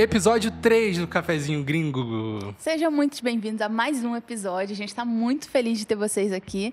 Episódio 3 do Cafezinho Gringo. Sejam muito bem-vindos a mais um episódio. A gente está muito feliz de ter vocês aqui.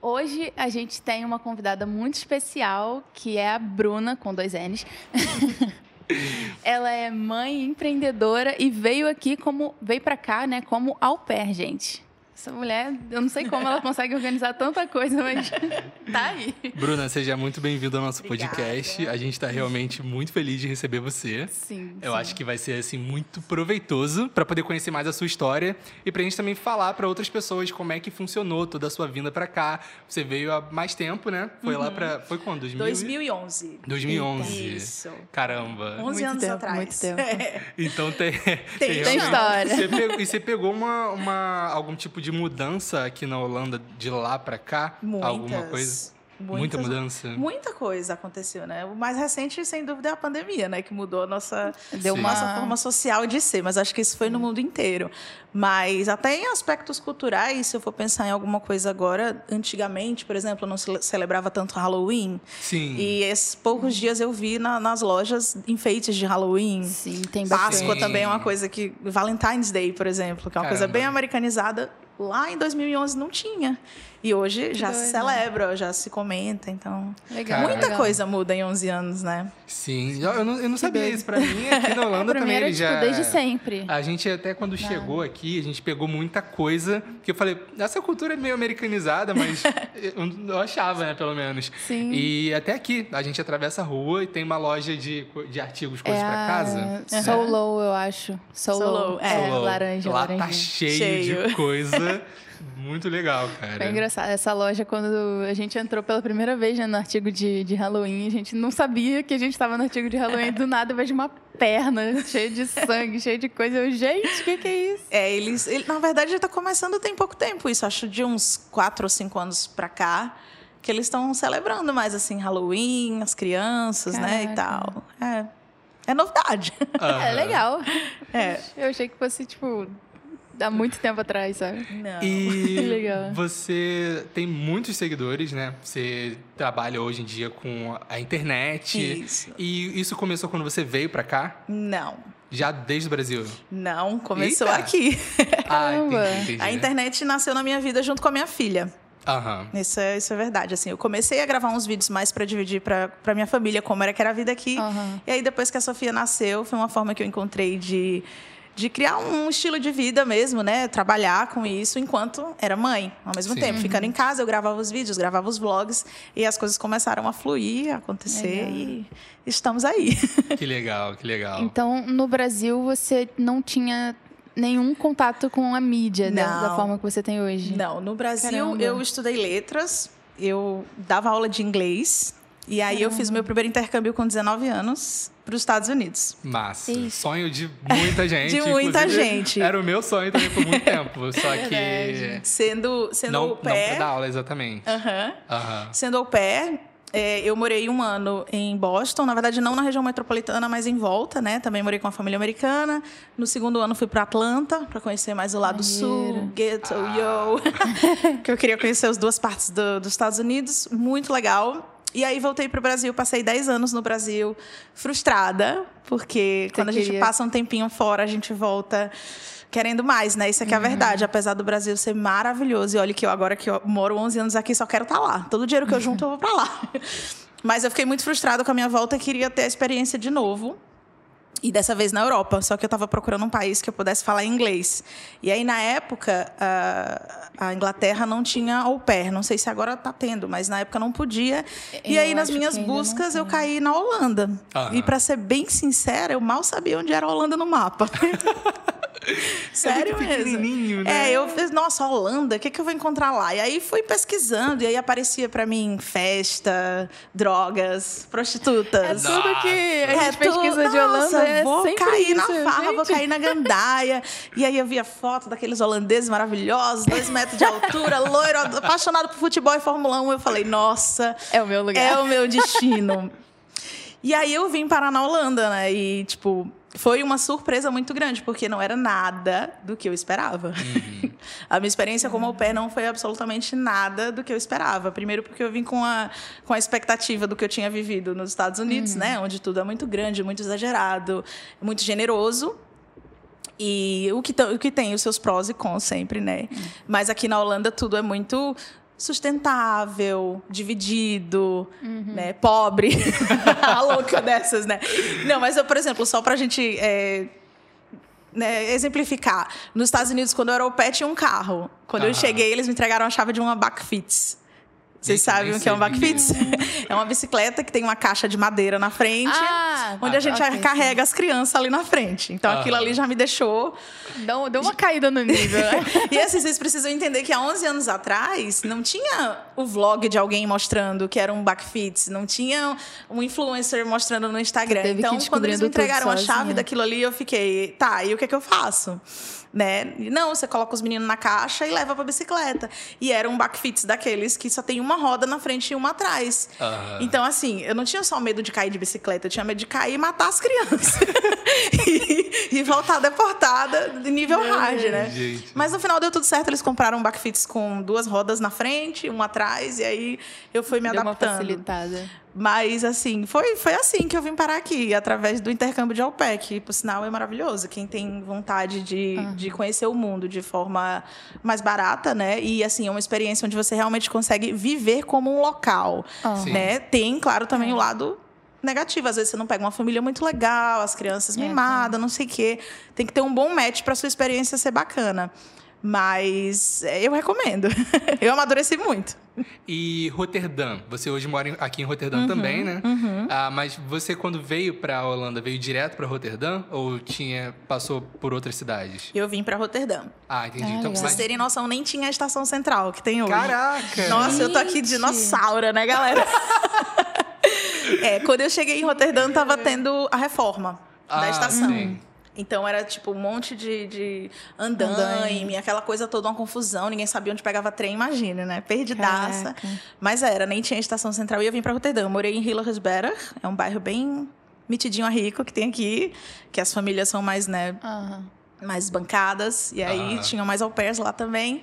Hoje a gente tem uma convidada muito especial, que é a Bruna, com dois N's. Ela é mãe empreendedora e veio aqui como veio para cá, né, como au pair, gente. Essa mulher, eu não sei como ela consegue organizar tanta coisa, mas tá aí. Bruna, seja muito bem-vinda ao nosso Obrigada. podcast. A gente está realmente muito feliz de receber você. Sim. Eu sim. acho que vai ser assim muito proveitoso para poder conhecer mais a sua história e pra gente também falar para outras pessoas como é que funcionou toda a sua vinda para cá. Você veio há mais tempo, né? Foi lá para foi quando? 2000 2011. 2011. Isso. Caramba. 11 Muito anos tempo, atrás. muito tempo. Então tem Tem realmente- história. Você pegou, e você pegou uma, uma algum tipo de mudança aqui na Holanda de lá para cá? Muitas. Alguma coisa? Muita Muitas- mudança. Muita coisa aconteceu, né? O mais recente, sem dúvida, é a pandemia, né? Que mudou a nossa, Deu Sim. uma nossa forma social de ser. Mas acho que isso foi no mundo inteiro. Mas até em aspectos culturais, se eu for pensar em alguma coisa agora, antigamente, por exemplo, eu não cele- celebrava tanto Halloween. Sim. E esses poucos dias eu vi na- nas lojas enfeites de Halloween. Sim, tem bastante. Páscoa Sim. também é uma coisa que. Valentine's Day, por exemplo, que é uma coisa Caramba. bem americanizada. Lá em 2011 não tinha. E hoje já se doido. celebra, já se comenta. Então, Legal. Muita legal. coisa muda em 11 anos, né? Sim. Eu, eu não, eu não sabia doido. isso. Pra mim, aqui na Holanda Pra mim também ele tipo, já... desde sempre. A gente até quando chegou aqui, a gente pegou muita coisa que eu falei, essa cultura é meio americanizada, mas eu, eu achava, né, pelo menos. Sim. E até aqui, a gente atravessa a rua e tem uma loja de, de artigos, coisas é pra casa. a Solo, eu acho. Solo. Solo, é. É, laranja, Lá laranjinha. tá cheio, Cheio. de coisa. Muito legal, cara. Foi engraçado. Essa loja, quando a gente entrou pela primeira vez né, no artigo de, de Halloween, a gente não sabia que a gente estava no artigo de Halloween. Do nada, eu vejo uma perna cheia de sangue, cheia de coisa. Eu, gente, o que, que é isso? É, eles. Ele, na verdade, já está começando tem pouco tempo isso. Acho de uns 4 ou 5 anos pra cá. Que eles estão celebrando mais assim, Halloween, as crianças, né? E Caraca. tal. É. É novidade. Aham. É legal. É. Eu achei que fosse, tipo, há muito tempo atrás, sabe? Não. E Que legal. você tem muitos seguidores, né? Você trabalha hoje em dia com a internet. Isso. E isso começou quando você veio pra cá? Não. Já desde o Brasil? Não, começou Eita. aqui. Ah, Caramba. entendi, entendi. A internet nasceu na minha vida junto com a minha filha. Aham. Isso é, isso é verdade. Assim, eu comecei a gravar uns vídeos mais para dividir para minha família como era que era a vida aqui. Aham. E aí, depois que a Sofia nasceu, foi uma forma que eu encontrei de, de criar um estilo de vida mesmo, né? Trabalhar com isso enquanto era mãe. Ao mesmo Sim. tempo, ficando em casa, eu gravava os vídeos, gravava os vlogs. E as coisas começaram a fluir, a acontecer. Legal. E estamos aí. Que legal, que legal. Então, no Brasil, você não tinha nenhum contato com a mídia né, Não. da forma que você tem hoje? Não, no Brasil Caramba. eu estudei letras, eu dava aula de inglês. E aí eu fiz meu primeiro intercâmbio com 19 anos para os Estados Unidos. Massa. Isso. Sonho de muita gente. De muita inclusive, gente. Era o meu sonho também por muito tempo. Só que. Verdade. Sendo, sendo Não, au não pair. dar aula, exatamente. Aham. Aham. Sendo au pair, é, eu morei um ano em Boston, na verdade não na região metropolitana, mas em volta, né? Também morei com uma família americana. No segundo ano fui para Atlanta para conhecer mais o lado sul, Maneiro. ghetto, Ah. yo, que eu queria conhecer as duas partes do- dos Estados Unidos, muito legal. E aí voltei para o Brasil, passei 10 anos no Brasil, frustrada, porque quando a gente queria- passa um tempinho fora, a gente volta querendo mais, né? Isso aqui é a verdade, apesar do Brasil ser maravilhoso. E olha que eu agora que eu moro 11 anos aqui, só quero estar lá. Todo o dinheiro que eu junto, eu vou para lá. Mas eu fiquei muito frustrada com a minha volta e queria ter a experiência de novo. E dessa vez na Europa, só que eu estava procurando um país que eu pudesse falar inglês. E aí, na época, a, a Inglaterra não tinha au pair. Não sei se agora está tendo, mas na época não podia. e Eu aí, nas minhas buscas, eu caí na Holanda. Aham. E, para ser bem sincera, eu mal sabia onde era a Holanda no mapa. Sério É mesmo. né? É, eu fiz, nossa, Holanda, o que, que eu vou encontrar lá? E aí fui pesquisando, e aí aparecia pra mim festa, drogas, prostitutas. É tudo que a É gente pesquisa tudo- de Holanda é vou cair isso, na farra, vou gente. cair na gandaia. E aí eu via foto daqueles holandeses maravilhosos, dois metros de altura, loiro, apaixonado por futebol e Fórmula 1. Eu falei, nossa, É o meu lugar. é o meu destino. e aí eu vim parar na Holanda, né? E, tipo, foi uma surpresa muito grande, porque não era nada do que eu esperava. Uhum. a minha experiência como au pair não foi absolutamente nada do que eu esperava. Primeiro porque eu vim com a, com a expectativa do que eu tinha vivido nos Estados Unidos, né? Onde tudo é muito grande, muito exagerado, muito generoso. E o que, o que tem os seus prós e cons sempre, né? Mas aqui na Holanda tudo é muito sustentável, dividido, né? Pobre. a louca dessas, né? Não, mas eu, por exemplo, só pra gente é, né, exemplificar. Nos Estados Unidos, quando eu era o pé, tinha um carro. Quando eu cheguei, eles me entregaram a chave de uma Backfits. Vocês sabem o que é um. Backfits? é uma bicicleta que tem uma caixa de madeira na frente, Ah, onde a gente ok, carrega as crianças ali na frente. Então aquilo Aham. ali já me deixou Deu, deu uma caída no nível, e assim, vocês precisam entender que há 11 anos atrás não tinha o vlog de alguém mostrando que era um backfits, não tinha um influencer mostrando no Instagram. Então, quando eles me entregaram a chave sozinha. daquilo ali, eu fiquei, tá, e o que é que eu faço? Né? E Não, você coloca os meninos na caixa e leva pra bicicleta. E era um backfits daqueles que só tem uma roda na frente e uma atrás. Então, assim, eu não tinha só medo de cair de bicicleta, eu tinha medo de cair e matar as crianças. e, e voltar deportada de nível hard, né? gente. Mas no final deu tudo certo, eles compraram um backfits com duas rodas na frente, uma atrás, e aí eu fui me Deu uma adaptando. facilitada. Mas, assim, foi, foi assim que eu vim parar aqui, através do intercâmbio de que, por sinal, é maravilhoso. Quem tem vontade de, de conhecer o mundo de forma mais barata, né? E, assim, é uma experiência onde você realmente consegue viver como um local, Aham. né? Tem, claro, também o lado negativo. Às vezes você não pega uma família muito legal, as crianças É, mimadas, não sei o quê. Tem que ter um bom match para sua experiência ser bacana. Mas é, eu recomendo. eu amadureci muito. E Roterdã, você hoje mora aqui em Roterdã Uhum, também, né? Ah, mas você quando veio pra Holanda, veio direto pra Roterdã ou tinha passou por outras cidades? Eu vim para Roterdã. Ah, entendi. Ah, então. Pra vocês terem noção, nem tinha a estação central que tem hoje. Caraca! Nossa, eu tô aqui Gente. dinossauro, né, galera? é, quando eu cheguei em Roterdã, tava tendo a reforma Ah, da estação. sim. Então era tipo um monte de, de andaime, aquela coisa toda, uma confusão, ninguém sabia onde pegava trem, imagina, né? Perdidaça. Caraca. Mas era, nem tinha estação central e eu vim pra Roterdã. Eu morei em Hillersberg, é um bairro bem metidinho a rico que tem aqui, que as famílias são mais, né, Aham. mais bancadas. E aí Aham. tinham mais au pairs lá também.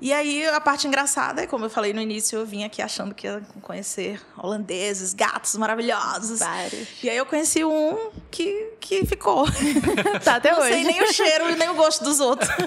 E aí a parte engraçada é, como eu falei no início, eu vim aqui achando que ia conhecer holandeses, gatos maravilhosos. Vários. E aí eu conheci um que, que ficou. Tá até Não hoje. sei nem o cheiro e nem o gosto dos outros.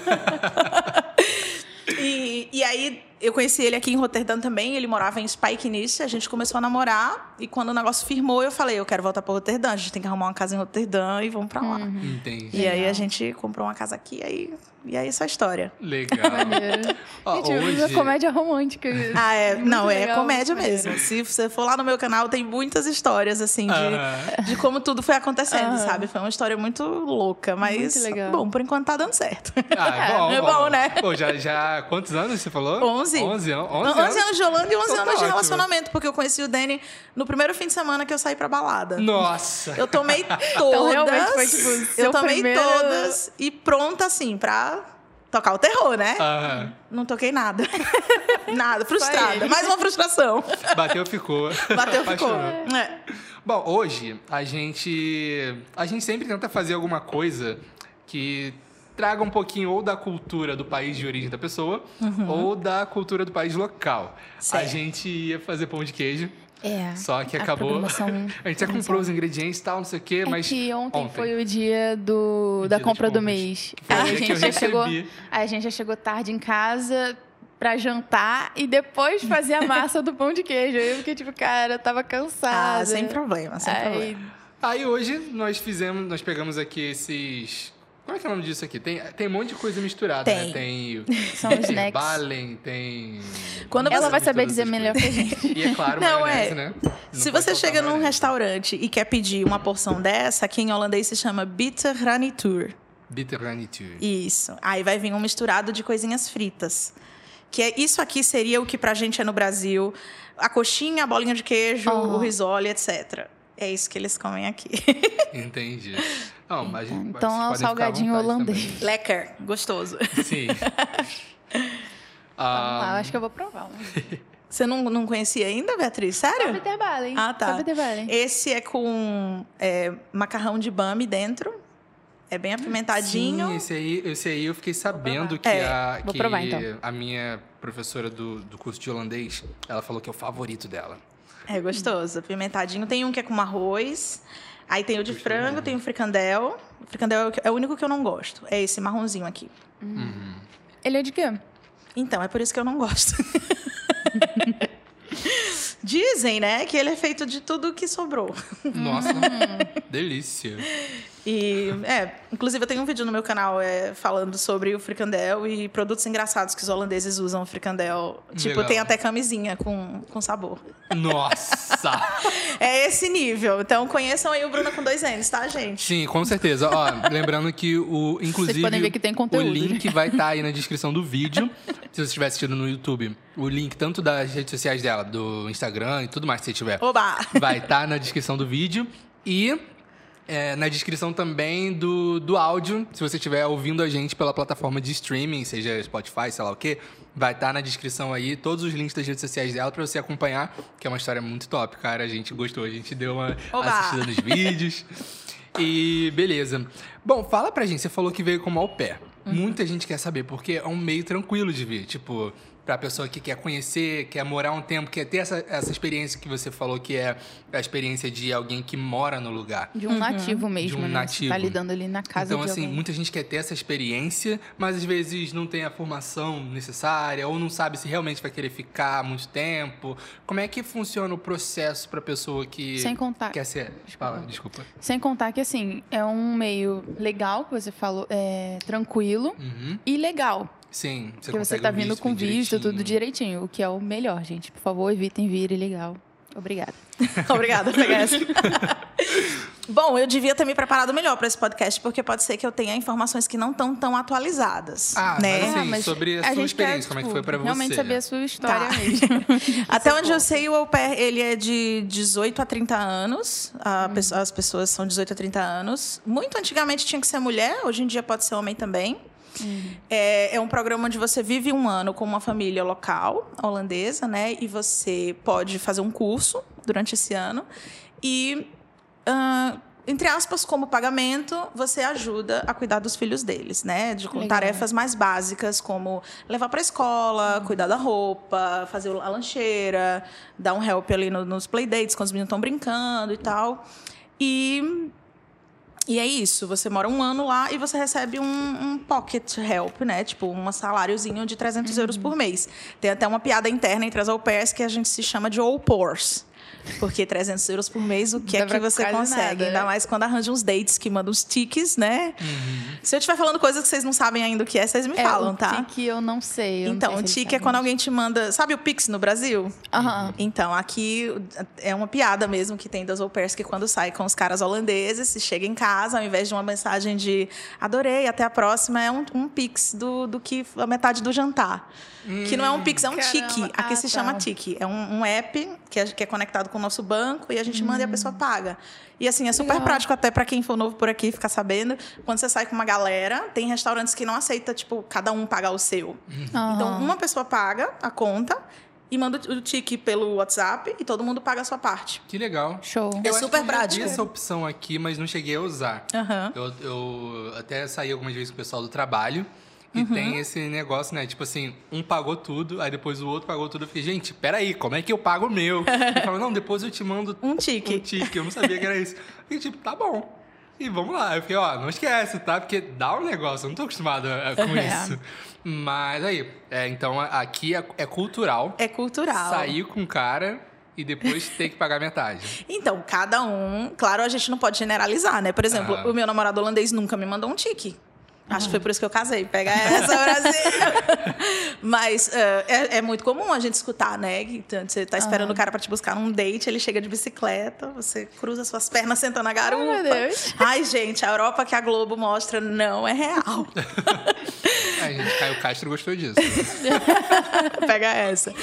e, e aí eu conheci ele aqui em Roterdã também. Ele morava em Spijkenisse. A gente começou a namorar. E quando o negócio firmou, eu falei: eu quero voltar para Roterdã. A gente tem que arrumar uma casa em Roterdã e vamos para lá. Entendi. E aí a gente comprou uma casa aqui. Aí, e aí essa é a história. Legal. Ó, Gente, hoje... uma comédia romântica. Ah, é. Muito não, é legal, comédia muito mesmo. Se você for lá no meu canal, tem muitas histórias, assim, de, Aham. de como tudo foi acontecendo, Aham. sabe? Foi uma história muito louca, mas. Muito legal. Bom, por enquanto tá dando certo. Ah, é bom, É bom, né? Pô, já, já... Quantos anos você falou? 11. 11 anos? 11 anos de Holanda e 11 Então tá anos de ótimo. relacionamento, porque eu conheci o Danny no primeiro fim de semana que eu saí pra balada. Nossa! Eu tomei todas. Então, realmente foi, tipo, seu eu tomei primeiro- todas e pronta, assim, pra tocar o terror, né? Aham. Não toquei nada. nada, frustrada. Mais uma frustração. Bateu, ficou. Bateu, ficou. É. Bom, hoje a gente a gente sempre tenta fazer alguma coisa que traga um pouquinho ou da cultura do país de origem da pessoa ou da cultura do país local. A Uhum. Gente ia fazer pão de queijo, É. só que a acabou. programação- A gente já comprou os ingredientes e tal, não sei o quê, É mas que ontem, ontem. foi o dia do, O da dia compra do mês. a gente já chegou, a gente já chegou tarde em casa pra jantar e depois fazer a massa do pão de queijo. Aí eu fiquei tipo, cara, eu tava cansada. Ah, sem problema, sem Aí, problema. Aí hoje nós fizemos, nós pegamos aqui esses. Como é que é o nome disso aqui? Tem, tem um monte de coisa misturada, Tem. né? Tem. São tem snacks. Balen, tem. Quando Ela vai saber dizer melhor que a gente. E é claro, Não, é. né? Se Não pode você chega num maionese. restaurante e quer pedir uma porção dessa, aqui em holandês se chama bitter ranitur. Bitterranitude. Isso. Aí vai vir um misturado de coisinhas fritas. Que é, isso aqui seria o que pra gente é no Brasil: a coxinha, a bolinha de queijo, Aham. o risole, etc. É isso que eles comem aqui. Entendi. Não, mas a gente- Então vocês é à salgadinho holandês. Lecker, gostoso. Sim. Ah, Ah, acho que eu vou provar. um. Você não, não conhecia ainda, Beatriz? Só Sério? Bitterbalen. Ah, tá. Só. Esse é com é, macarrão de bame dentro. É bem apimentadinho. Sim, esse aí, esse aí eu fiquei sabendo que, É, a, vou que provar, então. a minha professora do, do curso de holandês, ela falou que é o favorito dela. É gostoso, apimentadinho. Tem um que é com arroz. Aí tem o de frango, tem o fricandel. O fricandel é o é o único que eu não gosto. É esse marronzinho aqui. Ele é de quê? Então, é por isso que eu não gosto. Dizem, né, que ele é feito de tudo que sobrou. Nossa, delícia. E, é, inclusive eu tenho um vídeo no meu canal é, falando sobre o fricandel e produtos engraçados que os holandeses usam o fricandel. Tipo, Legal. tem até camisinha com, com sabor. Nossa! É esse nível. Então conheçam aí o Bruna com dois N's, tá, gente? Sim, com certeza. Ó, lembrando que o, inclusive, podem ver que tem conteúdo, o link né? vai estar aí na descrição do vídeo. se você estiver assistindo no YouTube, o link tanto das redes sociais dela, do Instagram e tudo mais você tiver, Oba! vai estar na descrição do vídeo e é, na descrição também do, do áudio. Se você estiver ouvindo a gente pela plataforma de streaming, seja Spotify, sei lá o quê, vai estar na descrição aí todos os links das redes sociais dela pra você acompanhar, que é uma história muito top, cara. A gente gostou, a gente deu uma Oba! assistida nos vídeos. E beleza. Bom, fala pra gente, você falou que veio como au pair. Uhum. Muita gente quer saber, porque é um meio tranquilo de vir. Tipo, pra pessoa que quer conhecer, quer morar um tempo, quer ter essa, essa experiência que você falou que é a experiência de alguém que mora no lugar. De um nativo mesmo, De um né? nativo. Você tá lidando ali na casa então, de assim, alguém. muita gente quer ter essa experiência, mas às vezes não tem a formação necessária ou não sabe se realmente vai querer ficar muito tempo. Como é que funciona o processo pra pessoa que Sem contar. quer ser. Fala, desculpa. Sem contar que, assim, é um meio legal, que você falou, é tranquilo Uhum. e legal. Sim, você que você tá vindo com visto, tudo direitinho. direitinho, o que é o melhor, gente. Por favor, evitem vir ilegal. Obrigada. Obrigada, essa. Bom, eu devia ter me preparado melhor para esse podcast, porque pode ser que eu tenha informações que não estão tão atualizadas. Ah, né? mas assim, sobre a sua gente experiência, como é que foi pra Realmente você? saber a sua história Tá. mesmo. Até onde eu sei, o au pair, ele é de 18 a 30 anos. A pesso- As pessoas são 18 a 30 anos. Muito antigamente tinha que ser mulher, hoje em dia pode ser homem também. É, é um programa onde você vive um ano com uma família local, holandesa, né? E você pode fazer um curso durante esse ano. E, ah, entre aspas, como pagamento, você ajuda a cuidar dos filhos deles, né? De, com Legal. tarefas mais básicas, como levar para a escola, cuidar da roupa, fazer a lancheira, dar um help ali no- nos playdates, quando os meninos estão brincando e tal. E e é isso, você mora um ano lá e você recebe um, um pocket help, né? Tipo, um saláriozinho de 300 euros por mês. Tem até uma piada interna entre as au pairs que a gente se chama de au pors. Porque 300 euros por mês, o que é que você consegue? nada, Ainda né? mais quando arranja uns dates que mandam os tiques, né? Se eu estiver falando coisas que vocês não sabem ainda o que é, vocês me É, falam, o tá? tique eu não sei. eu não Então, sei o tique é quando alguém te manda. Sabe o Pix no Brasil? Aham. Então, aqui é uma piada mesmo que tem das au pairs que quando sai com os caras holandeses, se chega em casa, ao invés de uma mensagem de adorei, até a próxima, é um, um pix do, do que a metade do jantar. Que não é um pix, é um caramba. tique. Aqui Ah, se tá. chama tique. É um, um app que é, que é conectado com o nosso banco e a gente manda e a pessoa paga. E assim, é super Legal. prático até para quem for novo por aqui ficar sabendo. Quando você sai com uma galera, tem restaurantes que não aceita, tipo, cada um pagar o seu. Então, Aham. uma pessoa paga a conta e manda o tique pelo WhatsApp e todo mundo paga a sua parte. Que legal. Show. É Eu acho super que eu prático. essa opção aqui, mas não cheguei a usar. Aham. Eu, eu até saí algumas vezes com o pessoal do trabalho. E Uhum. tem esse negócio, né? Tipo assim, um pagou tudo, aí depois o outro pagou tudo. Eu fiquei, gente, peraí, como é que eu pago o meu? Ele falou, não, depois eu te mando Um tique. um tique. Eu não sabia que era isso. E tipo, tá bom. E vamos lá. Eu fiquei, ó, não esquece, tá? Porque dá um negócio, eu não tô acostumado a- com É. isso. Mas aí, é, então aqui é, é cultural. É cultural. Sair com o cara e depois ter que pagar metade. Então, cada um. Claro, a gente não pode generalizar, né? Por exemplo, Aham. o meu namorado holandês nunca me mandou um tique. Acho que foi por isso que eu casei. Pega essa, Brasil! Mas eh, é, é muito comum a gente escutar, né? Que então, você tá esperando o cara pra te buscar num date, ele chega de bicicleta, você cruza suas pernas sentando na garupa. Ai, meu Deus. Ai, gente, a Europa que a Globo mostra não é real. Aí, gente, Caio Castro gostou disso. Pega essa.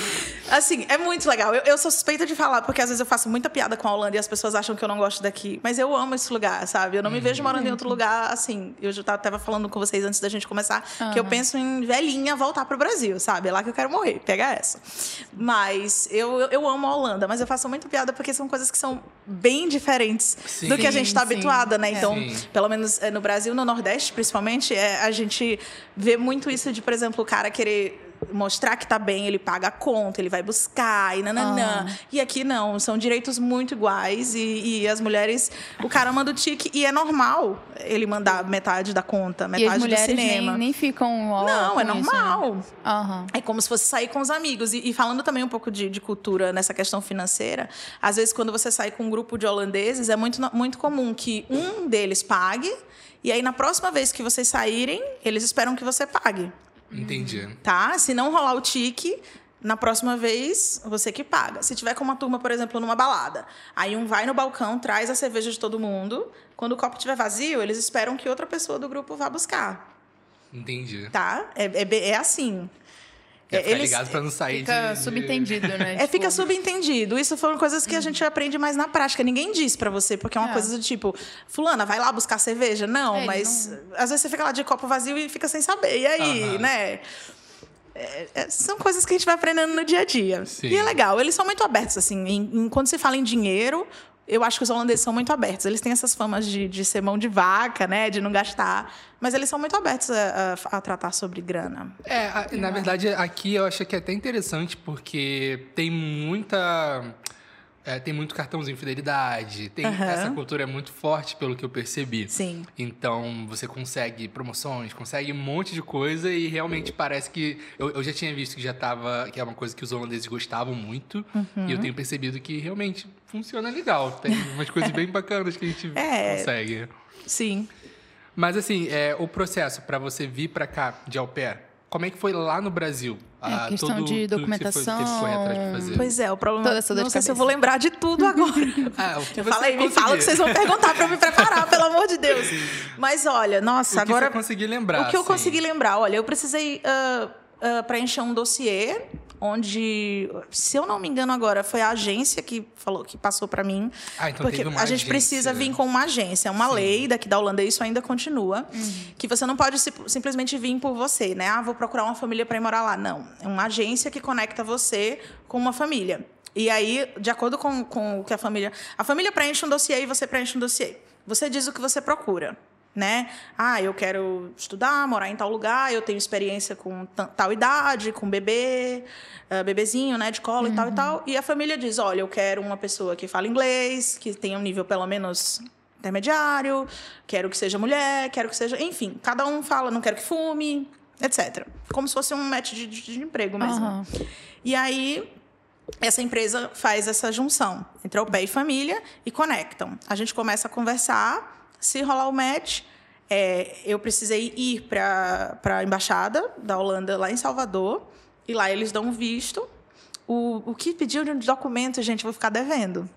Assim, é muito legal. Eu, eu sou suspeita de falar, porque às vezes eu faço muita piada com a Holanda e as pessoas acham que eu não gosto daqui. Mas eu amo esse lugar, sabe? Eu não me vejo morando em outro lugar, assim. Eu já estava falando com vocês antes da gente começar, que eu penso em velhinha voltar pro Brasil, sabe? É lá que eu quero morrer, pega essa. Mas eu, eu, amo a Holanda, mas eu faço muita piada porque são coisas que são bem diferentes Sim. do que a gente está habituada, né? Então, Sim. pelo menos é, no Brasil, no Nordeste, principalmente, é, a gente vê muito isso de, por exemplo, o cara querer mostrar que tá bem, ele paga a conta, ele vai buscar e nananã. Ah. E aqui não, são direitos muito iguais e, e as mulheres, o cara manda o tique e é normal ele mandar metade da conta, metade do cinema. nem, nem ficam. Não, é com isso, né? normal. Aham. É como se fosse sair com os amigos. E, e falando também um pouco de, de cultura nessa questão financeira, às vezes quando você sai com um grupo de holandeses, é muito, muito comum que um deles pague, e aí na próxima vez que vocês saírem, eles esperam que você pague, Entendi. tá? Se não rolar o tique, na próxima vez, você que paga. Se tiver com uma turma, por exemplo, numa balada, aí um vai no balcão, traz a cerveja de todo mundo, quando o copo estiver vazio, eles esperam que outra pessoa do grupo vá buscar, Entendi. tá? É, é, é assim. É, ficar eles- ligado pra não sair Fica de, subentendido, né? É, fica Tipo, subentendido. Isso foram coisas que a gente aprende mais na prática. Ninguém diz pra você, porque é uma É. coisa do tipo, fulana, vai lá buscar cerveja? Não, É, mas às vezes você fica lá de copo vazio e fica sem saber. E aí, Aham. né? É, é, são coisas que a gente vai aprendendo no dia a dia. Sim. E é legal, eles são muito abertos, assim. em- em- quando se fala em dinheiro, eu acho que os holandeses são muito abertos. Eles têm essas famas de, de ser mão de vaca, né? De não gastar. Mas eles são muito abertos a, a- a tratar sobre grana. É, a- na verdade, aqui eu acho que é até interessante porque tem muita. É, tem muito cartãozinho de fidelidade. Tem, Aham. Essa cultura é muito forte, pelo que eu percebi. Sim. Então, você consegue promoções, consegue um monte de coisa e realmente parece que. Eu, eu já tinha visto que já tava. que é uma coisa que os holandeses gostavam muito. E eu tenho percebido que realmente funciona legal. Tem umas coisas bem bacanas que a gente É. consegue. Sim. Mas assim, é, o processo para você vir para cá de au pair, como é que foi lá no Brasil? Ah, É, questão de tudo que você foi- documentação. de fazer. Pois é, o problema. Toda essa dor não de sei se eu vou lembrar de tudo agora. Ah, o Eu falei, me fala o que vocês vão perguntar pra eu me preparar, pelo amor de Deus. Mas olha, O nossa, que agora. você conseguir lembrar. o que eu assim. consegui lembrar, olha, eu precisei ah, ah, preencher um dossiê onde, se eu não me engano agora, foi a agência que falou que passou pra mim. Ah, então porque teve uma a gente agência. precisa vir com uma agência, é uma Sim. lei daqui da Holanda, isso ainda continua, que você não pode si- simplesmente vir por você, né? Ah, vou procurar uma família para ir morar lá. Não, é uma agência que conecta você com uma família. E aí, de acordo com, com o que a família. A família preenche um dossiê e você preenche um dossiê. Você diz o que você procura. Né? Ah, eu quero estudar, morar em tal lugar, eu tenho experiência com ta- tal idade, com bebê, ah, bebezinho, né, de cola e tal e tal. E a família diz: olha, eu quero uma pessoa que fala inglês, que tenha um nível pelo menos intermediário, quero que seja mulher, quero que seja. Enfim, cada um fala, não quero que fume, etc. Como se fosse um match de, de- de emprego mesmo. Aham. E aí, essa empresa faz essa junção entre o pé e família e conectam. A gente começa a conversar, se rolar o match, é, eu precisei ir para a embaixada da Holanda lá em Salvador, e lá eles dão um visto. O, o que pediu de documento, gente, vou ficar devendo.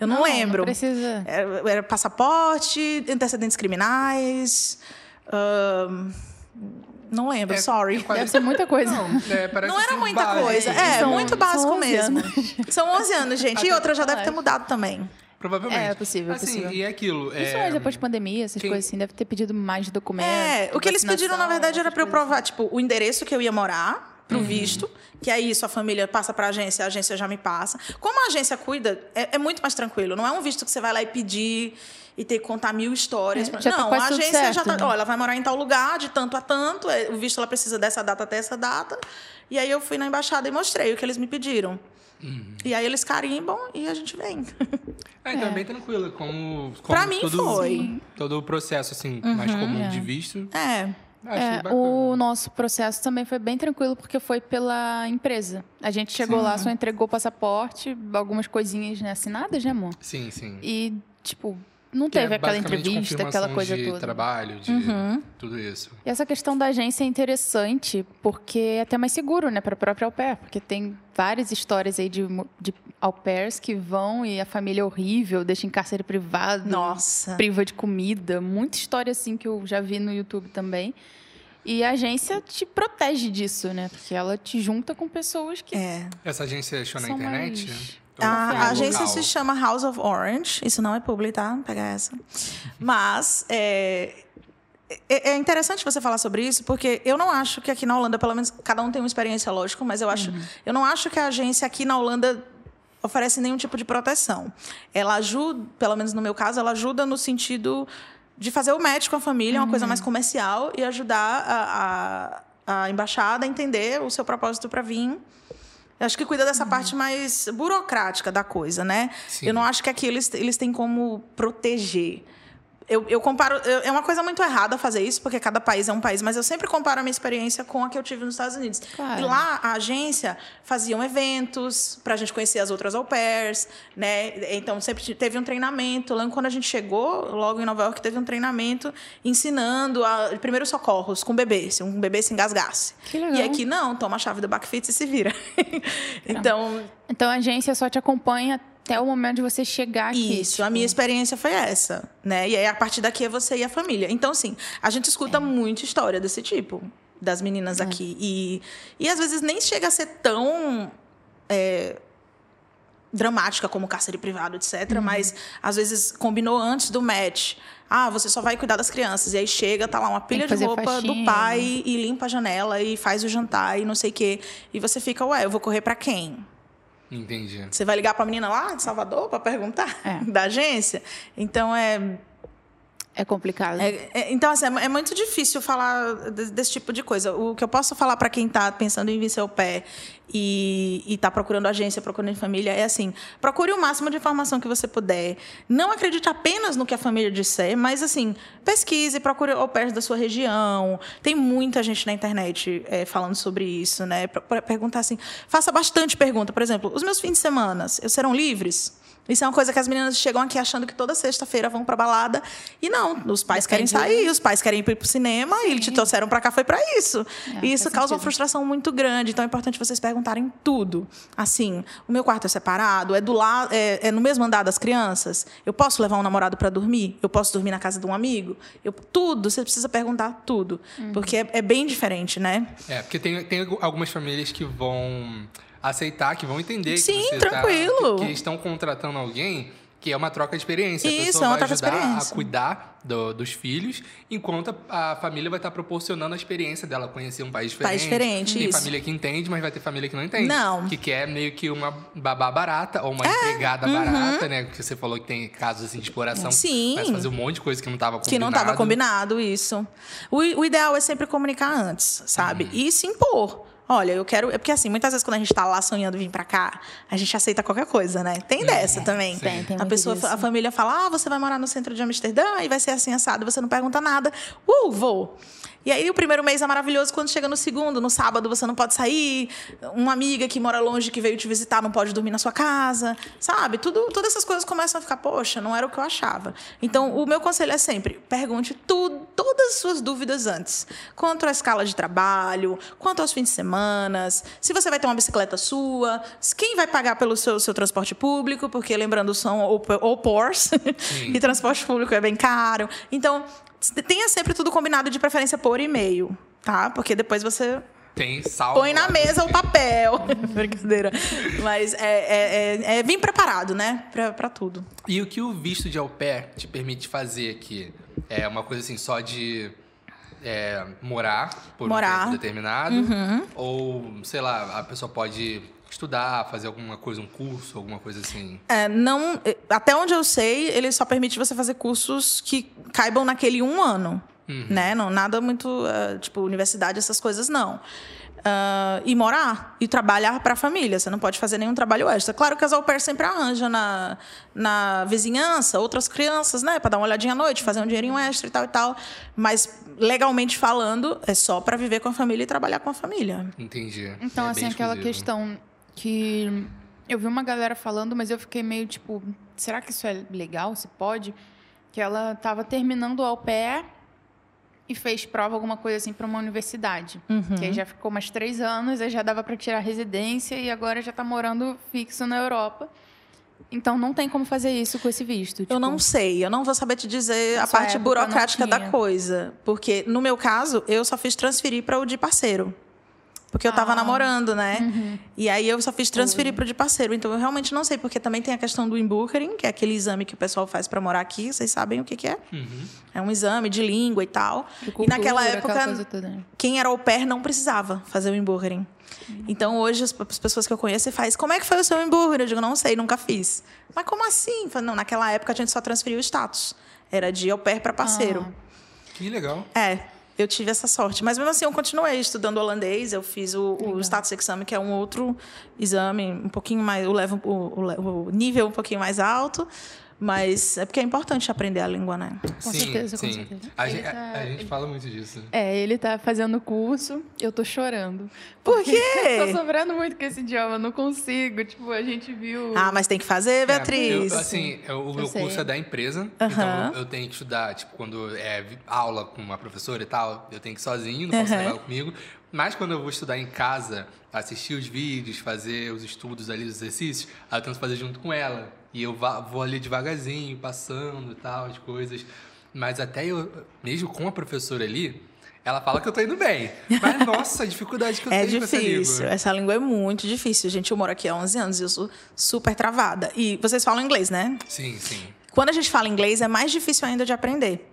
Eu não, lembro. Não precisa. Era, era passaporte, antecedentes criminais. não lembro, É, sorry. é quase- Deve ser muita coisa. Não, é, parece Não era muita base. coisa. É, São- muito básico 11 mesmo. anos. São 11 anos, gente. E outra já deve ter mudado também. Provavelmente. É, possível, assim, possível. E é aquilo. Isso é... é depois de pandemia, essas quem- coisas assim, deve ter pedido mais documentos. É, o que eles pediram, na verdade, era para eu provar. tipo, o endereço que eu ia morar pro Uhum. visto, que aí isso a família passa pra agência, a agência já me passa. Como a agência cuida, é, é muito mais tranquilo. Não é um visto que você vai lá e pedir e ter que contar mil histórias. É, tá não, quase a agência já certo, tá. né? Ó, ela vai morar em tal lugar, de tanto a tanto. é, O visto ela precisa dessa data até essa data. E aí eu fui na embaixada e mostrei o que eles me pediram. Uhum. E aí eles carimbam e a gente vem. É, então é bem tranquilo. Como, como Pra mim todo, foi. Todo o processo, assim, mais comum de visto. É. É, bacana. o nosso processo também foi bem tranquilo, porque foi pela empresa. A gente chegou lá, só entregou o passaporte, algumas coisinhas né, assinadas, né, amor? Sim, sim. E, tipo, não Que é teve aquela basicamente entrevista, aquela coisa de toda. trabalho, de Uhum. tudo isso. E essa questão da agência é interessante, porque é até mais seguro, né, para a própria au pair, porque tem várias histórias aí de, de au pairs que vão e a família é horrível, deixa em cárcere privado, Nossa. priva de comida, muita história assim que eu já vi no YouTube também. E a agência te protege disso, né? Porque ela te junta com pessoas que É. Essa agência achou na internet? mais- A, a agência se chama House of Orange. Isso não é publi, tá? Pegar essa. Mas é, é é interessante você falar sobre isso, porque eu não acho que aqui na Holanda, pelo menos, cada um tem uma experiência, lógico, mas eu acho, eu não acho que a agência aqui na Holanda oferece nenhum tipo de proteção. Ela ajuda, pelo menos no meu caso, ela ajuda no sentido de fazer o match com a família, uma coisa mais comercial, e ajudar a, a, a embaixada a entender o seu propósito para vir. Eu acho que cuida dessa parte mais burocrática da coisa, né? Sim. Eu não acho que aqui eles, eles têm como proteger. Eu, eu comparo. eu- é uma coisa muito errada fazer isso, porque cada país é um país, mas eu sempre comparo a minha experiência com a que eu tive nos Estados Unidos. Claro. E lá, a agência faziam eventos para a gente conhecer as outras au pairs, né? Então, sempre te- teve um treinamento. Lá quando a gente chegou, logo em Nova York, teve um treinamento ensinando a, primeiros socorros com bebê, se um bebê se engasgasse. Que legal. E aqui, não, toma a chave do backfit e se vira. então, Então a agência só te acompanha até o momento de você chegar aqui. Isso, tipo, a minha experiência foi essa, né? E aí a partir daqui é você e a família. Então, assim, a gente escuta muita história desse tipo das meninas aqui e e às vezes nem chega a ser tão é, dramática como cárcere privado, etc. Uhum. Mas às vezes combinou antes do match. Ah, você só vai cuidar das crianças. E aí chega, tá lá uma pilha de roupa faxina. do pai e limpa a janela e faz o jantar e não sei o quê. E você fica, ué, eu vou correr pra quem? Entendi. Você vai ligar para a menina lá de Salvador para perguntar É. da agência? Então é, É complicado. é- é- então assim, é, é muito difícil falar de- desse tipo de coisa. O que eu posso falar para quem está pensando em vir seu pé e está procurando agência, procurando família é assim: procure o máximo de informação que você puder. Não acredite apenas no que a família disser, mas assim pesquise, procure au pairs da sua região. Tem muita gente na internet é, falando sobre isso, né? Pra perguntar assim, faça bastante pergunta. Por exemplo, os meus fins de semana, serão livres? Isso é uma coisa que as meninas chegam aqui achando que toda sexta-feira vão pra balada. E não, os pais querem sair, os pais querem ir pro cinema e eles te trouxeram pra cá foi pra isso. É, e isso causa uma sentido. frustração muito grande. Então é importante vocês perguntarem tudo. Assim, o meu quarto é separado, é do lado, é, é no mesmo andar das crianças. Eu posso levar um namorado pra dormir? Eu posso dormir na casa de um amigo? Eu, tudo, você precisa perguntar tudo, Uhum. porque é, é bem diferente, né? É, porque tem, tem algumas famílias que vão aceitar, que vão entender Sim, que você tranquilo. Tá, que, que estão contratando alguém que é uma troca de experiência. a Isso, pessoa é uma vai troca de ajudar experiência. a cuidar do- dos filhos, enquanto a, a família vai estar proporcionando a experiência dela, conhecer um país diferente. País diferente, Tem isso. família que entende, mas vai ter família que não entende. Não. É, Que quer meio que uma babá barata, ou uma empregada barata, né? Que você falou que tem casos assim de exploração. uhum. Sim. Mas fazer um monte de coisa que não estava combinado. Que não estava combinado, isso. O, o ideal é sempre comunicar antes, sabe? Uhum. E se impor. Olha, eu quero. É porque assim, muitas vezes quando a gente tá lá sonhando vir pra cá, a gente aceita qualquer coisa, né? Tem dessa também. sim. Tem, tem a pessoa, disso. a família fala: ah, você vai morar no centro de Amsterdã e vai ser assim assado, você não pergunta nada. Uh, vou. E aí o primeiro mês é maravilhoso, quando chega no segundo, no sábado você não pode sair, uma amiga que mora longe que veio te visitar não pode dormir na sua casa, sabe? Tudo, todas essas coisas começam a ficar, poxa, não era o que eu achava. Então, o meu conselho é sempre, pergunte tudo, todas as suas dúvidas antes. Quanto à escala de trabalho, quanto aos fins de semana, se você vai ter uma bicicleta sua, quem vai pagar pelo seu, seu transporte público, porque lembrando, são ou, ou PORs, e transporte público é bem caro. Então, tenha sempre tudo combinado de preferência por e-mail, tá? Porque depois você Tem salvo. põe na mesa o papel. Brincadeira. Mas é, é, é, é vir preparado, né? Pra, pra tudo. E o que o visto de au pair te permite fazer aqui? É uma coisa assim, só de é, morar por Morar. um tempo determinado? Ou, sei lá, a pessoa pode estudar, fazer alguma coisa, um curso, alguma coisa assim? É, não, até onde eu sei, ele só permite você fazer cursos que caibam naquele um ano. Né? Não, nada muito, eh, tipo, universidade, essas coisas, não. Ah, e morar e trabalhar para a família. Você não pode fazer nenhum trabalho extra. Claro que as au pair sempre arranja na, na vizinhança outras crianças, né? Para dar uma olhadinha à noite, fazer um dinheirinho extra e tal e tal. Mas, legalmente falando, é só para viver com a família e trabalhar com a família. Entendi. Então, É assim, bem aquela exclusivo. questão que eu vi uma galera falando, mas eu fiquei meio tipo, será que isso é legal? Se pode? Que ela estava terminando o au pair e fez prova, alguma coisa assim, para uma universidade. Que aí já ficou mais três anos, aí já dava para tirar residência e agora já está morando fixo na Europa. Então não tem como fazer isso com esse visto. Tipo, Eu não sei, eu não vou saber te dizer a parte burocrática da coisa. Porque, no meu caso, eu só fiz transferir para o de parceiro. Porque eu tava Ah. namorando, né? Uhum. E aí eu só fiz transferir para de parceiro. Então eu realmente não sei, porque também tem a questão do Inbookering, que é aquele exame que o pessoal faz para morar aqui. Vocês sabem o que, que é? É um exame de língua e tal. de e naquela cultura, aquela época, né? quem era au pair não precisava fazer o Inbookering. Então, hoje, as, as pessoas que eu conheço faz como é que foi o seu Inbookering? Eu digo, não sei, nunca fiz. Mas como assim? Falo, Não, naquela época a gente só transferiu o status. Era de au pair para parceiro. Que legal. É, eu tive essa sorte. Mas mesmo assim, eu continuei estudando holandês. Eu fiz o, o Status Exame, que é um outro exame, um pouquinho mais. Eu levo o, o- o nível um pouquinho mais alto. Mas é porque é importante aprender a língua, né? Com certeza, com certeza. A, Ele gente, a- tá- a gente fala muito disso. É, ele tá fazendo curso, eu tô chorando. Por quê? Eu tô sofrendo muito com esse idioma, não consigo. Tipo, a gente viu. Ah, mas tem que fazer, Beatriz. É, eu, assim, eu- o meu sei. curso é da empresa, então eu tenho que estudar, tipo, quando é aula com uma professora e tal, eu tenho que ir sozinho, não posso Aham. levar comigo. Mas quando eu vou estudar em casa, assistir os vídeos, fazer os estudos ali, os exercícios, aí eu tento fazer junto com ela. E eu vou ali devagarzinho, passando e tal, as coisas. Mas até eu, mesmo com a professora ali, ela fala que eu tô indo bem. Mas, nossa, a dificuldade que eu É tenho com essa difícil. língua. Essa língua é muito difícil. Gente, eu moro aqui há 11 anos e eu sou super travada. E vocês falam inglês, né? Sim, sim. Quando a gente fala inglês, é mais difícil ainda de aprender.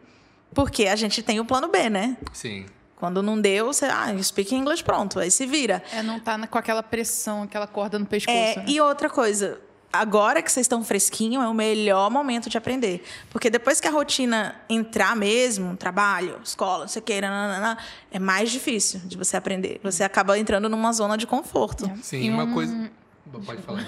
Porque a gente tem o plano B, né? Sim. Quando não deu, você, ah, you speak English, pronto, aí se vira. É, não tá com aquela pressão, aquela corda no pescoço. É, né? e outra coisa, agora que vocês estão fresquinho, é o melhor momento de aprender. Porque depois que a rotina entrar mesmo, trabalho, escola, não sei o que, nananana, é mais difícil de você aprender. Você acaba entrando numa zona de conforto. Sim, E uma um- coisa. Pode falar.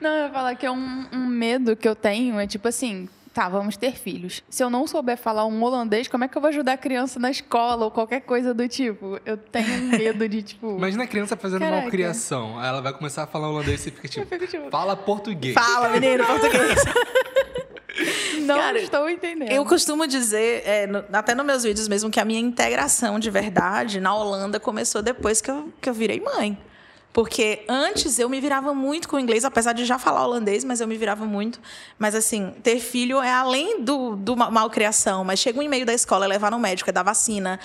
Não, eu ia falar que é um, um medo que eu tenho, é tipo assim, tá, vamos ter filhos. Se eu não souber falar um holandês, como é que eu vou ajudar a criança na escola ou qualquer coisa do tipo? Eu tenho medo de, tipo... Imagina a criança fazendo Caraca. malcriação. Aí ela vai começar a falar holandês e você fica tipo, fico tipo, fala português. Fala, menino, português. não Cara, estou entendendo. Eu costumo dizer, é, no- até nos meus vídeos mesmo, que a minha integração de verdade na Holanda começou depois que eu, que eu virei mãe. Porque antes eu me virava muito com o inglês, apesar de já falar holandês, mas eu me virava muito. Mas assim, ter filho é além do, do ma- malcriação, mas chega um e-mail da escola, é levar no médico, é dar vacina.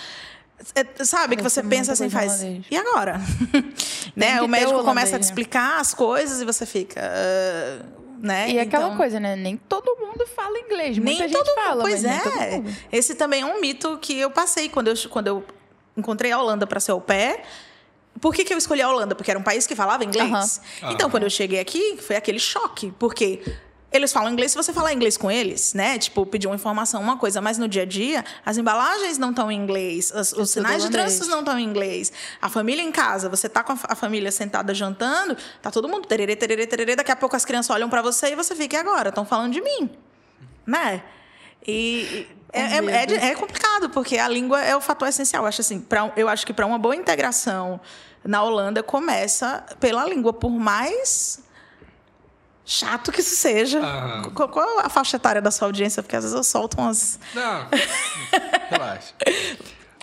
É, sabe, que Deve você ser pensa assim, faz. E agora? né? que O médico começa a te explicar as coisas e você fica. ah, né? E é aquela Então- coisa, né? Nem todo mundo fala inglês. nem Muita todo gente mundo. fala, pois mas nem todo é. Esse também é um mito que eu passei quando eu, quando eu encontrei a Holanda para ser au pair. Por que, que eu escolhi a Holanda? Porque era um país que falava inglês. Aham. Então, Aham. quando eu cheguei aqui, foi aquele choque. Porque eles falam inglês, se você falar inglês com eles, né? Tipo, pedir uma informação, uma coisa. Mas no dia a dia, as embalagens não estão em inglês. Os, os sinais de trânsito não estão em inglês. A família em casa, você tá com a, a família sentada jantando, tá todo mundo tererê, tererê, tererê. Daqui a pouco as crianças olham para você e você fica, e agora? Estão falando de mim né? E e é, é, é é complicado, porque a língua é o fator essencial. Eu acho, assim, pra, eu acho que para uma boa integração na Holanda começa pela língua, por mais chato que isso seja. Aham. Qual, qual a faixa etária da sua audiência? Porque às vezes eu solto umas. Não, relaxa.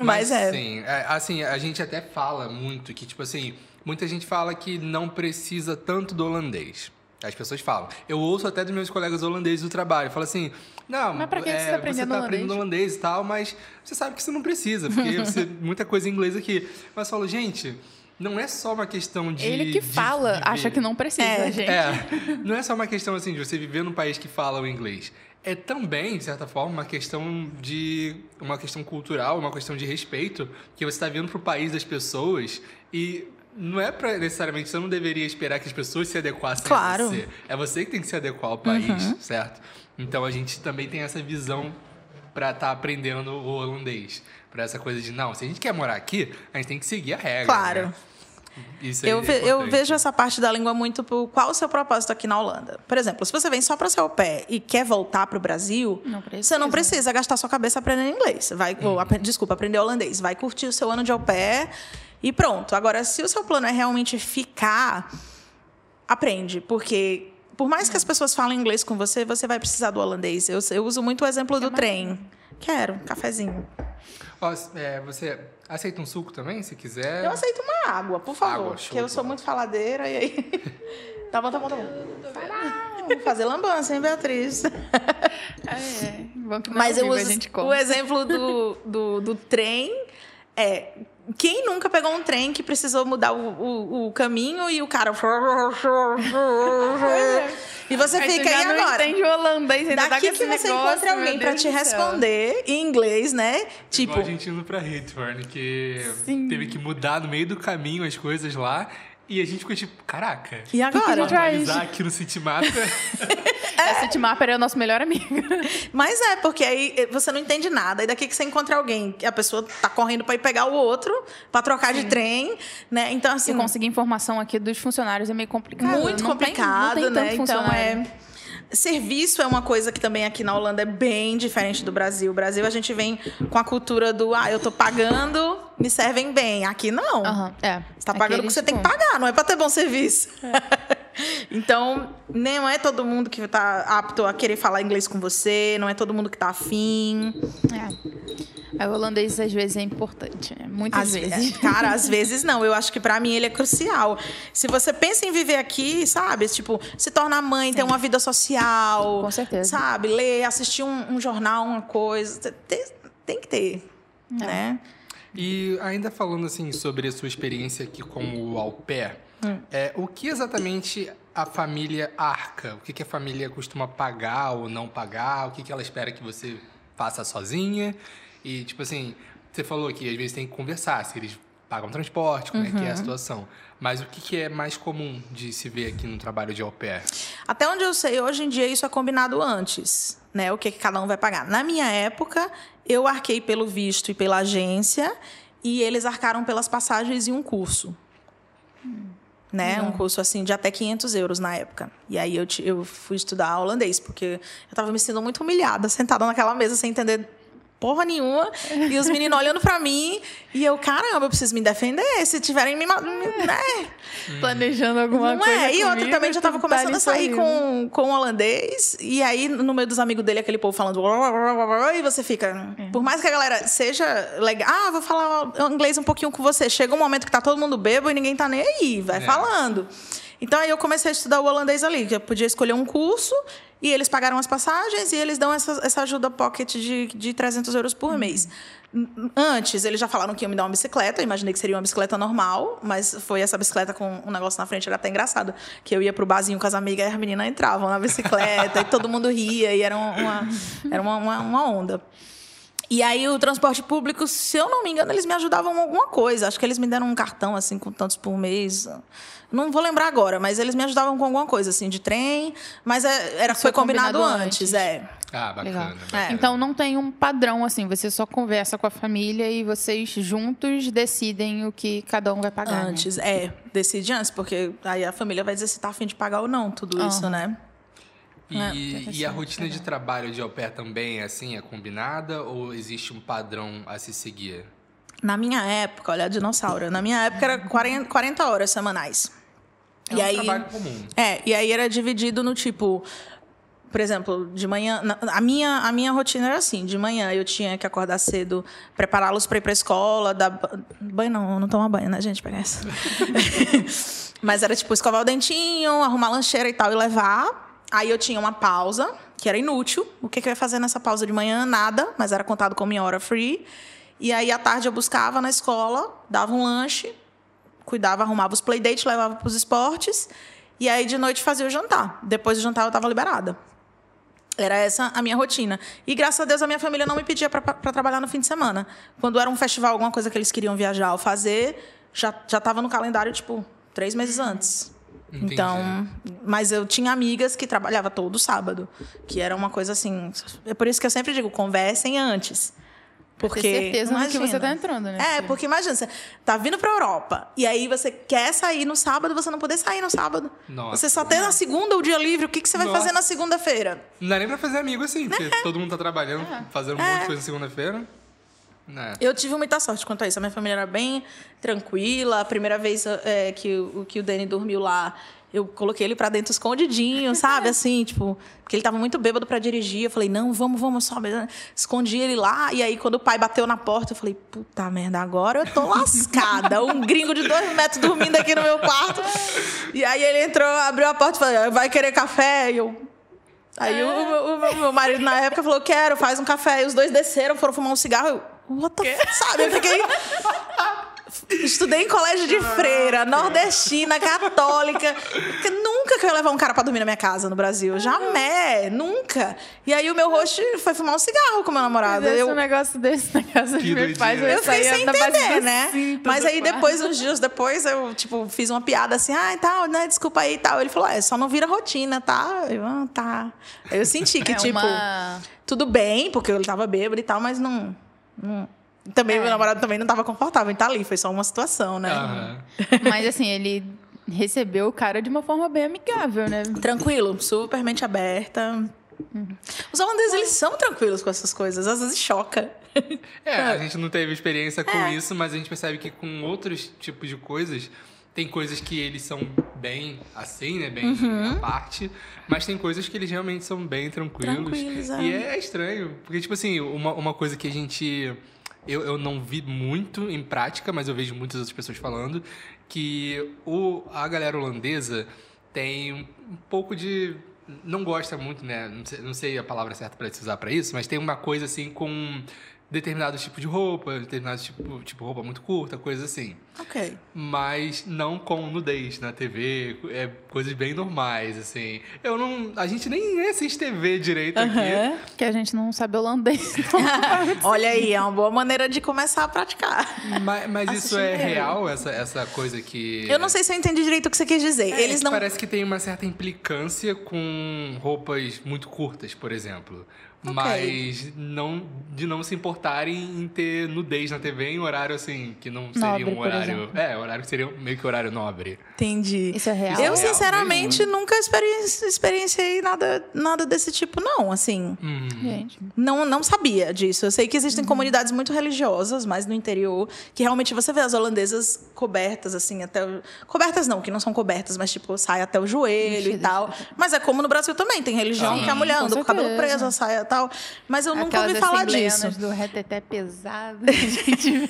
Mas é. Sim, é, assim, a gente até fala muito que, tipo assim, muita gente fala que não precisa tanto do holandês. As pessoas falam. Eu ouço até dos meus colegas holandeses do trabalho. Fala assim, não, Mas pra que que você é, tá aprendendo tá aprendendo holandês? holandês e tal, mas você sabe que você não precisa, porque você muita coisa em inglês aqui. Mas eu falo, gente, não é só uma questão de. Ele que de fala, viver. acha que não precisa, É, gente. É, não é só uma questão assim de você viver num país que fala o inglês. É também, de certa forma, uma questão de uma questão cultural, uma questão de respeito que você está vindo para o país das pessoas e não é para necessariamente você não deveria esperar que as pessoas se adequassem Claro. a você. É você que tem que se adequar ao país, certo? Então a gente também tem essa visão para estar aprendendo o holandês, para essa coisa de não, se a gente quer morar aqui, a gente tem que seguir a regra. Claro. né? Isso aí Eu, é eu vejo essa parte da língua muito por qual o seu propósito aqui na Holanda. Por exemplo, se você vem só para ser au pair e quer voltar para o Brasil, Não você não precisa gastar sua cabeça aprendendo inglês. Vai, ou, apre- desculpa, aprender holandês. Vai curtir o seu ano de au pair e pronto. Agora, se o seu plano é realmente ficar, aprende, porque por mais que as pessoas falem inglês com você, você vai precisar do holandês. Eu, eu uso muito o exemplo do trem. Quero, um cafezinho. Ó, é, você aceita um suco também, se quiser? Eu aceito uma água, por favor. Água, show porque eu sou muito faladeira e aí. tá bom, tá bom, tá bom. Vai lá. Vamos fazer lambança, hein, Beatriz? É, bom que Mas é eu uso a gente o exemplo do, do, do trem é. Quem nunca pegou um trem que precisou mudar o, o, o caminho e o cara. E você Aí fica, não agora? entende holandês, ainda tá Daqui com que esse você negócio, encontra alguém pra Deus te responder em inglês, né? Tipo, Igual a gente indo pra Redfern, que Sim. teve que mudar no meio do caminho as coisas lá. E a gente ficou tipo, caraca. e agora? Analisar aqui no Citymap. A Citymapper é o nosso melhor amigo. Mas é, porque aí você não entende nada. E daqui que você encontra alguém, que a pessoa tá correndo pra ir pegar o outro, pra trocar de trem, né? Então, assim. E conseguir informação aqui dos funcionários é meio complicado. muito Não tem- complicado, não tem, né? tanto Então é. Serviço é uma coisa que também aqui na Holanda é bem diferente do Brasil. O Brasil a gente vem com a cultura do ah, eu tô pagando, me servem bem. Aqui não. Aham, é. Você tá pagando o que você tem que pagar, não é pra ter bom serviço. então, não é todo mundo que tá apto a querer falar inglês com você, não é todo mundo que tá afim. É. Aí o holandês às vezes é importante, né? Muitas Às vezes. vezes. Cara, às vezes não. Eu acho que pra mim ele é crucial. Se você pensa em viver aqui, sabe? Tipo, se tornar mãe, ter uma vida social. Com certeza. Sabe? Ler, assistir um, um jornal, uma coisa. Tem, tem que ter. É. Né? E ainda falando assim sobre a sua experiência aqui como au pair, Hum. é, o que exatamente a família arca? O que, que a família costuma pagar ou não pagar? O que, que ela espera que você faça sozinha? E, tipo assim, você falou que às vezes tem que conversar, se eles pagam transporte, como é que é Uhum. a situação. Mas o que, que é mais comum de se ver aqui no trabalho de au pair? Até onde eu sei, hoje em dia isso é combinado antes, né? O que, que cada um vai pagar. Na minha época, eu arquei pelo visto e pela agência e eles arcaram pelas passagens e um curso. Né? Um curso assim de até 500 euros na época. E aí eu, eu fui estudar holandês, porque eu estava me sentindo muito humilhada, sentada naquela mesa sem entender porra nenhuma. E os meninos olhando pra mim. E eu, caramba, eu preciso me defender. Se tiverem me. me- Né? Planejando alguma Não coisa. é? E outra também já tava tá começando a sair com, com o holandês. E aí, no meio dos amigos dele, aquele povo falando. E você fica. É. Por mais que a galera seja legal. Ah, vou falar inglês um pouquinho com você. Chega um momento que tá todo mundo bêbado e ninguém tá nem aí. Vai É. falando. Então aí eu comecei a estudar o holandês ali, que eu podia escolher um curso e eles pagaram as passagens e eles dão essa, essa ajuda pocket de, de 300 euros por Uhum. mês. Antes, eles já falaram que iam me dar uma bicicleta, eu imaginei que seria uma bicicleta normal, mas foi essa bicicleta com um negócio na frente, era até engraçado. Que eu ia pro barzinho com as amigas e as meninas entravam na bicicleta e todo mundo ria e era uma, era uma, uma, uma onda. E aí o transporte público, se eu não me engano, eles me ajudavam com alguma coisa. Acho que eles me deram um cartão assim com tantos por mês. Não vou lembrar agora, mas eles me ajudavam com alguma coisa assim de trem, mas é- era foi, Foi combinado, combinado antes, antes. é. Ah, bacana. Legal. bacana. É. Então não tem um padrão assim, você só conversa com a família e vocês juntos decidem o que cada um vai pagar. né? Antes, é, decide antes, porque aí a família vai dizer se tá afim de pagar ou não, tudo isso, Aham. né? E, É, e a rotina de trabalho de au pair também é assim, é combinada ou existe um padrão a se seguir? Na minha época, olha a dinossauro, na minha época era 40, 40 horas semanais. É e um aí, trabalho comum. É, e aí era dividido no tipo, por exemplo, de manhã, a minha a minha rotina era assim, de manhã eu tinha que acordar cedo, prepará-los para ir para escola, dar ba- banho não, não toma banho, né, gente, pega essa. Mas era tipo escovar o dentinho, arrumar a lancheira e tal e levar. Aí eu tinha uma pausa, que era inútil. O que, que eu ia fazer nessa pausa de manhã? Nada, mas era contado como minha hora free. E aí à tarde eu buscava na escola, dava um lanche, cuidava, arrumava os playdates, levava para os esportes. E aí de noite fazia o jantar. Depois do jantar eu estava liberada. Era essa a minha rotina. E graças a Deus a minha família não me pedia para trabalhar no fim de semana. Quando era um festival, alguma coisa que eles queriam viajar ou fazer, já já estava no calendário tipo três meses antes. Entendi. Então, mas eu tinha amigas que trabalhava todo sábado, que era uma coisa assim. É por isso que eu sempre digo, conversem antes. Porque ter certeza no que imagina. você tá entrando, né? É, porque imagina, você tá vindo pra Europa e aí você quer sair no sábado, você não poder sair no sábado. Nossa. Você só tem na segunda o dia livre, o que, que você vai Nossa. fazer na segunda-feira? Não dá nem pra fazer amigo assim, porque É. todo mundo tá trabalhando, fazendo um monte de coisa na segunda-feira. Né? Eu tive muita sorte quanto a isso. A minha família era bem tranquila. A primeira vez é, que, o, que o Dani dormiu lá, Eu coloquei ele pra dentro escondidinho, sabe? Assim, tipo, porque ele tava muito bêbado pra dirigir. Eu falei, não, vamos, vamos, sobe. Escondi ele lá. E aí, quando o pai bateu na porta, eu falei, puta merda, agora eu tô lascada. Um gringo de dois metros dormindo aqui no meu quarto. E aí ele entrou, abriu a porta e falou, vai querer café? E eu. Aí o, o- o meu marido na época falou, quero, faz um café. E os dois desceram, foram fumar um cigarro. Eu, what the f... Sabe? Eu fiquei. Estudei em colégio de freira, nordestina, católica. Porque Nunca que eu ia levar um cara pra dormir na minha casa no Brasil. Jamais, nunca. E aí o meu host foi fumar um cigarro com meu namorado. Eu, um negócio desse na casa Que de meus pais, doideira. eu eu fiquei sem entender, né? Mas aí depois, uns dias depois, eu, tipo, fiz uma piada assim, ah, e tal, né? Desculpa aí e tal. Ele falou, é, só não vira rotina, tá? Eu, ah, tá. Eu senti que, É tipo, uma- tudo bem, porque ele tava bêbado e tal, mas não. não- Também É. meu namorado também não tava confortável em estar ali, foi só uma situação, né? Aham. Mas assim, ele recebeu o cara de uma forma bem amigável, né? Tranquilo, super mente aberta. Os holandeses, eles são tranquilos com essas coisas, às vezes choca. É, a gente não teve experiência com É. isso, mas a gente percebe que com outros tipos de coisas, tem coisas que eles são bem assim, né? Bem Uhum. à parte, mas tem coisas que eles realmente são bem tranquilos. Tranquilos, é. E é estranho, porque, tipo assim, uma, uma coisa que a gente. Eu, eu não vi muito em prática, mas eu vejo muitas outras pessoas falando, que o, a galera holandesa tem um, pouco de. Não gosta muito, né? Não sei, não sei a palavra certa para se usar para isso, mas tem uma coisa assim com determinado tipo de roupa, determinado tipo, tipo roupa muito curta, coisas assim. Ok. Mas não com nudez na TV, é coisas bem normais, assim. Eu não. A gente nem assiste TV direito aqui. Aham. Que a gente não sabe holandês. Olha aí, é uma boa maneira de começar a praticar. Mas, mas isso é TV. real, essa, essa coisa que. Eu não sei se eu entendi direito o que você quis dizer. É, Eles não. Parece que tem uma certa implicância com roupas muito curtas, por exemplo. Mas não de não se importarem em ter nudez na TV em horário assim, que não seria Nobre, um por horário. É, horário que seria meio que horário nobre. Entendi. Isso é real? Eu, é real sinceramente, nunca experienci- experienciei nada, nada desse tipo, não. Assim, Hum. Gente. não, não sabia disso. Eu sei que existem comunidades muito religiosas, mas no interior, que realmente você vê as holandesas cobertas, assim, até. o- Cobertas não, que não são cobertas, mas tipo, sai até o joelho e Vestidas, tal. Mas é como no Brasil também, tem religião Sim, que a mulher anda com o cabelo preso, sai e tal. Mas eu nunca Aquelas ouvi falar disso. do reteté pesado. que a gente vê.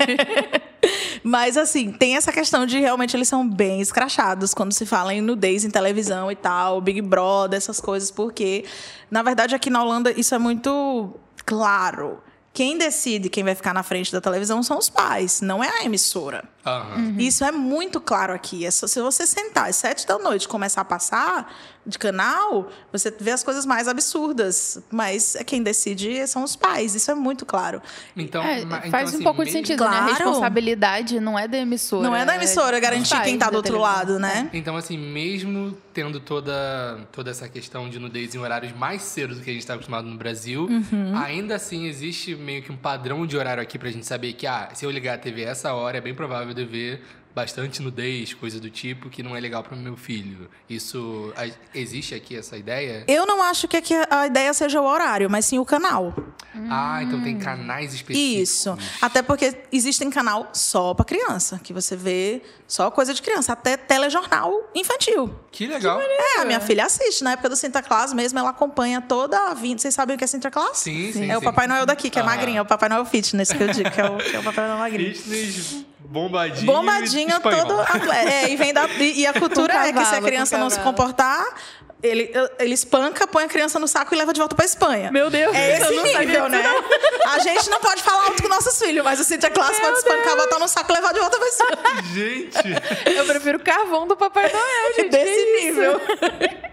Mas assim, tem essa questão de realmente eles são bem escrachados quando se fala em nudez em televisão e tal, Big Brother, essas coisas, porque na verdade aqui na Holanda isso é muito claro. Quem decide quem vai ficar na frente da televisão são os pais, não é a emissora. Aham. Isso é muito claro aqui. É só, se você sentar às sete da noite e começar a passar de canal, você vê as coisas mais absurdas. Mas quem decide são os pais. Isso é muito claro. Então, É, então, faz assim, um pouco de sentido, né? A Claro. responsabilidade não é da emissora. Não é da emissora dos garantir pais quem tá da do outro lado, né? Então, assim, mesmo tendo toda, toda essa questão de nudez em horários mais cedos do que a gente está acostumado no Brasil, Uhum. ainda assim existe meio que um padrão de horário aqui pra gente saber que, ah, se eu ligar a TV essa hora, é bem provável de eu ver bastante nudez, coisa do tipo, que não é legal pro meu filho. Isso. existe aqui essa ideia? Eu não acho que a ideia seja o horário, mas sim o canal. Ah, então tem canais específicos. Isso. Até porque existem canal só pra criança, que você vê só coisa de criança, até telejornal infantil. Que legal. É, a minha filha assiste. Na época do Santa Claus mesmo, ela acompanha toda a vinda. Vocês sabem o que é Santa Claus? Sim, sim. É o sim. Papai Noel daqui, que é Aham. magrinho. É o Papai Noel Fitness, que eu digo, que é o, que é o Papai Noel magrinho. Fitness, bombadinho. Bombadinho e todo. atleta. É, e, vem da, e, e a cultura é que se a criança não se comportar, ele, ele espanca, põe a criança no saco e leva de volta pra Espanha. Meu Deus, É esse não nível, né? A gente não pode falar alto com nossos filhos, mas o Cintia Class pode espancar, botar no saco e levar de volta pra Espanha. Gente, Eu prefiro o carvão do Papai Noel, gente. Desse nível.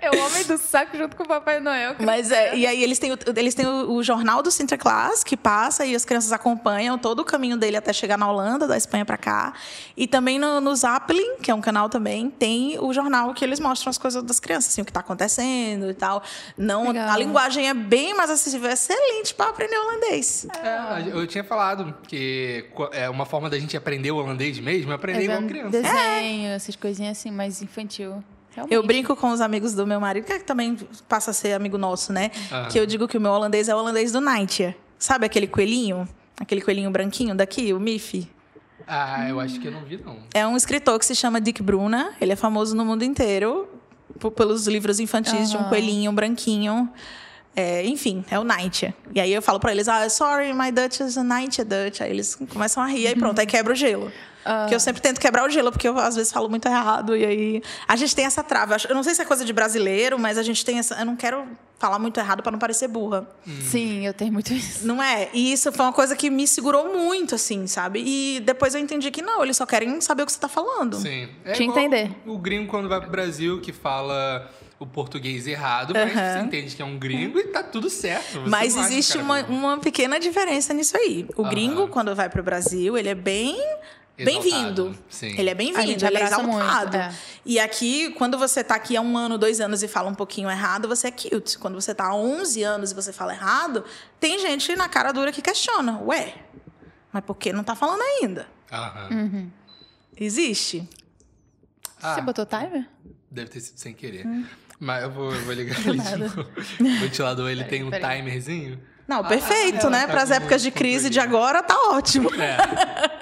É o homem do saco junto com o Papai Noel. Mas é, e aí eles têm, o, eles têm o, o jornal do Sinterklaas, que passa e as crianças acompanham todo o caminho dele até chegar na Holanda, da Espanha pra cá. E também no, no que é um canal também, tem o jornal que eles mostram as coisas das crianças, assim, o que tá acontecendo e tal. Não, Legal. a linguagem é bem mais acessível, é excelente para aprender holandês. É, eu tinha falado que é uma forma da gente aprender o holandês mesmo é aprender igual vendo criança. Desenho, essas coisinhas assim, mais infantil. Realmente. Eu brinco com os amigos do meu marido, que também passa a ser amigo nosso, né? Aham. Que eu digo que o meu holandês é o holandês do Nightshare. Sabe aquele coelhinho? Aquele coelhinho branquinho daqui, o Miffy? Ah, eu acho que eu não vi, não. É um escritor que se chama Dick Bruna. Ele é famoso no mundo inteiro. Pelos livros infantis de um coelhinho branquinho. É, enfim, é o Night. E aí eu falo pra eles, ah, sorry, my Dutch is a Night Dutch. Aí eles começam a rir, aí pronto, aí quebra o gelo. Porque eu sempre tento quebrar o gelo, porque eu às vezes falo muito errado. E aí. A gente tem essa trava. Eu não sei se é coisa de brasileiro, mas a gente tem essa. Eu não quero falar muito errado pra não parecer burra. Sim, eu tenho muito isso. Não é? E isso foi uma coisa que me segurou muito, assim, sabe? E depois eu entendi que não, eles só querem saber o que você tá falando. Sim. É Te igual entender. O gringo quando vai pro Brasil que fala o português errado, mas você entende que é um gringo e tá tudo certo. Você Mas existe uma, uma pequena diferença nisso aí. O gringo, quando vai pro Brasil, ele é bem. Exaltado, Bem-vindo. sim. Ele é bem-vindo, ele é abraça muito, exaltado. é. E aqui, quando você tá aqui há um ano, dois anos e fala um pouquinho errado, você é cute. Quando você tá há 11 anos e você fala errado, tem gente na cara dura que questiona. Ué, mas por que não tá falando ainda? Aham. Hum. Existe? Ah, Você botou timer? deve ter sido sem querer. Hum. Mas eu vou, eu vou ligar ele de. O ventilador, ele tem um timerzinho. Não, Ah, perfeito, ela né? tá Para as épocas de crise de controle. agora, tá ótimo. É.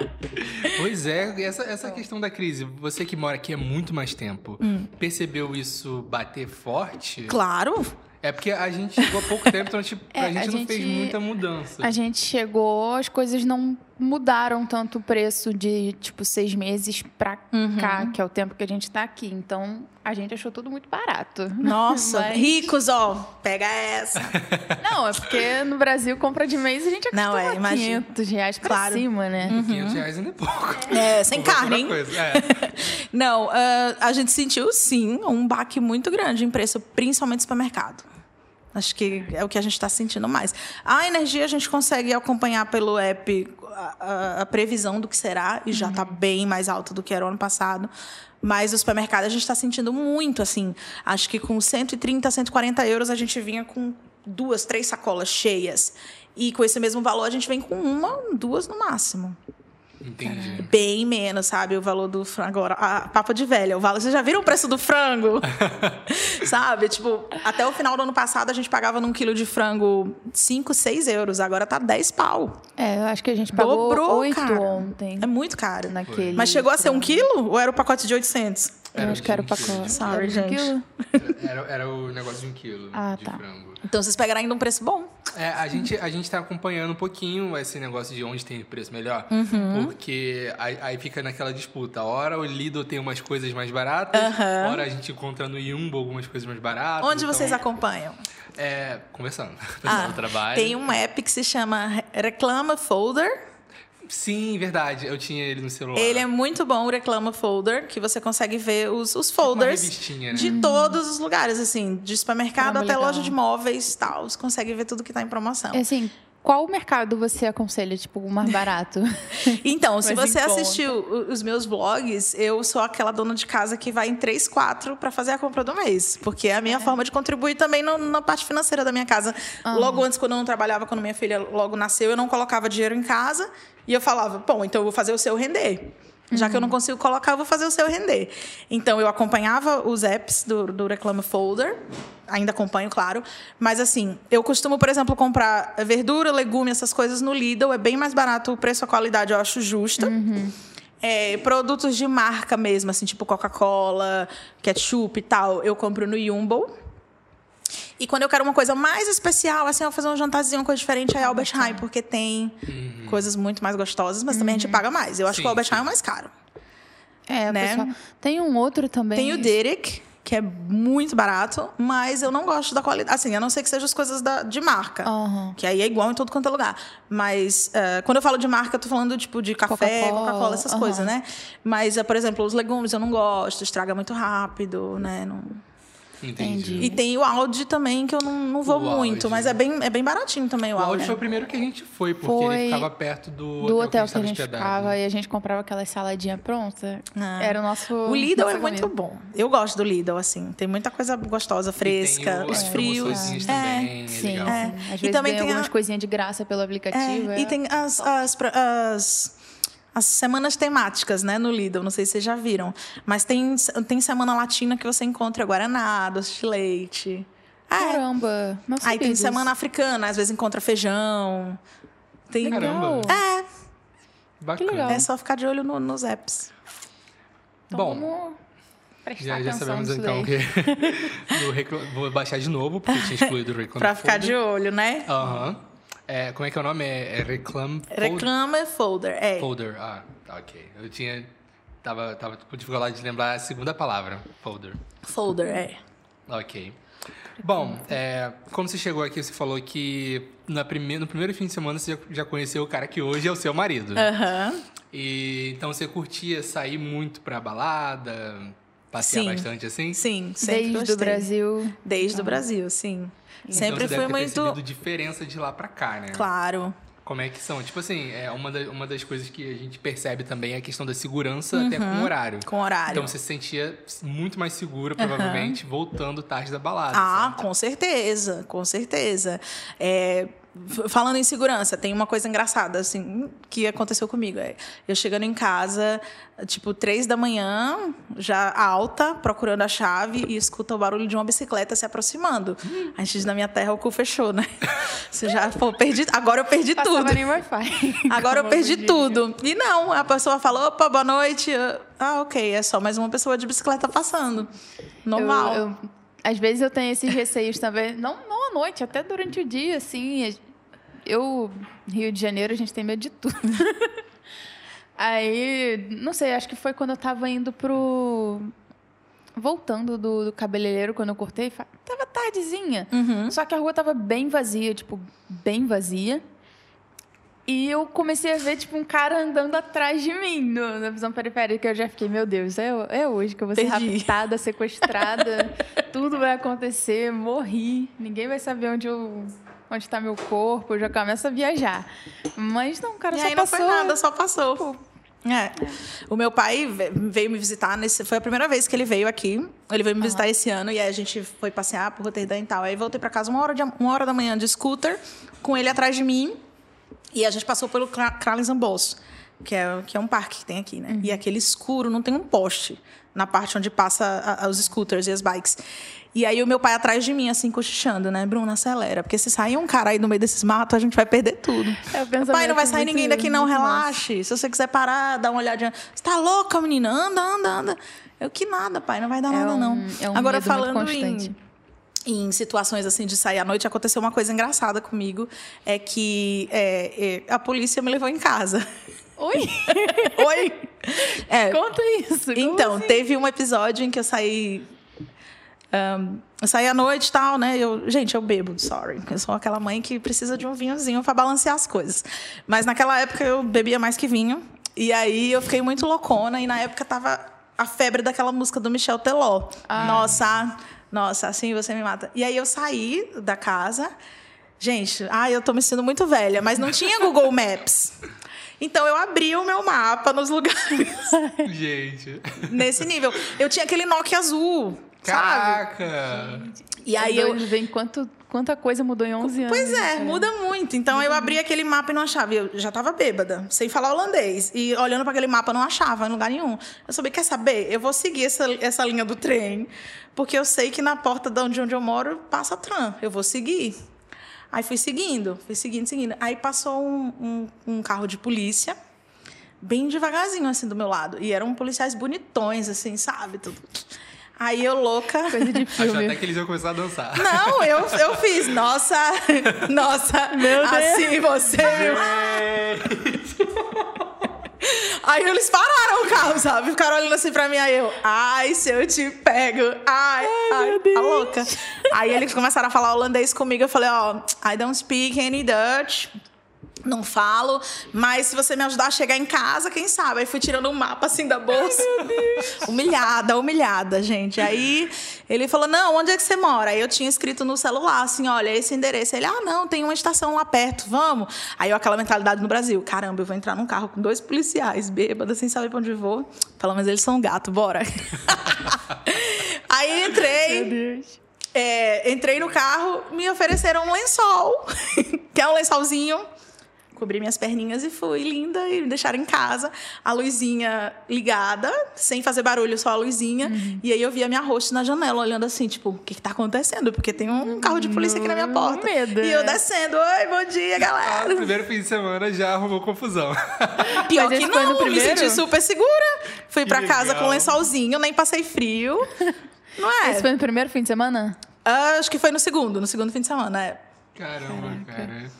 pois é, essa, essa questão da crise. Você que mora aqui há muito mais tempo, Hum. percebeu isso bater forte? Claro. É porque a gente chegou há pouco tempo, então a gente, É, a gente a não fez gente- muita mudança. A gente chegou, as coisas não mudaram tanto o preço de, tipo, seis meses pra Uhum. cá, que é o tempo que a gente tá aqui. Então, a gente achou tudo muito barato. Nossa, Mas- ricos, ó. Pega essa. Não, é porque no Brasil, compra de mês, a gente Não, acostuma é, a imagina. 500 reais pra Claro. cima, né? 500 reais ainda é pouco. É, sem Comprou carne, hein? É. Não, ah, a gente sentiu sim um baque muito grande em preço, principalmente no supermercado. Acho que é o que a gente está sentindo mais. A energia a gente consegue acompanhar pelo app a, a- a previsão do que será e já está bem mais alto do que era o ano passado. Mas o supermercado a gente está sentindo muito assim. Acho que com 130, 140 euros a gente vinha com duas, três sacolas cheias. E com esse mesmo valor a gente vem com uma, duas no máximo Entendi. bem menos, sabe? O valor do frango. Agora, a papo de velha. O valor, vocês já viram o preço do frango? sabe? Tipo, até o final do ano passado a gente pagava num quilo de frango 5, 6 euros. Agora tá 10 pau. É, eu acho que a gente pagou Dobrou, 8 cara. ontem. É muito caro. Naquele. Mas chegou a ser um quilo ou era o pacote de 800? Eu acho que era o pacote. Sorry, era um gente. quilo? Era, era o negócio de um quilo Ah, de tá. frango. Então vocês pegaram ainda um preço bom. É, a gente, a gente tá acompanhando um pouquinho esse negócio de onde tem preço melhor. Uhum. Porque aí, aí fica naquela disputa. Hora o Lidl tem umas coisas mais baratas, Aham. hora a gente encontra no Yumbo algumas coisas mais baratas. Onde então, vocês acompanham? É, conversando. Pessoal do trabalho. tem um app que se chama Reclama Folder. Sim, verdade. Eu tinha ele no celular. Ele é muito bom, o Reclama Folder, que você consegue ver os, os folders né? de todos os lugares, assim, de supermercado Caramba, até legal. loja de móveis e tal. Você consegue ver tudo que tá em promoção. É assim, qual mercado você aconselha, tipo, o mais barato? Então, se você assistiu os meus vlogs, eu sou aquela dona de casa que vai em três, quatro para fazer a compra do mês. Porque é a minha forma de contribuir também no- na parte financeira da minha casa. Logo antes, quando eu não trabalhava, quando minha filha logo nasceu, eu não colocava dinheiro em casa. E eu falava, bom, então eu vou fazer o seu render. Já que eu não consigo colocar, eu vou fazer o seu render. Então, eu acompanhava os apps do, do Reclama Folder. Ainda acompanho, claro. Mas, assim, eu costumo, por exemplo, comprar verdura, legume, essas coisas no Lidl. É bem mais barato. O preço, a qualidade, eu acho justa. É, produtos de marca mesmo, assim, tipo Coca-Cola, ketchup e tal, eu compro no Jumbo. E quando eu quero uma coisa mais especial, assim, eu vou fazer um jantarzinho, uma coisa diferente, aí é Albert Heijn, porque tem coisas muito mais gostosas, mas também a gente paga mais. Eu acho Sim, que o Albert sim. Heijn é o mais caro. É, Né? pessoal. Tem um outro também. Tem o Derek, que é muito barato, mas eu não gosto da qualidade. Assim, a não ser que sejam as coisas da- de marca. Aham. Que aí é igual em todo quanto é lugar. Mas eh, quando eu falo de marca, eu tô falando tipo de café, Coca-Cola, Coca-Cola, essas aham. coisas, né? Mas, eh, por exemplo, os legumes eu não gosto, estraga muito rápido, né? Não- Entendi. E tem o Audi também, que eu não, não vou O muito, Audi. mas é bem, é bem baratinho também o, O áudio Audi. foi o primeiro que a gente foi, porque Foi ele ficava perto do, Do hotel que a gente ficava e a gente comprava aquela saladinha pronta. Ah. Era o nosso. O Lidl é muito bom. Eu gosto do Lidl, assim. Tem muita coisa gostosa, E fresca, tem o- os frios. É. também, é Sim, legal. É. Às E vezes também vem tem a- algumas coisinhas de graça pelo aplicativo. É, e tem as, as, as, as semanas temáticas, né, no Lidl. Não sei se vocês já viram. Mas tem, tem semana latina que você encontra Guaraná, doce de leite. É. Caramba! Não Aí tem disso. semana africana, às vezes encontra feijão. Tem... Caramba. É, Bacana. é só ficar de olho no- nos apps. Então Bom, vamos- prestar Já, já sabemos então daí. que. Vou baixar de novo, porque eu tinha excluído o Reclam Pra ficar Folder. de olho, né? Aham. É, como é que é o nome? É, é Reclam Folder? Reclama folder. É. Folder. Ah, tá, ok. Eu tinha. Tava, tava com dificuldade de lembrar a segunda palavra. Folder. Folder, é. Ok. Bom, é, quando você chegou aqui, você falou que na prime no primeiro fim de semana você já, conheceu o cara que hoje é o seu marido. Aham. E então você curtia sair muito pra balada, passear Sim. bastante assim? Sim, sempre Desde gostei. o Brasil. Desde o Brasil, sim. Então Sempre você foi deve ter muito. percebido diferença de lá pra cá, né? Claro. Como é que são? Tipo assim, é uma, da- uma das coisas que a gente percebe também é a questão da segurança até com o horário. Com horário. Então você se sentia muito mais segura, provavelmente, voltando tarde da balada. Ah, certo? com certeza, com certeza. É, falando em segurança, tem uma coisa engraçada, assim, que aconteceu comigo. É, eu chegando em casa, tipo, três da manhã, já alta, procurando a chave, e escuta o barulho de uma bicicleta se aproximando. A gente na minha terra, o cu fechou, né? Você já, pô, perdi. Agora eu perdi Passava tudo. nem Wi-Fi. Agora eu Como perdi diria. tudo. E não, a pessoa falou, opa, boa noite. Eu, Ah, ok, é só mais uma pessoa de bicicleta passando. Normal. Eu, eu- às vezes eu tenho esses receios também. Não, não à noite, até durante o dia, assim. Eu, Rio de Janeiro, a gente tem medo de tudo. Aí, não sei, acho que foi quando eu tava indo pro. Voltando do, do cabeleireiro, quando eu cortei, tava tardezinha. Uhum. Só que a rua tava bem vazia, tipo, bem vazia. E eu comecei a ver, tipo, um cara andando atrás de mim no- na visão periférica. Eu já fiquei, meu Deus, é, é hoje que eu vou ser Perdi. raptada, sequestrada. tudo vai acontecer, morri. Ninguém vai saber onde eu... Onde tá meu corpo, eu já começo a viajar. Mas não, o cara E só aí não passou. foi nada, só passou. É. O meu pai ve- veio me visitar, nesse, foi a primeira vez que ele veio aqui. Ele veio me visitar esse ano e aí a gente foi passear por Roterdã e tal. Aí voltei pra casa uma hora, de, uma hora da manhã de scooter, com ele atrás de mim. E a gente passou pelo Kralensambos, que é, que é um parque que tem aqui, né? E aquele escuro, não tem um poste na parte onde passa a- a- os scooters e as bikes. E aí o meu pai atrás de mim, assim, cochichando, né? Bruna, acelera. Porque se sair um cara aí no meio desses matos, a gente vai perder tudo. É Pai, não vai sair ninguém daqui, não, massa. relaxe. Se você quiser parar, dá uma olhadinha. Você tá louca, menina? Anda, anda, anda. Eu, que nada, pai, não vai dar É nada, um- não. é um Agora, falando em, em situações assim de sair à noite, aconteceu uma coisa engraçada comigo. É que é, é, a polícia me levou em casa. Oi? Oi? É, Conta isso. então, assim? teve um episódio em que eu saí. ahn, eu saí à noite e tal, né? Eu, gente, eu bebo, sorry. Eu sou aquela mãe que precisa de um vinhozinho para balancear as coisas. Mas naquela época eu bebia mais que vinho. E aí eu fiquei muito loucona. E na época tava a febre daquela música do Michel Teló. Nossa, nossa, assim você me mata. E aí eu saí da casa. Gente, ai, eu tô me sentindo muito velha, mas não tinha Google Maps. Então eu abri o meu mapa nos lugares Gente. nesse nível. Eu tinha aquele Nokia azul, sabe? Caraca! E aí eu. Vem quanto, quanta coisa mudou em 11 anos. Pois é, muda muito. Então eu abri aquele mapa e não achava. Eu já tava bêbada, sem falar holandês. E olhando para aquele mapa, eu não achava em lugar nenhum. Eu soube, quer saber? Eu vou seguir essa, essa linha do trem, porque eu sei que na porta de onde, eu moro passa tram. Eu vou seguir. Aí fui seguindo, fui seguindo, seguindo. Aí passou um, um, um carro de polícia, bem devagarzinho, assim, do meu lado. E eram policiais bonitões, assim, sabe? Tudo. Aí eu louca. Coisa de filme. até que eles iam começar a dançar. Não, eu, eu fiz. Nossa, nossa, Meu Deus. assim você viu. Aí eles pararam o carro, sabe? Ficaram olhando assim pra mim, aí eu, ai, se eu te pego, ai, ai, tá louca. Aí eles começaram a falar holandês comigo, eu falei, ó, I don't speak any Dutch. Não falo, mas se você me ajudar a chegar em casa, quem sabe? Aí fui tirando um mapa assim da bolsa. humilhada, humilhada, gente. Aí ele falou: Não, onde é que você mora? Aí eu tinha escrito no celular assim: Olha, esse endereço. Ele: Ah, não, tem uma estação lá perto, vamos. Aí eu, aquela mentalidade no Brasil: Caramba, eu vou entrar num carro com dois policiais, bêbada, sem saber pra onde vou. Pelo menos eles são gato, bora. Aí entrei. Meu Deus. É, entrei no carro, me ofereceram um lençol, que é um lençolzinho cobri minhas perninhas e fui linda e me deixaram em casa, a luzinha ligada, sem fazer barulho, só a luzinha. Uhum. E aí eu vi a minha host na janela, olhando assim, tipo, o que, que tá acontecendo? Porque tem um carro de polícia aqui na minha porta. Medo, e eu né? descendo, oi, bom dia, Ah, galera. no primeiro fim de semana já arrumou confusão. Pior Mas que esse foi no não, me primeiro? senti super segura. Fui pra casa com lençolzinho, nem passei frio. Não é? Esse foi no primeiro fim de semana? Ah, acho que foi no segundo, no segundo fim de semana, é. Caramba, cara.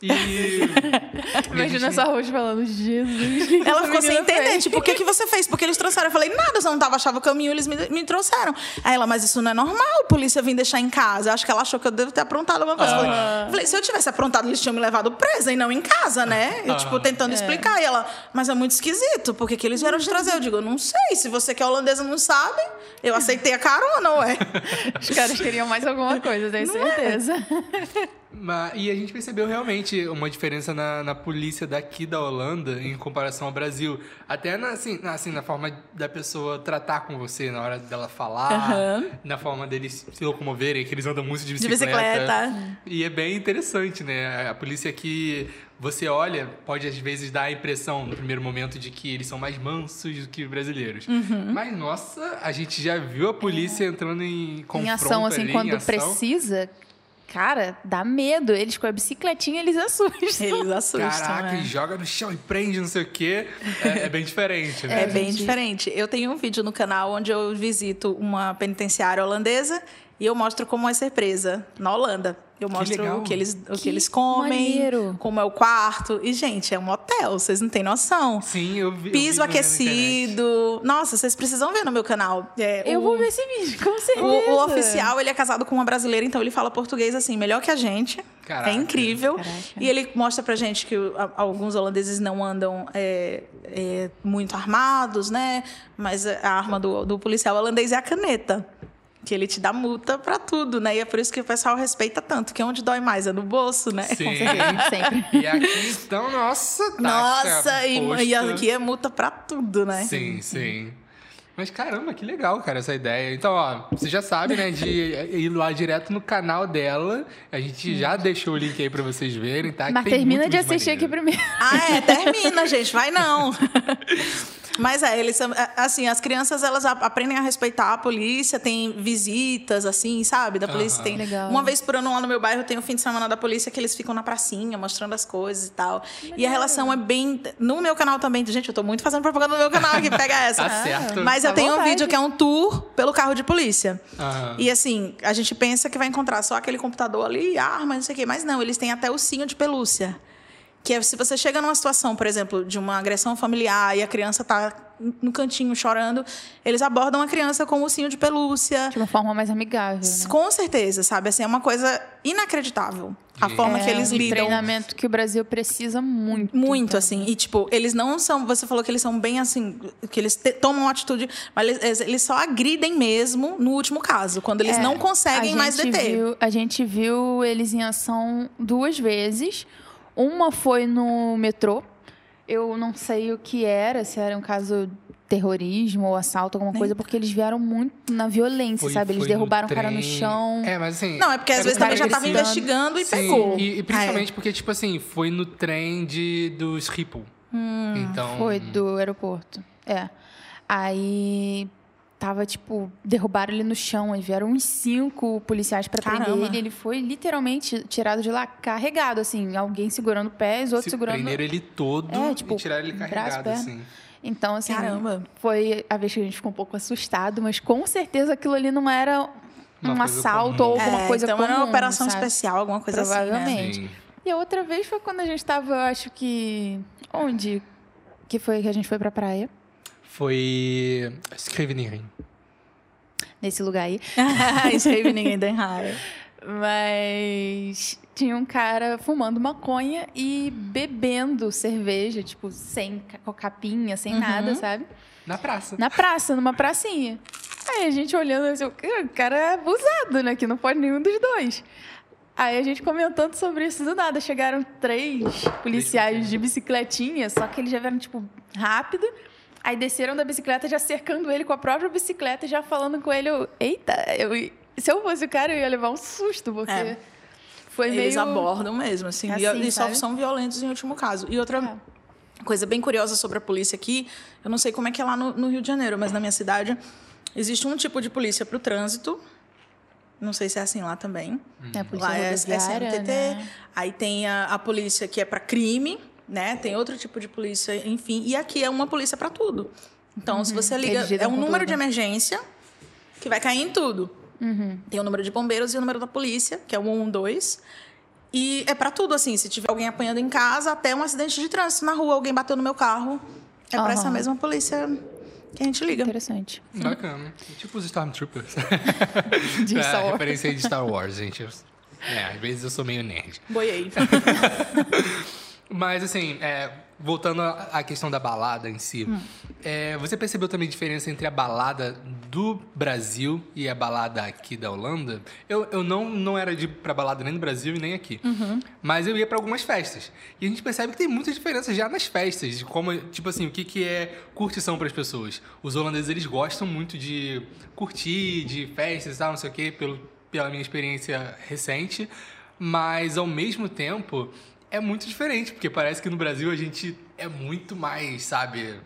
E. Imagina essa host falando, Jesus. que Ela ficou sem entender, fez? tipo, o que, que você fez? Porque eles trouxeram. Eu falei, nada, eu só não tava, achava o caminho, eles me, me trouxeram. Aí ela, mas isso não é normal, a polícia vir deixar em casa. Acho que ela achou que eu devo ter aprontado alguma coisa. Eu falei- Eu falei, se eu tivesse aprontado, eles tinham me levado presa e não em casa, né? Eu, tipo, tentando explicar. E ela, mas é muito esquisito, por que, que eles vieram te trazer? Eu digo, não sei, se você que é holandesa não sabe, eu aceitei a carona, ué. Os caras queriam mais alguma coisa, tenho certeza. Ma- e a gente percebeu realmente uma diferença na, na polícia daqui da Holanda em comparação ao Brasil. Até na, assim, na, assim, na forma da pessoa tratar com você, na hora dela falar, Aham. na forma deles se locomoverem, que eles andam muito de De bicicleta. bicicleta. E é bem interessante, né? A polícia aqui, você olha, pode às vezes dar a impressão, no primeiro momento, de que eles são mais mansos do que os brasileiros. Uhum. Mas, nossa, a gente já viu a polícia entrando em confronto em ação, assim, ali, quando ação. precisa, cara, dá medo. Eles com a bicicletinha, eles assustam. Eles assustam, Caraca, né? e joga no chão e prende, não sei o quê. É, é bem diferente, né? É bem gente. diferente. Eu tenho um vídeo no canal onde eu visito uma penitenciária holandesa e eu mostro como é ser presa na Holanda. Eu mostro legal. o que eles, o que Que eles comem, maneiro. como é o quarto. E, gente, é um hotel, vocês não têm noção. Sim, eu vi. eu Piso vi na internet. aquecido. Nossa, vocês precisam ver no meu canal. É, Eu o- vou ver esse vídeo, com certeza. o, o oficial, ele é casado com uma brasileira, então ele fala português assim, melhor que a gente. Caraca. É incrível. Caraca. E ele mostra pra gente que alguns holandeses não andam é, é, muito armados, né? Mas a arma do, do policial holandês é a caneta. Que ele te dá multa pra tudo, né? E é por isso que o pessoal respeita tanto, que onde dói mais é no bolso, né? Sim. Sempre. E aqui, então, nossa, taxa Nossa, e, e aqui é multa pra tudo, né? Sim, sim. Mas caramba, que legal, cara, essa ideia. Então, ó, você já sabe, né, de ir lá direto no canal dela. A gente já deixou o link aí pra vocês verem, tá? Mas tem termina de assistir aqui maneiro. primeiro. Ah, é, termina, gente, vai não. Mas é, eles são, é, assim, as crianças elas aprendem a respeitar a polícia, tem visitas assim, sabe? Da polícia Aham. tem Legal. uma vez por ano lá no meu bairro tem o fim de semana da polícia que eles ficam na pracinha mostrando as coisas e tal. E a relação é bem no meu canal também, gente, eu tô muito fazendo propaganda no meu canal aqui, pega essa. Tá certo. Mas eu À tenho um vídeo que é um tour pelo carro de polícia. Aham. E assim, a gente pensa que vai encontrar só aquele computador ali, arma, não sei o quê. Mas não, eles têm até o cinho de pelúcia. Que é se você chega numa situação, por exemplo, de uma agressão familiar e a criança tá no cantinho chorando, eles abordam a criança com o ursinho de pelúcia. De uma forma mais amigável, né? Com certeza, sabe? Assim, é uma coisa inacreditável. A forma que É eles um lidam. treinamento que o Brasil precisa muito. Muito, então. assim. E, tipo, eles não são. Você falou que eles são bem assim. Que eles te- tomam atitude. Mas eles, eles só agridem mesmo no último caso, quando eles É, não conseguem a mais deter. Viu, a gente viu eles em ação duas vezes. Uma foi no metrô. Eu não sei o que era, se era um caso terrorismo ou assalto, alguma Nem- coisa, porque eles vieram muito na violência, Foi- sabe? Eles derrubaram o cara no chão. É, mas assim. Não, é porque às vezes também já cara tava que- investigando e Sim, pegou. E, e principalmente Ah, porque, tipo assim, foi no trem de, dos Ripple. então. Hum, Foi do aeroporto. É. Aí tava, tipo, derrubaram ele no chão. Aí vieram uns cinco policiais pra prender ele. Ele foi literalmente tirado de lá carregado, assim. Alguém segurando o pé, os outros Se segurando. prenderam ele todo É, tipo, e tiraram ele braço, carregado, perna. assim. Então, assim, Caramba. foi a vez que a gente ficou um pouco assustado, mas com certeza aquilo ali não era Uma um assalto comum. ou alguma É, coisa então comum. era uma operação sabe? especial, alguma coisa assim. Né? Provavelmente. E a outra vez foi quando a gente tava, eu acho que. Onde? Que foi que a gente foi pra praia? Foi. Scriveningen. Nesse lugar aí. Escreve ninguém tem raiva. Mas tinha um cara fumando maconha e bebendo cerveja, tipo, sem ca- capinha, sem Uhum. nada, sabe? Na praça. Na praça, numa pracinha. Aí a gente olhando assim, o cara é abusado, né? Que não pode nenhum dos dois. Aí a gente comentando sobre isso do nada. Chegaram três policiais de bicicletinha, só que eles já vieram, tipo, rápido. Aí desceram da bicicleta, já cercando ele com a própria bicicleta, já falando com ele. Eu, Eita, eu, se eu fosse o cara, eu ia levar um susto, porque. É. Foi Eles meio... abordam mesmo, assim. e- Assim, e só sabe? são violentos em último caso. E outra É. coisa bem curiosa sobre a polícia aqui, eu não sei como é que é lá no, no Rio de Janeiro, mas na minha cidade existe um tipo de polícia para o trânsito. Não sei se é assim lá também. É a polícia Lá é, é CMTT. né? Aí tem a, a polícia que é para crime, né? Tem outro tipo de polícia, enfim. E aqui é uma polícia para tudo. Então, se você liga, é um número tudo. de emergência que vai cair em tudo. Tem o número de bombeiros e o número da polícia, que é o 112. E é para tudo, assim. Se tiver alguém apanhando em casa, até um acidente de trânsito na rua, alguém bateu no meu carro. É para Aham. essa mesma polícia que a gente liga. Interessante. Bacana. Tipo os Stormtroopers. De é, Star Wars. referência aí de Star Wars, gente. É, às vezes eu sou meio nerd. Boiei. Mas, assim, é, voltando à questão da balada em si, Hum. é, você percebeu também a diferença entre a balada do Brasil e a balada aqui da Holanda? Eu, eu não, não era de ir pra balada nem no Brasil e nem aqui. Uhum. Mas eu ia pra algumas festas. E a gente percebe que tem muita diferença já nas festas. De como, tipo assim, o que, que é curtição para as pessoas. Os holandeses, eles gostam muito de curtir, de festas e tal, não sei o quê, pelo, pela minha experiência recente. Mas, ao mesmo tempo, é muito diferente. Porque parece que no Brasil a gente é muito mais, sabe...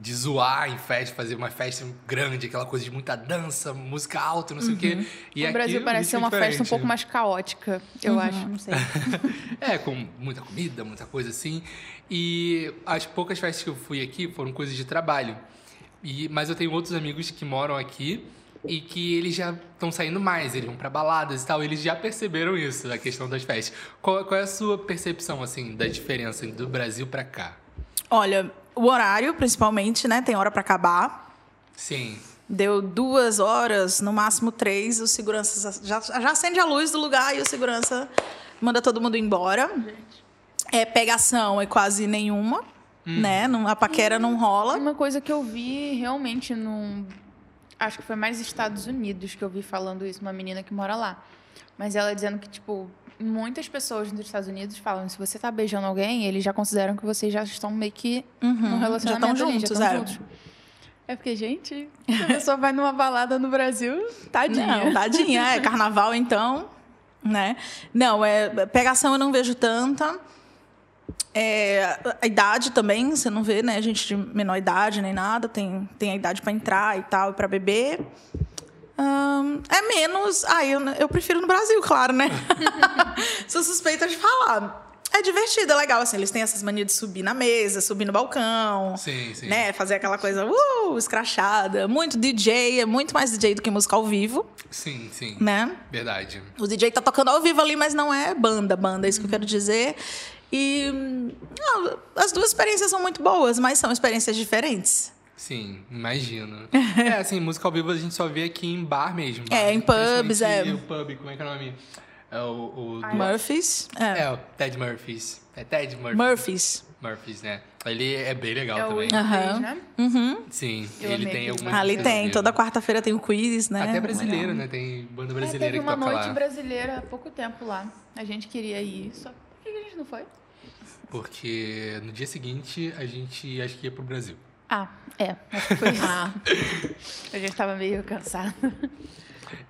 De zoar em festa, fazer uma festa grande, aquela coisa de muita dança, música alta, não sei o quê. E o aqui Brasil parece ser ritmo uma festa um diferente. pouco mais caótica, eu acho, não sei. É, com muita comida, muita coisa assim. E as poucas festas que eu fui aqui foram coisas de trabalho. E, mas eu tenho outros amigos que moram aqui e que eles já estão saindo mais, eles vão pra baladas e tal, eles já perceberam isso, a questão das festas. Qual, qual é a sua percepção, assim, da diferença do Brasil pra cá? Olha, o horário, principalmente, né? Tem hora para acabar. Sim. Deu duas horas, no máximo três, os seguranças já, já acende a luz do lugar e o segurança manda todo mundo embora. É, pegação é quase nenhuma, né? Não, a paquera não rola. Uma coisa que eu vi realmente num. Acho que foi mais Estados Unidos que eu vi falando isso, uma menina que mora lá. Mas ela dizendo que, tipo, muitas pessoas nos Estados Unidos falam: se você tá beijando alguém, eles já consideram que vocês já estão meio que num relacionamento. tão ali, juntos, é. juntos. É porque, gente, a pessoa vai numa balada no Brasil, tadinha. Não, tadinha. É, carnaval, então, né? Não, é, pegação eu não vejo tanta. É, a idade também, você não vê, né? Gente de menor idade nem nada, tem, tem a idade para entrar e tal, para beber. É menos. Ah, eu, eu prefiro no Brasil, claro, né? Sou suspeita de falar. É divertido, é legal, assim, eles têm essas manias de subir na mesa, subir no balcão. Sim, sim. Né? Fazer aquela coisa, uh, escrachada. Muito DJ, é muito mais DJ do que música ao vivo, Sim, sim. né? Verdade. O DJ tá tocando ao vivo ali, mas não é banda, banda, é isso que eu quero dizer. E não, as duas experiências são muito boas, mas são experiências diferentes. Sim, imagino. é, assim, música ao vivo a gente só vê aqui em bar mesmo. É, em pubs, é. O pub, como é que é o nome? É o... o do- Murphys. É. É, o Ted Murphys. É Ted Murphys. Murphys. Murphys, né? Ele é bem legal É o também. Aham. né? Sim, Eu ele tem algumas bar. Ali tem, toda quarta-feira tem o quiz, né? Até brasileiro, Legal. né? Tem banda É, brasileira teve que uma noite lá. brasileira há pouco tempo lá. A gente queria ir. Só por que a gente não foi? Porque no dia seguinte a gente acho que ia pro Brasil. Ah, é. Acho que foi isso. Ah, A gente tava meio cansado.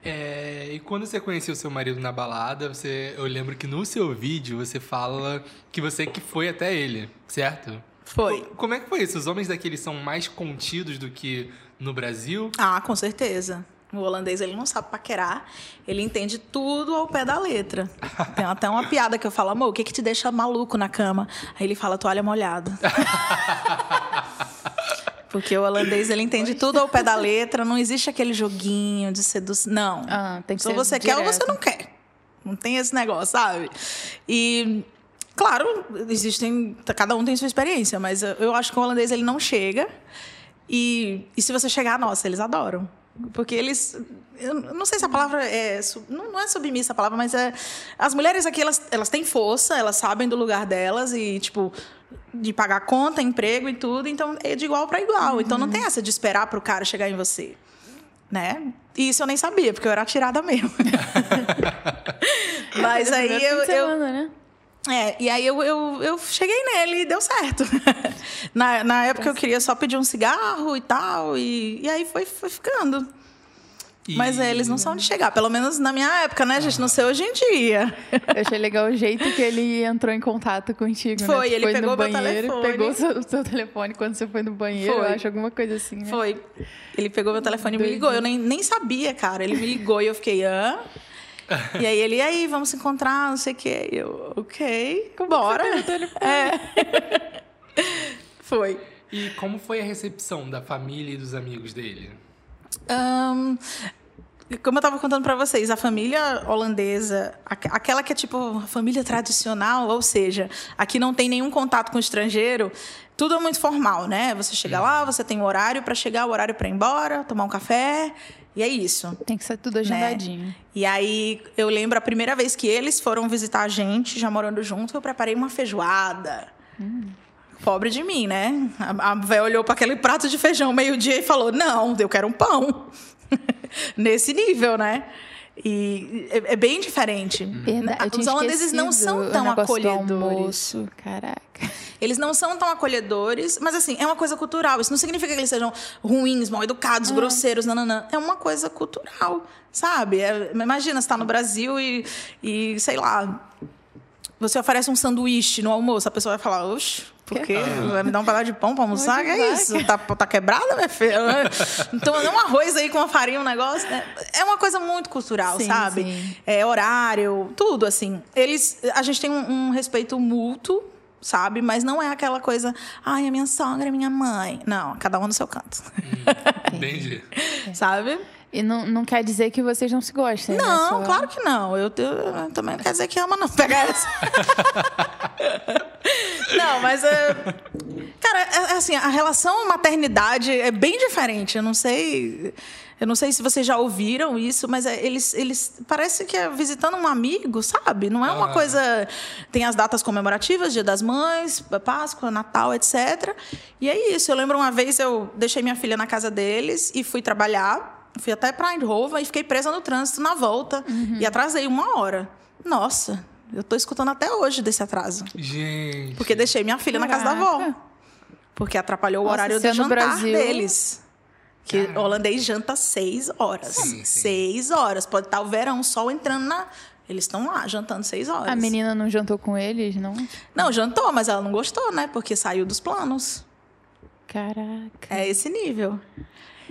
É, e quando você conheceu seu marido na balada, você, eu lembro que no seu vídeo você fala que você que foi até ele, certo? foi. Como é que foi isso? Os homens daqui eles são mais contidos do que no Brasil? Ah, com certeza. O holandês, ele não sabe paquerar. Ele entende tudo ao pé da letra. Tem até uma piada que eu falo, amor, o que que te deixa maluco na cama? Aí ele fala, toalha molhada. Porque o holandês, ele entende tudo ao pé da letra. Não existe aquele joguinho de sedução. Não. Ah, tem que Se ser você quer ou direto. você não quer. Não tem esse negócio, sabe? E, claro, existem... Cada um tem sua experiência, mas eu- eu acho que o holandês, ele não chega. E, e se você chegar, nossa, eles adoram. Porque eles. Eu não sei se a palavra é. Não, é submissa a palavra, mas é. As mulheres aqui, elas, elas têm força, elas sabem do lugar delas e, tipo, de pagar conta, emprego e tudo. Então, é de igual para igual. Então, não tem essa de esperar para o cara chegar em você. Né? E isso eu nem sabia, porque eu era atirada mesmo. mas aí eu. eu semana, né? É, e aí eu, eu, eu cheguei nele e deu certo. na, na época eu queria só pedir um cigarro e tal, e, e aí foi, foi ficando. E- Mas é, eles não são de chegar. Pelo menos na minha época, né, gente? Não sei hoje em dia. Eu achei legal o jeito que ele entrou em contato contigo. né? Foi, Tu ele pegou no meu banheiro, telefone. pegou o seu, seu telefone quando você foi no banheiro. Foi. Eu acho alguma coisa assim, né? Foi. Ele pegou meu telefone e me ligou. Eu nem, nem sabia, cara. Ele me ligou e eu fiquei, hã? E aí ele, e aí, vamos se encontrar, não sei o quê. E eu, ok, bora. É. Foi. E como foi a recepção da família e dos amigos dele? Ahn, como eu estava contando para vocês, a família holandesa, aqu- aquela que é tipo a família tradicional, ou seja, aqui não tem nenhum contato com o estrangeiro, tudo é muito formal, né? Você chega lá, você tem um horário para chegar, o horário para ir embora, tomar um café, e é isso. Tem que ser tudo agendadinho. E aí eu lembro a primeira vez que eles foram visitar a gente, já morando junto, eu preparei uma feijoada. Pobre de mim, né? A, a véia olhou para aquele prato de feijão meio-dia e falou: Não, eu quero um pão. Nesse nível, né? E é, é bem diferente. Verdade, tinha Os holandeses não são tão acolhedores. Caraca. Eles não são tão acolhedores, mas assim, é uma coisa cultural. Isso não significa que eles sejam ruins, mal educados, grosseiros, nananã. É uma coisa cultural, sabe? É- imagina, você tá no Brasil e, e, sei lá, você oferece um sanduíche no almoço, a pessoa vai falar, oxe, por quê? Vai me dar um pedaço de pão pra almoçar? Que é isso? Tá, tá quebrada, minha filha? Então, um arroz aí com uma farinha, um negócio. né? É uma coisa muito cultural, Sim, sabe? sim. É horário, tudo assim. Eles, a gente tem um, um respeito mútuo, sabe? Mas não é aquela coisa, ai, a minha sogra, a minha mãe. Não, cada um no seu canto, Entendi. sabe? E não, não quer dizer que vocês não se gostem, né? Não, Só- claro que não. Eu, eu- eu também não quer dizer que ama, não. Pega essa. não, mas é. Cara, é, é assim, a relação maternidade é bem diferente. Eu não sei. Eu não sei se vocês já ouviram isso, mas é- eles, eles parece que é visitando um amigo, sabe? Não é uma Ah. coisa. Tem as datas comemorativas, Dia das Mães, Páscoa, Natal, etc. E é isso. Eu lembro uma vez eu deixei minha filha na casa deles e fui trabalhar. Fui até para Eindhoven e fiquei presa no trânsito na volta. E atrasei uma hora. Nossa, eu tô escutando até hoje desse atraso. Gente. Porque deixei minha filha na casa da avó. Caraca. Porque atrapalhou o Nossa, horário se é do no jantar Brasil- deles. Que o holandês janta seis horas. Sim, sim. Seis horas. Pode estar o verão, o sol entrando na. Eles estão lá jantando seis horas. A menina não jantou com eles, não? Não, jantou, mas ela não gostou, né? Porque saiu dos planos. Caraca. É esse nível.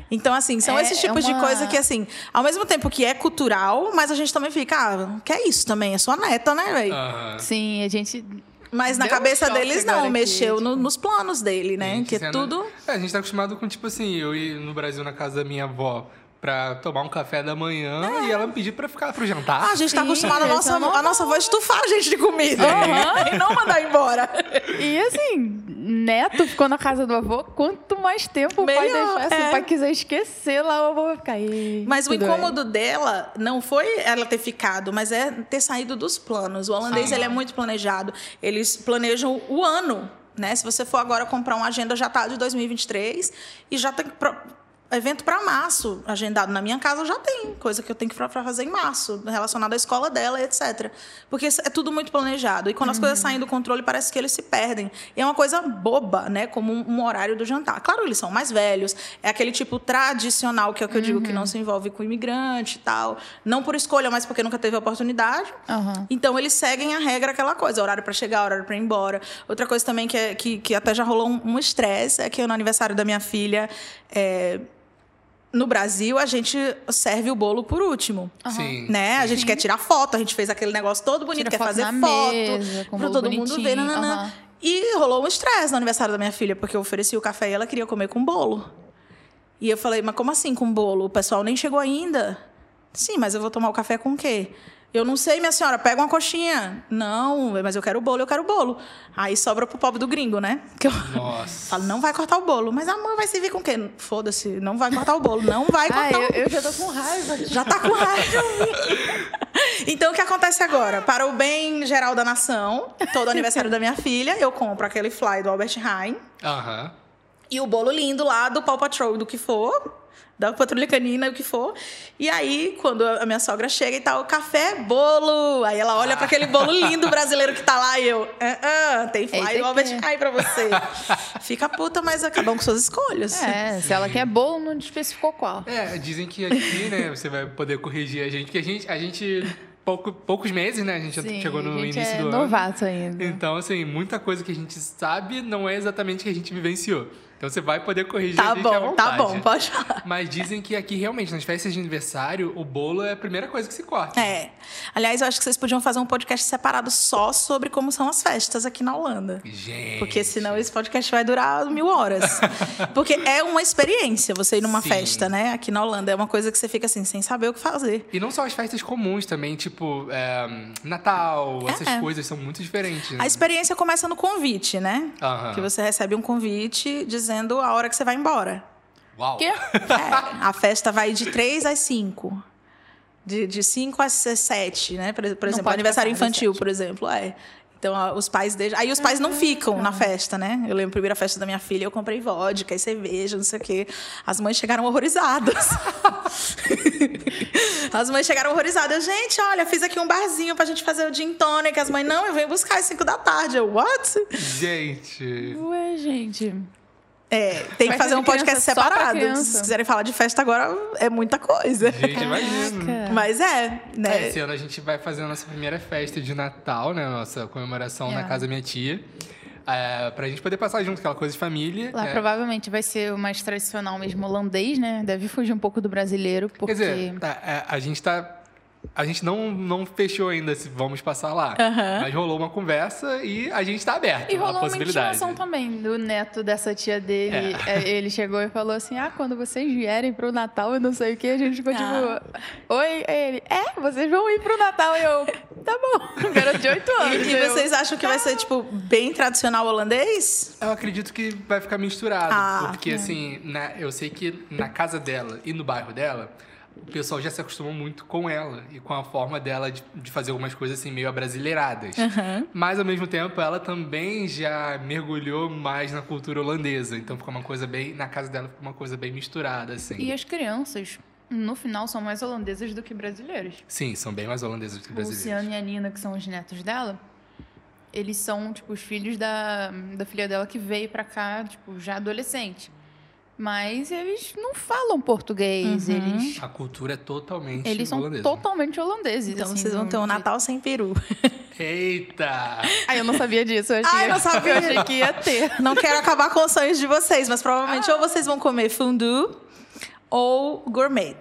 Então, assim, são É- esses é tipos de uma- coisa que, assim, ao mesmo tempo que é cultural, mas a gente também fica, ah, que é isso também? É sua neta, né, velho? Aham. Sim, a gente. Mas na Deu um cabeça choque deles, não, aqui, mexeu tipo- no- nos planos dele, né? Gente, que cena- tudo. É, a gente tá acostumado com, tipo assim, eu ir no Brasil na casa da minha avó pra tomar um café da manhã e ela me pedir pra ficar pro jantar. Ah, a gente tá Sim, acostumado a nossa, é normal. a nossa voz estufar a gente de comida. E não mandar embora. E assim, neto ficou na casa do avô, quanto mais tempo o pai deixar, se é. o pai quiser esquecer, lá o avô vai ficar. "Ih, Mas o incômodo dela não foi ela ter ficado, mas é ter saído dos planos. O holandês Sim. ele é muito planejado. Eles planejam o ano, né? Se você for agora comprar uma agenda já tá de 2023 e já tem pro- evento para março agendado na minha casa já tem coisa que eu tenho que pra pra fazer em março relacionada à escola dela, etc. Porque é tudo muito planejado e quando as coisas saem do controle parece que eles se perdem. E é uma coisa boba, né? Como um, um horário do jantar. Claro, eles são mais velhos. É aquele tipo tradicional que é o que eu digo que não se envolve com imigrante e tal. Não por escolha, mas porque nunca teve oportunidade. Aham. Então eles seguem a regra, aquela coisa, horário para chegar, horário para ir embora. Outra coisa também que, é, que, que até já rolou um um estresse é que eu, no aniversário da minha filha, é, no Brasil, a gente serve o bolo por último. Sim. Né? A gente quer tirar foto, a gente fez aquele negócio todo bonito, Tira quer foto fazer na foto mesa, o pra todo mundo ver. aham. E rolou um estresse no aniversário da minha filha, porque eu ofereci o café e ela queria comer com bolo. E eu falei, mas como assim com bolo? O pessoal nem chegou ainda. Sim, mas eu vou tomar o café com o quê? Eu não sei, minha senhora, pega uma coxinha. Não, mas eu quero o bolo, eu quero o bolo. Aí sobra pro pobre do gringo, né? Que eu Nossa. falo, não vai cortar o bolo. Mas a mãe vai servir com o quê? Foda-se, não vai cortar o bolo. Não vai Ah, cortar o eu, eu já tô com raiva. já tá com raiva. então, o que acontece agora? Para o bem geral da nação, todo aniversário da minha filha, eu compro aquele fly do Albert Heijn. Aham. E o bolo lindo lá do Paw Patrol, do que for da patrulha canina, o que for. E aí, quando a minha sogra chega e tal, café, bolo. Aí ela olha para aquele bolo lindo brasileiro que tá lá e eu, ah, ah tem fly do Albert High pra você. Fica puta, mas acabam com suas escolhas. É, se ela quer bolo, não especificou qual. É, dizem que aqui, né, você vai poder corrigir a gente, que a gente, a gente pouco, poucos meses, né? A gente Sim, chegou no início é do novato ano. ainda. Então, assim, muita coisa que a gente sabe não é exatamente o que a gente vivenciou. Então você vai poder corrigir tá a gente bom, à vontade. Tá bom, pode falar. Mas dizem que aqui realmente, nas festas de aniversário, o bolo é a primeira coisa que se corta. É. Aliás, eu acho que vocês podiam fazer um podcast separado só sobre como são as festas aqui na Holanda. Gente. Porque senão esse podcast vai durar mil horas. Porque é uma experiência você ir numa Sim. festa, né? Aqui na Holanda. É uma coisa que você fica assim, sem saber o que fazer. E não só as festas comuns também, tipo é, Natal, essas É. coisas são muito diferentes. né? A experiência começa no convite, né? Aham. Que você recebe um convite dizendo a hora que você vai embora. Uau! Quê? É, a festa vai de 3 às 5. De, de 5 às 7, né? Por, por exemplo, aniversário infantil, por exemplo. É. Então, os pais deixam. Aí os pais não ficam na festa, né? Eu lembro a primeira festa da minha filha, eu comprei vodka e cerveja, não sei o quê. As mães chegaram horrorizadas. As mães chegaram horrorizadas. Gente, olha, fiz aqui um barzinho pra gente fazer o gin tonic. As mães, não, eu venho buscar às 5 da tarde. Eu, what? Gente. Ué, gente. É, tem que fazer um podcast separado. Se vocês quiserem falar de festa agora, é muita coisa. Gente, imagina. Mas é, né? É, esse ano a gente vai fazer a nossa primeira festa de Natal, né? Nossa comemoração na Yeah. casa da minha tia. É, pra gente poder passar junto, aquela coisa de família. Lá é. provavelmente vai ser o mais tradicional mesmo holandês, né? Deve fugir um pouco do brasileiro, porque... Quer dizer, tá, é, a gente tá. A gente não, não fechou ainda se vamos passar lá. Mas rolou uma conversa e a gente tá aberto E rolou uma possibilidade. intimação também do neto dessa tia dele. É, Ele chegou e falou assim: Ah, quando vocês vierem pro Natal, eu não sei o que, a gente ficou Ah. tipo. Oi, ele, é, vocês vão ir pro Natal. E eu, tá bom. Garoto de 8 anos. E, e eu, vocês acham que vai ser, tipo, bem tradicional holandês? Eu acredito que vai ficar misturado. Ah, porque, assim, na- eu sei que na casa dela e no bairro dela, o pessoal já se acostumou muito com ela e com a forma dela de, de fazer algumas coisas assim meio abrasileiradas. Mas, ao mesmo tempo, ela também já mergulhou mais na cultura holandesa. Então, ficou uma coisa bem. Na casa dela, ficou uma coisa bem misturada, assim. E as crianças, no final, são mais holandesas do que brasileiras. Sim, são bem mais holandeses do que O brasileiros. Luciano e a Nina, que são os netos dela, eles são, tipo, os filhos da, da filha dela que veio pra cá, tipo, já adolescente. Mas eles não falam português, eles, A cultura é totalmente eles são holandesa. totalmente holandeses. Então assim, vocês vão ter um Natal sem peru. Eita! Ah, eu não sabia disso. Eu achei, Ah, eu não sabia. Eu achei que ia ter. Não quero acabar com os sonhos de vocês, mas provavelmente ou vocês vão comer fondue ou gourmet,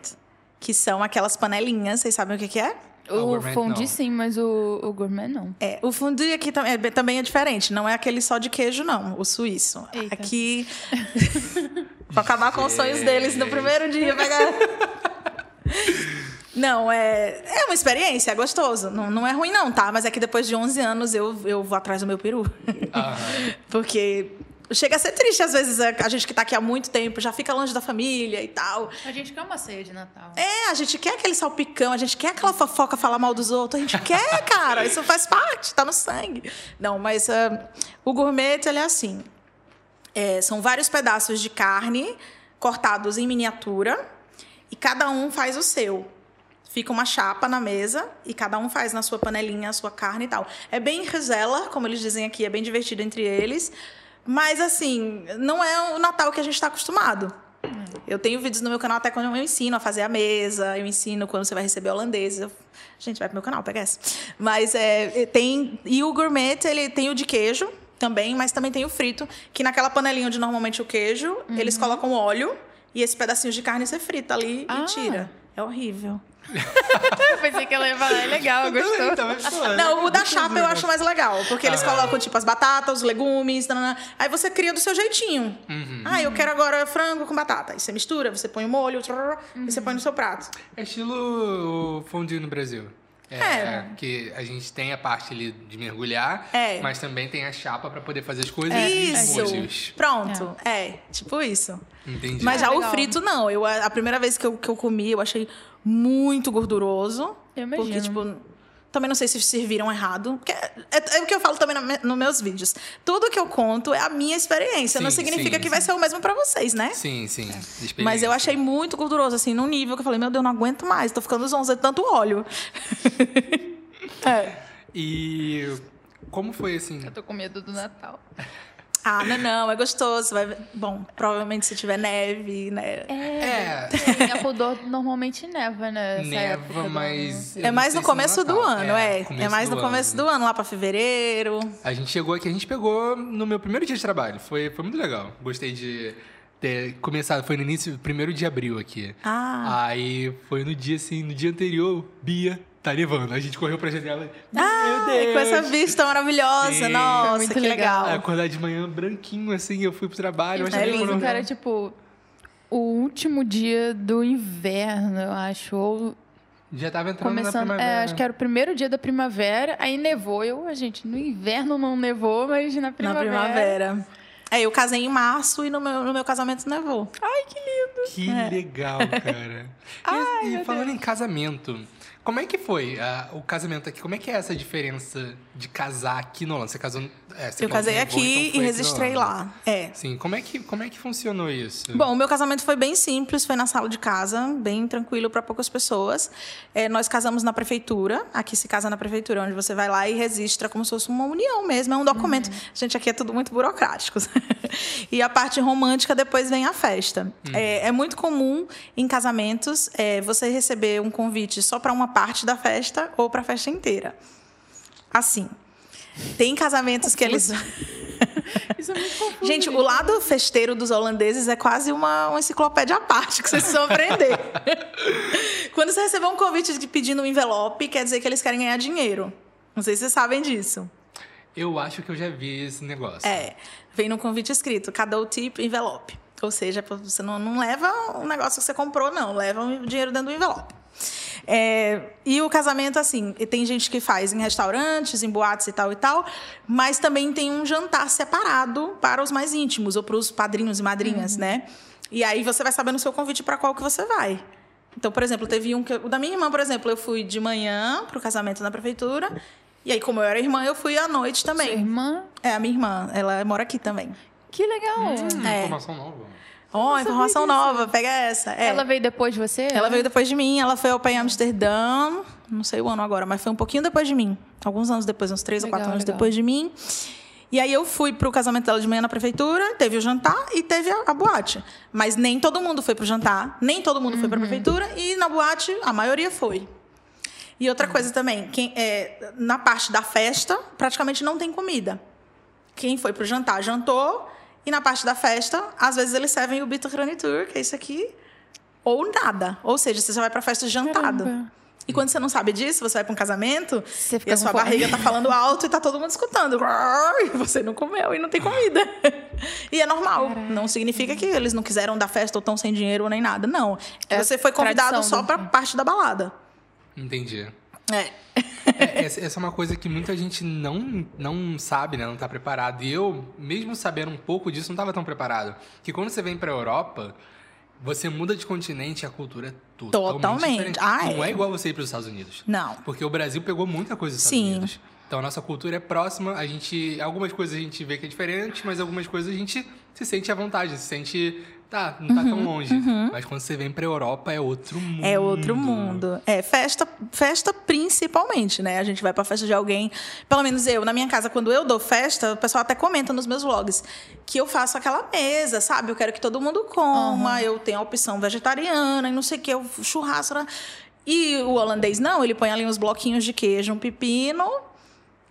que são aquelas panelinhas. Vocês sabem o que que é? Ah, o O gourmet fondue não. sim, mas o, o gourmet não. É, o fondue aqui tam- é, também é diferente. Não é aquele só de queijo, não. O suíço. Eita. Aqui. Vou acabar com os sonhos deles no primeiro dia. Pegar... Não, é, é uma experiência, é gostoso. Não, não é ruim, não, tá? Mas é que depois de 11 anos eu, eu vou atrás do meu peru. Aham. Porque chega a ser triste, às vezes, a gente que tá aqui há muito tempo já fica longe da família e tal. A gente quer uma ceia de Natal. É, a gente quer aquele salpicão, a gente quer aquela fofoca falar mal dos outros, a gente quer, cara, isso faz parte, tá no sangue. Não, mas ah, o gourmet, ele é assim. É, são vários pedaços de carne cortados em miniatura e cada um faz o seu. Fica uma chapa na mesa e cada um faz na sua panelinha a sua carne e tal. É bem rezela, como eles dizem aqui, é bem divertido entre eles. Mas, assim, não é o Natal que a gente está acostumado. Eu tenho vídeos no meu canal até quando eu ensino a fazer a mesa, eu ensino quando você vai receber holandês. Eu... Gente, vai pro meu canal, pega essa. Mas é, tem. E o gourmet, ele tem o de queijo também, mas também tem o frito, que naquela panelinha onde normalmente o queijo, eles colocam óleo e esse pedacinho de carne você frita ali Ah. e tira. É horrível. Eu pensei que ela ia falar, é legal, gostou. Então, Não, o da chapa eu acho mais legal, porque eles Aham. colocam, tipo, as batatas, os legumes, nanana. aí você cria do seu jeitinho. Uhum. Ah, eu quero agora frango com batata. Aí você mistura, você põe o molho, trrr, e você põe no seu prato. É estilo fondue no Brasil. É, É. que a gente tem a parte ali de mergulhar, É. mas também tem a chapa pra poder fazer as coisas e os Isso. Pronto. É. tipo isso. Entendi. Mas já o legal. frito, não. Eu, a primeira vez que eu, que eu comi, eu achei muito gorduroso. Eu Porque, imagino. tipo, Também não sei se serviram errado. É, é- é o que eu falo também no nos meus vídeos. Tudo que eu conto é a minha experiência. não Sim, significa sim, que vai sim. ser o mesmo pra vocês, né? Sim, sim. de Mas eu achei muito gorduroso, assim, num nível que eu falei, meu Deus, não aguento mais, tô ficando zonza de tanto óleo. é. E como foi assim? Eu tô com medo do Natal. Ah, não, não, é gostoso. Vai... Bom, provavelmente se tiver neve, né? É, Em Apodor normalmente neva, né? neva, mas. É mais no se começo do ano, é. É, começo mais no começo ano. do ano, lá pra fevereiro. A gente chegou aqui, a gente pegou no meu primeiro dia de trabalho. Foi, foi muito legal. Gostei de ter começado. Foi no início, primeiro de abril aqui. Ah. Aí foi no dia assim, no dia anterior, Bia, tá nevando. A gente correu pra janela. Ah, meu Deus! com essa vista maravilhosa. Sim. Nossa, Muito que legal. Aí acordar de manhã branquinho, assim, eu fui pro trabalho. É lindo, Cara, tipo, o último dia do inverno, eu acho. Ou Já tava entrando na começando. primavera. É, acho que era o primeiro dia da primavera, aí nevou. Eu, a gente, no inverno não nevou, mas na Na primavera. primavera. É, eu casei em março e no meu, no meu casamento nevou. Ai, que lindo! Que É. legal, cara. e e falando em casamento, como é que foi ah, o casamento aqui? Como é que é essa diferença de casar aqui no Holanda? Você casou. é, você Eu casei aqui então e registrei lá. É. Sim, como é que, como é que funcionou isso? Bom, o meu casamento foi bem simples, foi na sala de casa, bem tranquilo para poucas pessoas. É, nós casamos na prefeitura, aqui se casa na prefeitura, onde você vai lá e registra como se fosse uma união mesmo, é um documento. Gente, aqui é tudo muito burocrático. e a parte romântica depois vem a festa. É, é muito comum em casamentos é, você receber um convite só para uma parte da festa ou para a festa inteira. Assim. Tem casamentos que eles. Isso é muito confuso. Gente, o lado festeiro dos holandeses é quase uma, uma enciclopédia à parte que vocês vão aprender. Quando você receber um convite de pedindo um envelope, quer dizer que eles querem ganhar dinheiro. Não sei se vocês sabem disso. Eu acho que eu já vi esse negócio. É, vem no convite escrito, cada tip envelope. Ou seja, você não, não leva um negócio que você comprou, não. Leva o dinheiro dentro do envelope. É, e o casamento, assim, tem gente que faz em restaurantes, em boates e tal e tal, mas também tem um jantar separado para os mais íntimos, ou para os padrinhos e madrinhas, né? E aí você vai saber no seu convite para qual que você vai. Então, por exemplo, teve um que. O da minha irmã, por exemplo, eu fui de manhã para o casamento na prefeitura. E aí, como eu era irmã, eu fui à noite Sua também. irmã, É, a minha irmã, ela mora aqui também. que legal. Hum, É. Informação nova. Ó, informação nova, pega essa. É. Ela veio depois de você? Ela veio depois de mim, ela foi ao pé em Amsterdã, não sei o ano agora, mas foi um pouquinho depois de mim. Alguns anos depois, uns três ou Legal, quatro anos legal. depois de mim. E aí eu fui pro casamento dela de manhã na prefeitura, teve o jantar e teve a, a boate. Mas nem todo mundo foi pro jantar, nem todo mundo foi pra prefeitura e na boate a maioria foi. E outra coisa também, quem, é, na parte da festa, praticamente não tem comida. Quem foi pro jantar, jantou. E na parte da festa, às vezes eles servem o Bittergranitur, que é isso aqui, ou nada. Ou seja, você já vai pra festa jantado. Caramba. E quando você não sabe disso, você vai pra um casamento Você e fica a sua fome. barriga tá falando alto e tá todo mundo escutando. E você não comeu e não tem comida. E é normal. Não significa que eles não quiseram dar festa ou estão sem dinheiro nem nada. Não. É você foi convidado só pra parte da balada. Entendi. É. É, essa, essa é uma coisa que muita gente não, não sabe, né? Não tá preparado. E eu, mesmo sabendo um pouco disso, não tava tão preparado. Que quando você vem pra Europa, você muda de continente e a cultura é totalmente, Totalmente. diferente. Ah, não é. é. igual você ir pros Estados Unidos. Não. Porque o Brasil pegou muita coisa dos Estados Sim. Unidos. Então a nossa cultura é próxima, a gente. Algumas coisas a gente vê que é diferente, mas algumas coisas a gente se sente à vontade, se sente. Tá, não tá tão longe. Mas quando você vem pra Europa é outro mundo. Uhum, É outro mundo. É, festa, festa principalmente, né? A gente vai pra festa de alguém. Pelo menos eu, na minha casa, quando eu dou festa, o pessoal até comenta nos meus vlogs que eu faço aquela mesa, sabe? Eu quero que todo mundo coma, eu tenho a opção vegetariana e não sei o que, o churrasco. né? E o holandês não, ele põe ali uns bloquinhos de queijo, um pepino.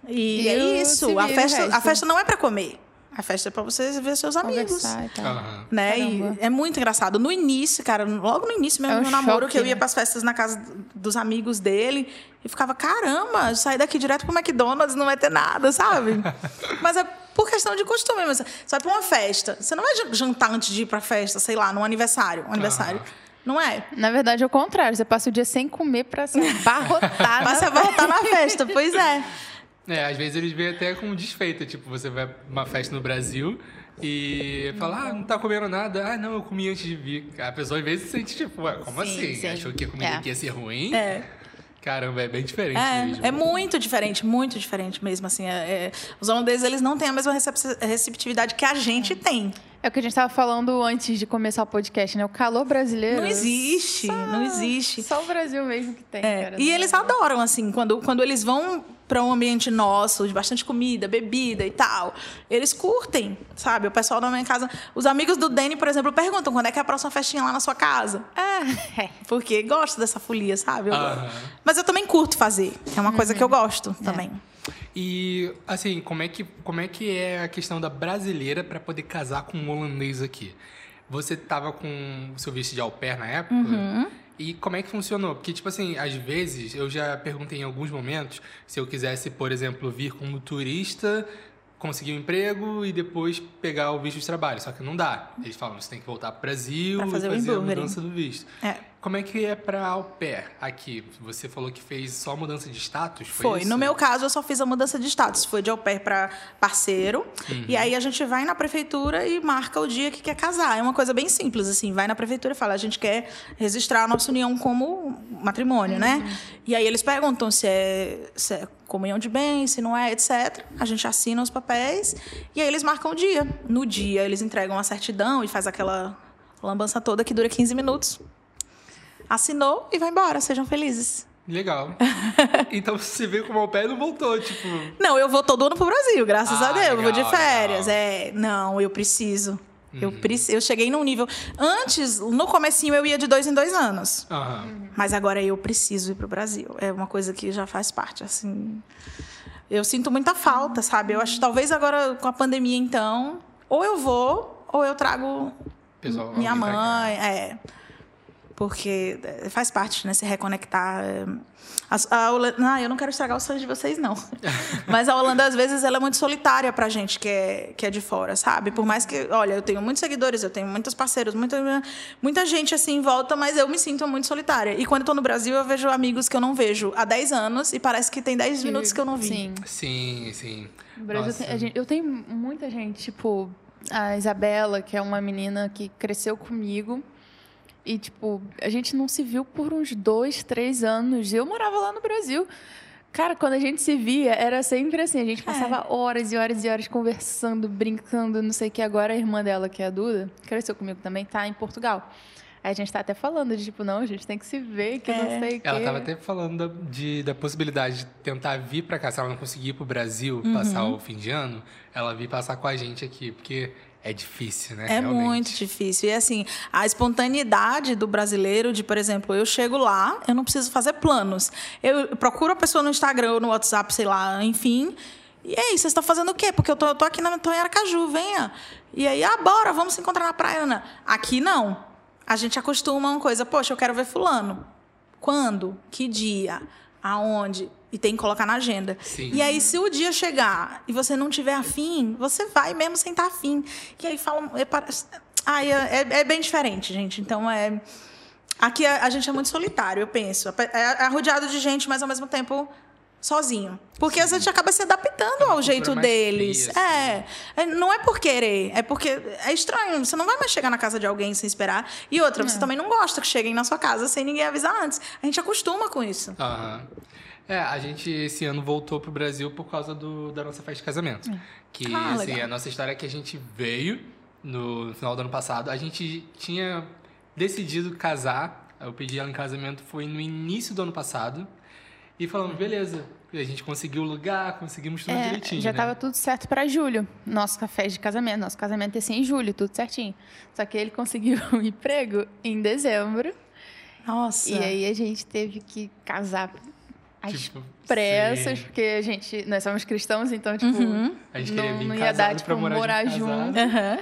E, E é isso. A festa, a festa não é pra comer. A festa é pra você ver seus amigos e tal. Né? E é muito engraçado. No início, cara, logo no início mesmo É um do meu namoro, choque, que eu ia né? para as festas na casa dos amigos dele e ficava, caramba, sair daqui direto pro McDonald's não vai ter nada, sabe? Mas é por questão de costume. Mas você vai pra uma festa, você não vai jan- jantar antes de ir pra festa, sei lá, num aniversário. Um aniversário. Não é? Na verdade, é o contrário. Você passa o dia sem comer pra se abarrotar. Mas você na- voltar na festa, pois é. É, às vezes eles veem até com desfeita. Tipo, você vai pra uma festa no Brasil e fala, ah, não tá comendo nada. Ah, não, eu comi antes de vir. A pessoa às vezes se sente tipo, ué, como Sim, assim? sim. Achou que a comida É. aqui ia ser ruim? É. Caramba, é bem diferente É, mesmo. é muito diferente, muito diferente mesmo, assim. é- é- os holandeses, eles não têm a mesma recep- receptividade que a gente tem. É o que a gente estava falando antes de começar o podcast, né? O calor brasileiro. Não existe, não existe. Só o Brasil mesmo que tem, É, cara. e eles adoram, assim, quando, quando eles vão para um ambiente nosso, de bastante comida, bebida e tal, eles curtem, sabe? O pessoal da minha casa. Os amigos do Danny, por exemplo, perguntam quando é que é a próxima festinha lá na sua casa. É. Porque gosto dessa folia, sabe? Eu- Aham. Mas eu também curto fazer. É uma coisa que eu gosto também. E, assim, como é, que, como é que é a questão da brasileira para poder casar com um holandês aqui? Você tava com o seu visto de au pair na época? Uhum. E como é que funcionou? Porque, tipo assim, às vezes, eu já perguntei em alguns momentos se eu quisesse, por exemplo, vir como turista, conseguir um emprego e depois pegar o visto de trabalho. Só que não dá. Eles falam, você tem que voltar pro Brasil Pra fazer o e fazer a mudança do visto. É. Como é que é pra au pair aqui? Você falou que fez só mudança de status? Foi, Foi. No meu caso, eu só fiz a mudança de status. Foi de au pair para parceiro. E aí a gente vai na prefeitura e marca o dia que quer casar. É uma coisa bem simples, assim. Vai na prefeitura e fala, a gente quer registrar a nossa união como matrimônio, né? E aí eles perguntam se é, se é comunhão de bens, se não é, etc. A gente assina os papéis e aí eles marcam o dia. No dia, eles entregam a certidão e faz aquela lambança toda que dura 15 minutos. Assinou e vai embora. Sejam felizes. Legal. então você veio como au pair e não voltou, tipo... Não, eu vou todo ano pro Brasil, graças Ah, a Deus. eu vou de legal, férias. legal. É, não, eu preciso. Eu, Uhum. preci- eu cheguei num nível. Antes, no comecinho, eu ia de dois em dois anos. Aham. Mas agora eu preciso ir pro Brasil. É uma coisa que já faz parte, assim. Eu sinto muita falta, sabe? Eu acho que talvez agora com a pandemia, então, ou eu vou, ou eu trago Pessoal, minha mãe. É. Porque é, faz parte, né? Se reconectar. é. A, a Holanda, ah, eu não quero estragar os sonhos de vocês, não. Mas a Holanda, às vezes, ela é muito solitária pra gente que é, que é de fora, sabe? Por mais que, olha, eu tenho muitos seguidores, eu tenho muitos parceiros, muita, muita gente assim em volta, mas eu me sinto muito solitária. E quando eu tô no Brasil, eu vejo amigos que eu não vejo há 10 anos e parece que tem 10 minutos que eu não vi. Sim. Sim, sim. No Brasil, tem- gente- eu tenho muita gente, tipo, a Isabela, que é uma menina que cresceu comigo. E, tipo, a gente não se viu por uns dois, três anos. Eu morava lá no Brasil. Cara, quando a gente se via, era sempre assim. A gente passava horas e horas e horas conversando, brincando, não sei o que. Agora a irmã dela, que é a Duda, cresceu comigo também, tá em Portugal. Aí a gente tá até falando de, tipo, não, a gente tem que se ver, que não sei o quê. Ela tava até falando da, de, da possibilidade de tentar vir pra cá. Se ela não conseguir ir pro Brasil passar Uhum. o fim de ano, ela vir passar com a gente aqui. Porque é difícil, né? É Realmente. muito difícil. E assim, a espontaneidade do brasileiro, de, por exemplo, eu chego lá, eu não preciso fazer planos. Eu procuro a pessoa no Instagram ou no WhatsApp, sei lá, enfim. E aí, vocês estão fazendo o quê? Porque eu tô, eu tô aqui na tô em Aracaju, venha. E aí, ah, bora, vamos se encontrar na praia, Ana. Aqui não. A gente acostuma uma coisa, poxa, eu quero ver fulano. Quando? Que dia? Aonde? E tem que colocar na agenda. Sim. E aí, se o dia chegar e você não tiver afim, você vai mesmo sem estar afim. E aí falam. É, ai, é, é bem diferente, gente. Então é. Aqui a, a gente é muito solitário, eu penso. É, é rodeado de gente, mas ao mesmo tempo sozinho. Porque a gente acaba se adaptando É ao jeito deles. fria, assim. é, é, Não é por querer, é porque é estranho. Você não vai mais chegar na casa de alguém sem esperar. E outra, você também não gosta que cheguem na sua casa sem ninguém avisar antes. A gente acostuma com isso. Aham. É, a gente esse ano voltou pro Brasil por causa do, da nossa festa de casamento. Que, Ah, assim, legal. a nossa história é que a gente veio no final do ano passado. A gente tinha decidido casar. Eu pedi ela em casamento, foi no início do ano passado. E falamos, beleza. A gente conseguiu o lugar, conseguimos tudo É, direitinho, já né? tava tudo certo pra julho. Nosso café de casamento. Nosso casamento ia ser em julho, tudo certinho. Só que ele conseguiu um emprego em dezembro. Nossa. E aí a gente teve que casar às Tipo, pressas, sim. porque a gente, nós somos cristãos, então, tipo, Uhum. A gente queria não, vir não ia dar, pra tipo, morar, morar junto. Aham.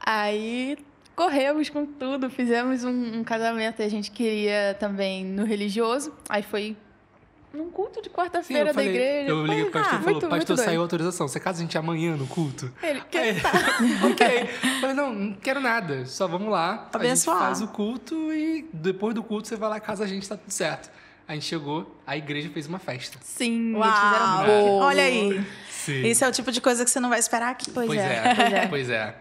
Aí corremos com tudo, fizemos um, um casamento e a gente queria também no religioso. Aí foi num culto de quarta-feira da igreja. eu liguei pro pastor ah, e falou, muito, pastor, muito saiu autorização, você casa a gente amanhã no culto? Ele, que Aí, tá. ok. Eu Falei, não, não quero nada. Só vamos lá. A gente Abençoar. faz o culto e depois do culto você vai lá casa a gente, tá tudo certo. A gente chegou, a igreja fez uma festa. Sim, eles fizeram Uau! bolo. Olha aí. Sim. Isso é o tipo de coisa que você não vai esperar aqui. Pois, Pois é, é, pois é. pois é.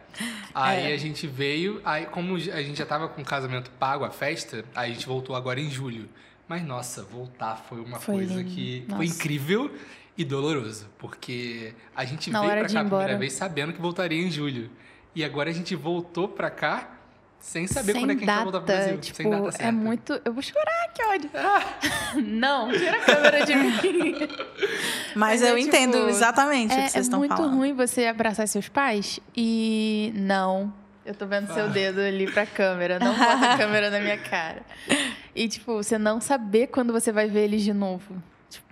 Aí É. a gente veio, aí como a gente já tava com o casamento pago, a festa, aí a gente voltou agora em julho. Mas, nossa, voltar foi uma Foi coisa lindo. que Nossa. foi incrível e doloroso. Porque a gente Na veio de cá a primeira vez sabendo que voltaria em julho. E agora a gente voltou pra cá sem saber quando é que a gente vai voltar pro Brasil. Tipo, sem data é certa. muito. Eu vou chorar, que ódio. Não, tira a câmera de mim. Mas, Mas eu é, entendo tipo, exatamente o É, que vocês é estão muito falando. ruim você abraçar seus pais e não. Eu tô vendo seu Ah. dedo ali pra câmera, não bota a câmera na minha cara. E, tipo, você não saber quando você vai ver eles de novo.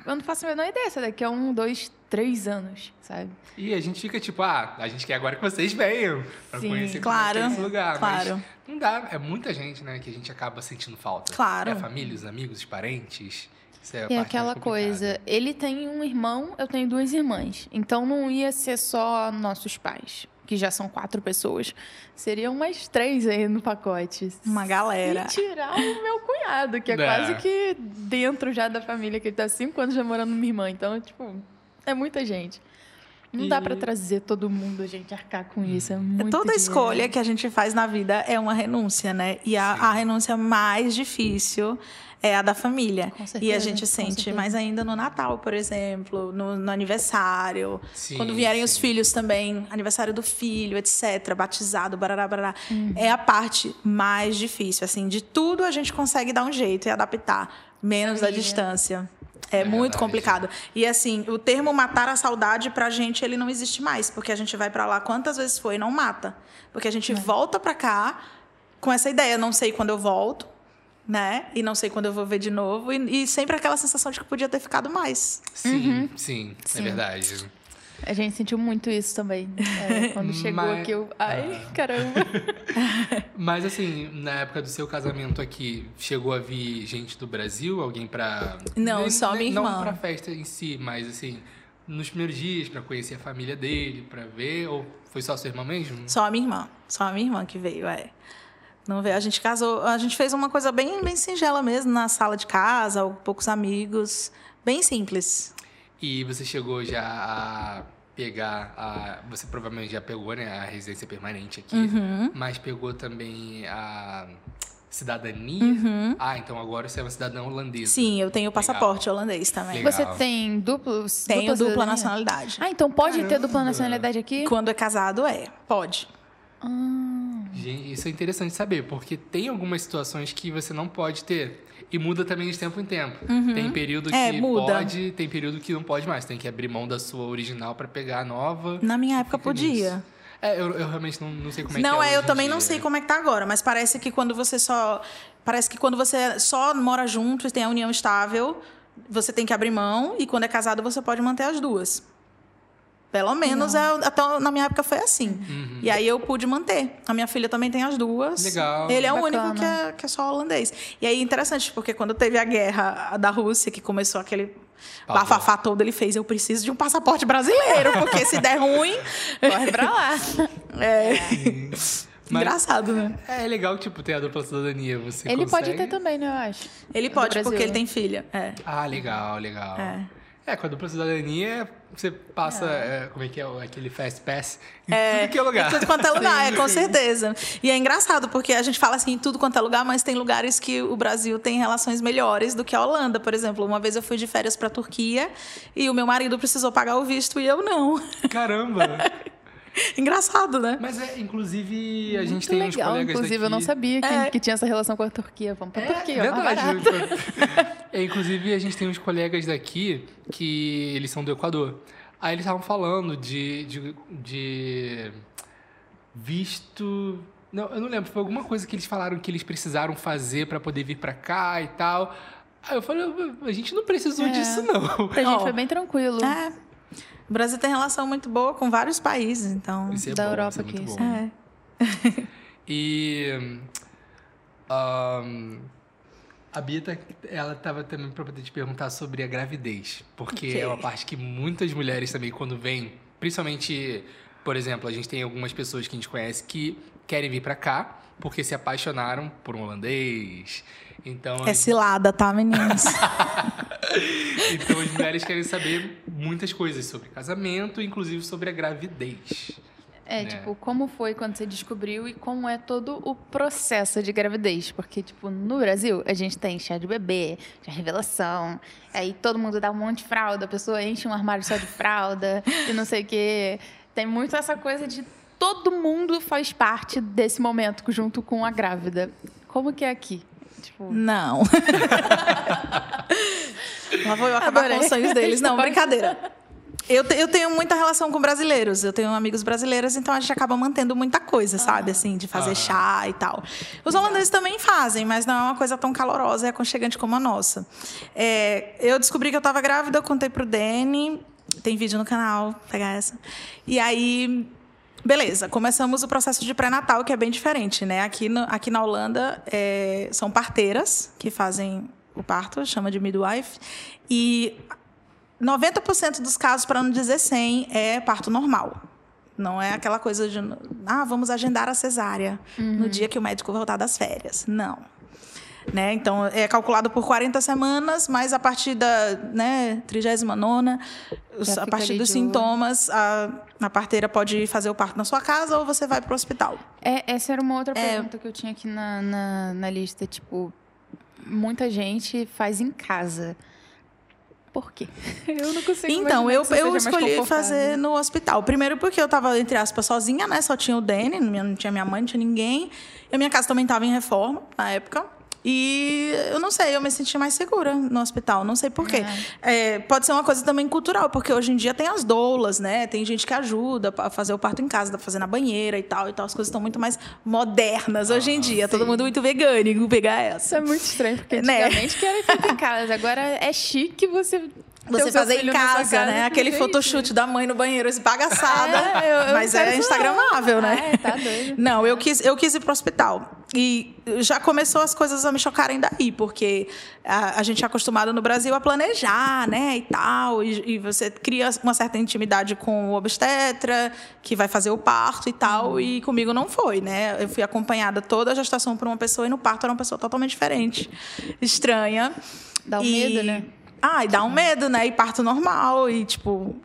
Eu não faço a menor ideia, se é daqui a um, dois, três anos, sabe? E a gente fica tipo, ah, a gente quer agora que vocês venham pra Sim, conhecer claro, esse lugar. claro. Mas não dá, é muita gente, né, que a gente acaba sentindo falta. Claro. É a família, os amigos, os parentes. Isso é E aquela coisa, ele tem um irmão, eu tenho duas irmãs. Então não ia ser só nossos pais, que já são quatro pessoas. Seriam mais três aí no pacote. Uma galera. E tirar o meu cunhado, que é, É. quase que dentro já da família, que ele tá cinco anos já morando com minha irmã. Então, tipo, é muita gente. Não dá E- pra trazer todo mundo, a gente, arcar com isso. É muito Toda dinheiro. escolha que a gente faz na vida é uma renúncia, né? E a, a renúncia mais difícil é a da família. Com e a certeza, gente sente certeza. mais ainda no Natal, por exemplo, no, no aniversário. Sim, Quando vierem os sim. filhos também, aniversário do filho, etc., batizado, barará, barará. Uhum. É a parte mais difícil, assim. De tudo a gente consegue dar um jeito e adaptar, menos a Família. distância. É, É muito verdade. complicado. E assim, o termo matar a saudade pra gente ele não existe mais, porque a gente vai pra lá quantas vezes foi e não mata. Porque a gente volta pra cá com essa ideia, não sei quando eu volto, né? E não sei quando eu vou ver de novo e, e sempre aquela sensação de que podia ter ficado mais. Sim, sim, é Uhum. Sim. verdade. A gente sentiu muito isso também. É, quando chegou Mas- aqui, eu. Ai, Ah. caramba. Mas assim, na época do seu casamento aqui, chegou a vir gente do Brasil, alguém pra. Não, nem- só nem- minha Não irmã. pra festa em si, mas assim, nos primeiros dias, pra conhecer a família dele, pra ver, ou foi só sua irmã mesmo? Só a minha irmã. Só a minha irmã que veio, é. Não veio. A gente casou, a gente fez uma coisa bem, bem singela mesmo, na sala de casa, poucos amigos. Bem simples. E você chegou já a pegar a. Você provavelmente já pegou, né, a residência permanente aqui, Uhum. mas pegou também a cidadania. Ah, então agora você é uma cidadã holandesa. Sim, eu tenho passaporte holandês também. Legal. Você tem duplo. Tenho dupla cidadania? nacionalidade. Ah, então pode ter dupla Caramba. nacionalidade aqui? Quando é casado, é. Pode. Ah, Gente, isso é interessante saber, porque tem algumas situações que você não pode ter. E muda também de tempo em tempo. Tem período que É, pode, tem período que não pode mais. Tem que abrir mão da sua original pra pegar a nova. Na minha época podia. nisso. É, eu, eu realmente não, não sei como é não, que é. é, eu também não dia. sei como é que tá agora, mas parece que quando você só. Parece que quando você só mora junto e tem a união estável, você tem que abrir mão, e quando é casado, você pode manter as duas. Pelo menos é, até na minha época foi assim. Uhum. E aí eu pude manter. A minha filha também tem as duas. Legal. Ele é o Bacana. único que é, que é só holandês. E aí interessante, porque quando teve a guerra da Rússia, que começou aquele bafafá todo, ele fez: Eu preciso de um passaporte brasileiro, porque se der ruim. corre pra lá. É. Mas Engraçado, né? é legal, tipo, ter a dupla cidadania. Você Ele pode consegue- ter também, né, eu acho. Ele pode, Brasil. porque ele tem filha. É. Ah, legal, legal. É. É, com a dupla cidadania, você passa, é, como é que é, aquele fast pass em É, tudo que é lugar. Em tudo quanto é lugar, é, com certeza. E é engraçado, porque a gente fala assim, em tudo quanto é lugar, mas tem lugares que o Brasil tem relações melhores do que a Holanda, por exemplo. Uma vez eu fui de férias para a Turquia e o meu marido precisou pagar o visto e eu não. Caramba! Engraçado, né? Mas é, inclusive, a gente Muito tem uns legal, colegas inclusive, daqui... eu não sabia que, É. que tinha essa relação com a Turquia. Vamos pra É, Turquia, mais verdade. É, inclusive, a gente tem uns colegas daqui que eles são do Equador. Aí eles estavam falando de, de, de visto... Não, eu não lembro. Foi alguma coisa que eles falaram que eles precisaram fazer pra poder vir pra cá e tal. Aí eu falei, a gente não precisou É. disso, não. Pra gente foi bem tranquilo. É. O Brasil tem relação muito boa com vários países, então. Isso é Da bom, Europa é muito aqui, bom. sim. É. E ahn, a Bia, ela estava também para poder te perguntar sobre a gravidez, porque Ok. é uma parte que muitas mulheres também quando vêm, principalmente, por exemplo, a gente tem algumas pessoas que a gente conhece que querem vir para cá porque se apaixonaram por um holandês. Então, É cilada, tá, meninas? então as mulheres querem saber muitas coisas sobre casamento, inclusive sobre a gravidez. É, né? tipo, como foi quando você descobriu e como é todo o processo de gravidez? Porque, tipo, no Brasil, a gente tem chá de bebê, chá de revelação, aí todo mundo dá um monte de fralda, a pessoa enche um armário só de fralda e não sei o quê. Tem muito essa coisa de todo mundo faz parte desse momento junto com a grávida. Como que é aqui? Tipo, Não. Lá vou eu acabar Adorei. com os sonhos deles. Não, brincadeira. Eu, eu tenho muita relação com brasileiros. Eu tenho amigos brasileiros, então a gente acaba mantendo muita coisa, sabe? Assim, de fazer chá e tal. Os holandeses também fazem, mas não é uma coisa tão calorosa e aconchegante como a nossa. É, eu descobri que eu estava grávida, eu contei pro Dani. Tem vídeo no canal, pegar essa. E aí, beleza, começamos o processo de pré-natal, que é bem diferente, né? Aqui, no- aqui na Holanda, é, são parteiras que fazem o parto, chama de midwife. E 90% dos casos, para não dizer 100, é parto normal. Não é aquela coisa de, ah, vamos agendar a cesárea no dia que o médico voltar das férias. Não. Né? Então, é calculado por 40 semanas, mas a partir da né, 39 os- Já a partir dos sintomas, a, a parteira pode fazer o parto na sua casa ou você vai para o hospital. É, essa era uma outra É. pergunta que eu tinha aqui na, na, na lista. Tipo, muita gente faz em casa. Por quê? Eu não consigo Então, eu, eu escolhi fazer no hospital. Primeiro porque eu estava, entre aspas, sozinha, né? Só tinha o Danny, não tinha minha mãe, não tinha ninguém. E a minha casa também estava em reforma na época. E eu não sei, eu me senti mais segura no hospital, não sei por quê. É, pode ser uma coisa também cultural, porque hoje em dia tem as doulas, né? Tem gente que ajuda a fazer o parto em casa, fazer na banheira e tal. Então as coisas estão muito mais modernas hoje em dia. Todo mundo muito vegânico, pegar Isso essa. é muito estranho, porque Né? antigamente que era feito em casa. Agora é chique você. Você fazer em casa, né? Aquele jeitinho. photoshoot da mãe no banheiro, esbagaçada. É, eu- eu mas é instagramável, né? É, tá doido. Não, eu quis, eu quis ir pro hospital. E já começou as coisas a me chocarem daí, porque a, a gente é acostumado no Brasil a planejar, né? E tal. E, e você cria uma certa intimidade com o obstetra, que vai fazer o parto e tal. E comigo não foi, né? Eu fui acompanhada toda a gestação por uma pessoa e no parto era uma pessoa totalmente diferente. Estranha. Dá um E- medo, né? Ah, e dá um medo, né? E parto normal. E, tipo,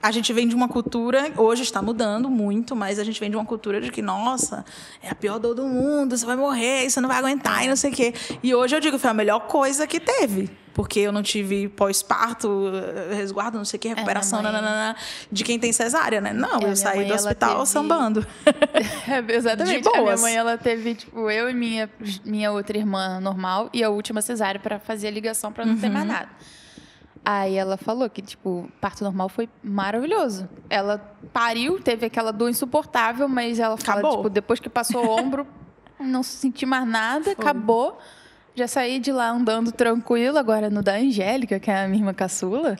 a gente vem de uma cultura, hoje está mudando muito, mas a gente vem de uma cultura de que, nossa, é a pior dor do mundo, você vai morrer, você não vai aguentar e não sei o quê. E hoje eu digo que foi a melhor coisa que teve. Porque eu não tive pós-parto, eh, resguardo, não sei o que, recuperação, minha mãe- nananana, de quem tem cesárea, né? Não, É, eu saí mãe, do hospital teve- sambando. É, exatamente. De A minha boas. mãe, ela teve, tipo, eu e minha, minha outra irmã normal e a última cesárea pra fazer a ligação pra não ter Uhum. mais nada. Aí ela falou que, tipo, parto normal foi maravilhoso. Ela pariu, teve aquela dor insuportável, mas ela fala, Acabou. tipo, depois que passou o ombro, não senti mais nada, acabou. Já saí de lá andando tranquilo. Agora, no da Angélica, que é a minha irmã caçula,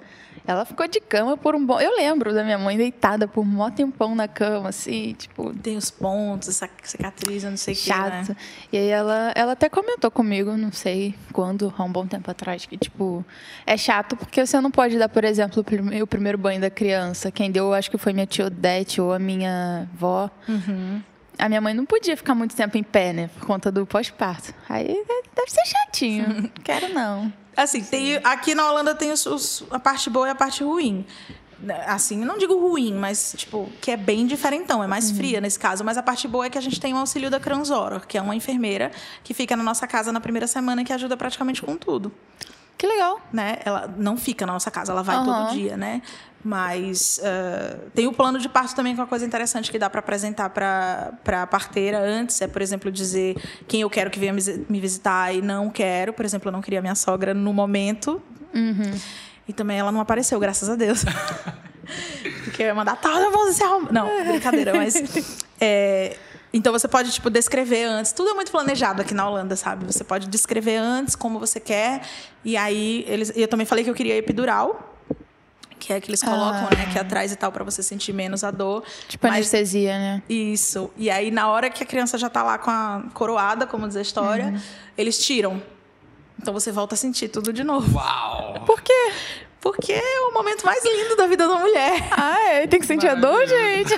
ela ficou de cama por um bom... Eu lembro da minha mãe deitada por um mó tempão na cama, assim, tipo, Tem os pontos, essa cicatriz, eu não sei o que, né? chato. E aí ela, ela até comentou comigo, não sei quando, há um bom tempo atrás, que, tipo, é chato porque você não pode dar, por exemplo, o prime- o primeiro banho da criança. Quem deu, eu acho que foi minha tia Odete ou a minha avó. Uhum. A minha mãe não podia ficar muito tempo em pé, né? Por conta do pós-parto. Aí é, deve ser chatinho. Quero não. Assim, tem, aqui na Holanda tem os- os- a parte boa e a parte ruim. Assim, não digo ruim, mas, tipo, que é bem diferentão, é mais fria nesse caso. Mas a parte boa é que a gente tem o auxílio da Kranzor, que é uma enfermeira que fica na nossa casa na primeira semana e que ajuda praticamente com tudo. Que legal. Né? Ela não fica na nossa casa, ela vai Aham. todo dia, né? Mas ah, tem o plano de parto também, que é uma coisa interessante que dá para apresentar para a parteira antes. É, por exemplo, dizer quem eu quero que venha me visi- me visitar e não quero. Por exemplo, eu não queria minha sogra no momento. E também ela não apareceu, graças a Deus. Porque eu ia mandar, tá, vamos se arrumar. Não, brincadeira, mas. é, então você pode, tipo, descrever antes. Tudo é muito planejado aqui na Holanda, sabe? Você pode descrever antes como você quer. E aí, eles. e Eu também falei que eu queria epidural. Que é que eles colocam, Ah. né? Aqui atrás e tal, pra você sentir menos a dor. Tipo Mas- anestesia, né? isso. E aí, na hora que a criança já tá lá com a coroada, como diz a história, Uhum. eles tiram. Então você volta a sentir tudo de novo. Uau! Por quê? Porque é o momento mais lindo da vida da mulher. Ah, é? Tem que sentir a dor, gente?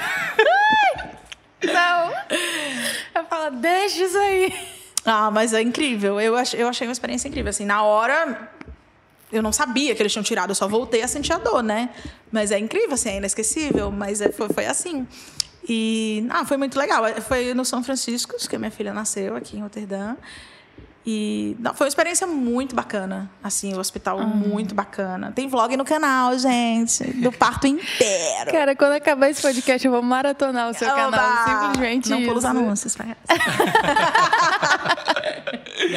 Não. Eu falo, deixa isso aí. Ah, mas é incrível. Eu achei uma experiência incrível. Assim, na hora, eu não sabia que eles tinham tirado, eu só voltei a sentir a dor, né? Mas é incrível, assim, é inesquecível, mas é- foi, foi assim. E ah, foi muito legal. Foi no São Francisco que minha filha nasceu, aqui em Roterdã. E não, foi uma experiência muito bacana. Assim, o hospital Ah. muito bacana. Tem vlog no canal, gente, do parto inteiro. Cara, quando acabar esse podcast, eu vou maratonar o seu Oba! canal. Simplesmente Não isso. pula os anúncios. pra-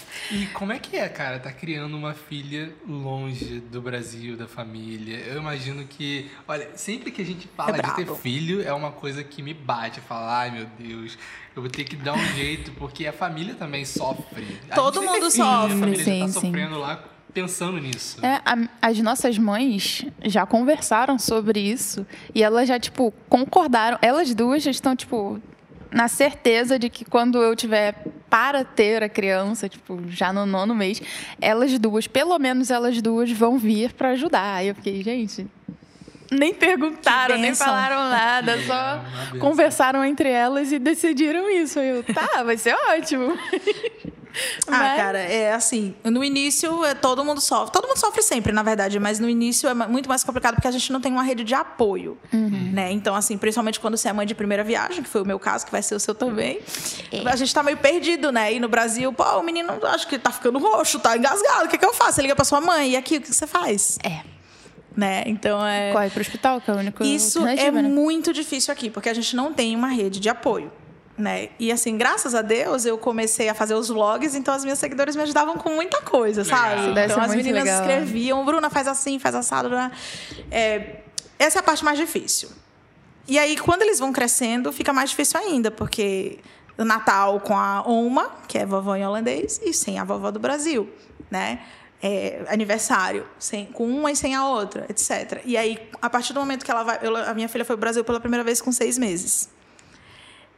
E como é que é, cara, tá criando uma filha longe do Brasil, da família? Eu imagino que, olha, sempre que a gente fala É de ter filho, é uma coisa que me bate. Falar, ai meu Deus, eu vou ter que dar um jeito, porque a família também sofre. A Todo mundo filho, A sofre. família já Sim, tá sim. sofrendo lá pensando nisso. É, a- as nossas mães já conversaram sobre isso e elas já, tipo, concordaram. Elas duas já estão, tipo, na certeza de que quando eu tiver para ter a criança, tipo, já no nono mês, elas duas, pelo menos elas duas, vão vir para ajudar. Aí eu fiquei, gente. Nem perguntaram, nem falaram nada, É, só conversaram entre elas e decidiram isso. Aí eu, tá, vai ser ótimo. Ah, Mas- cara, é assim, no início é, todo mundo sofre. Todo mundo sofre sempre, na verdade, mas no início é muito mais complicado porque a gente não tem uma rede de apoio, né? Então, assim, principalmente quando você é mãe de primeira viagem, que foi o meu caso, que vai ser o seu também, a gente tá meio perdido, né? E no Brasil, pô, o menino acho que tá ficando roxo, tá engasgado, o que que eu faço? Você liga pra sua mãe, e aqui, o que você faz? É. Né? Então, é... Corre pro hospital, que é o único Isso é né? muito difícil aqui, porque a gente não tem uma rede de apoio. Né? E assim, graças a Deus, eu comecei a fazer os vlogs, então as minhas seguidoras me ajudavam com muita coisa, sabe? Então as meninas legal. escreviam, Bruna, faz assim, faz assado. né? É, essa é a parte mais difícil. E aí, quando eles vão crescendo, fica mais difícil ainda, porque o Natal com a Oma, que é vovó em holandês, e sem a vovó do Brasil, né? É, aniversário, sem, com uma e sem a outra, etc. E aí, a partir do momento que ela vai. eu- a minha filha foi pro Brasil pela primeira vez com seis meses.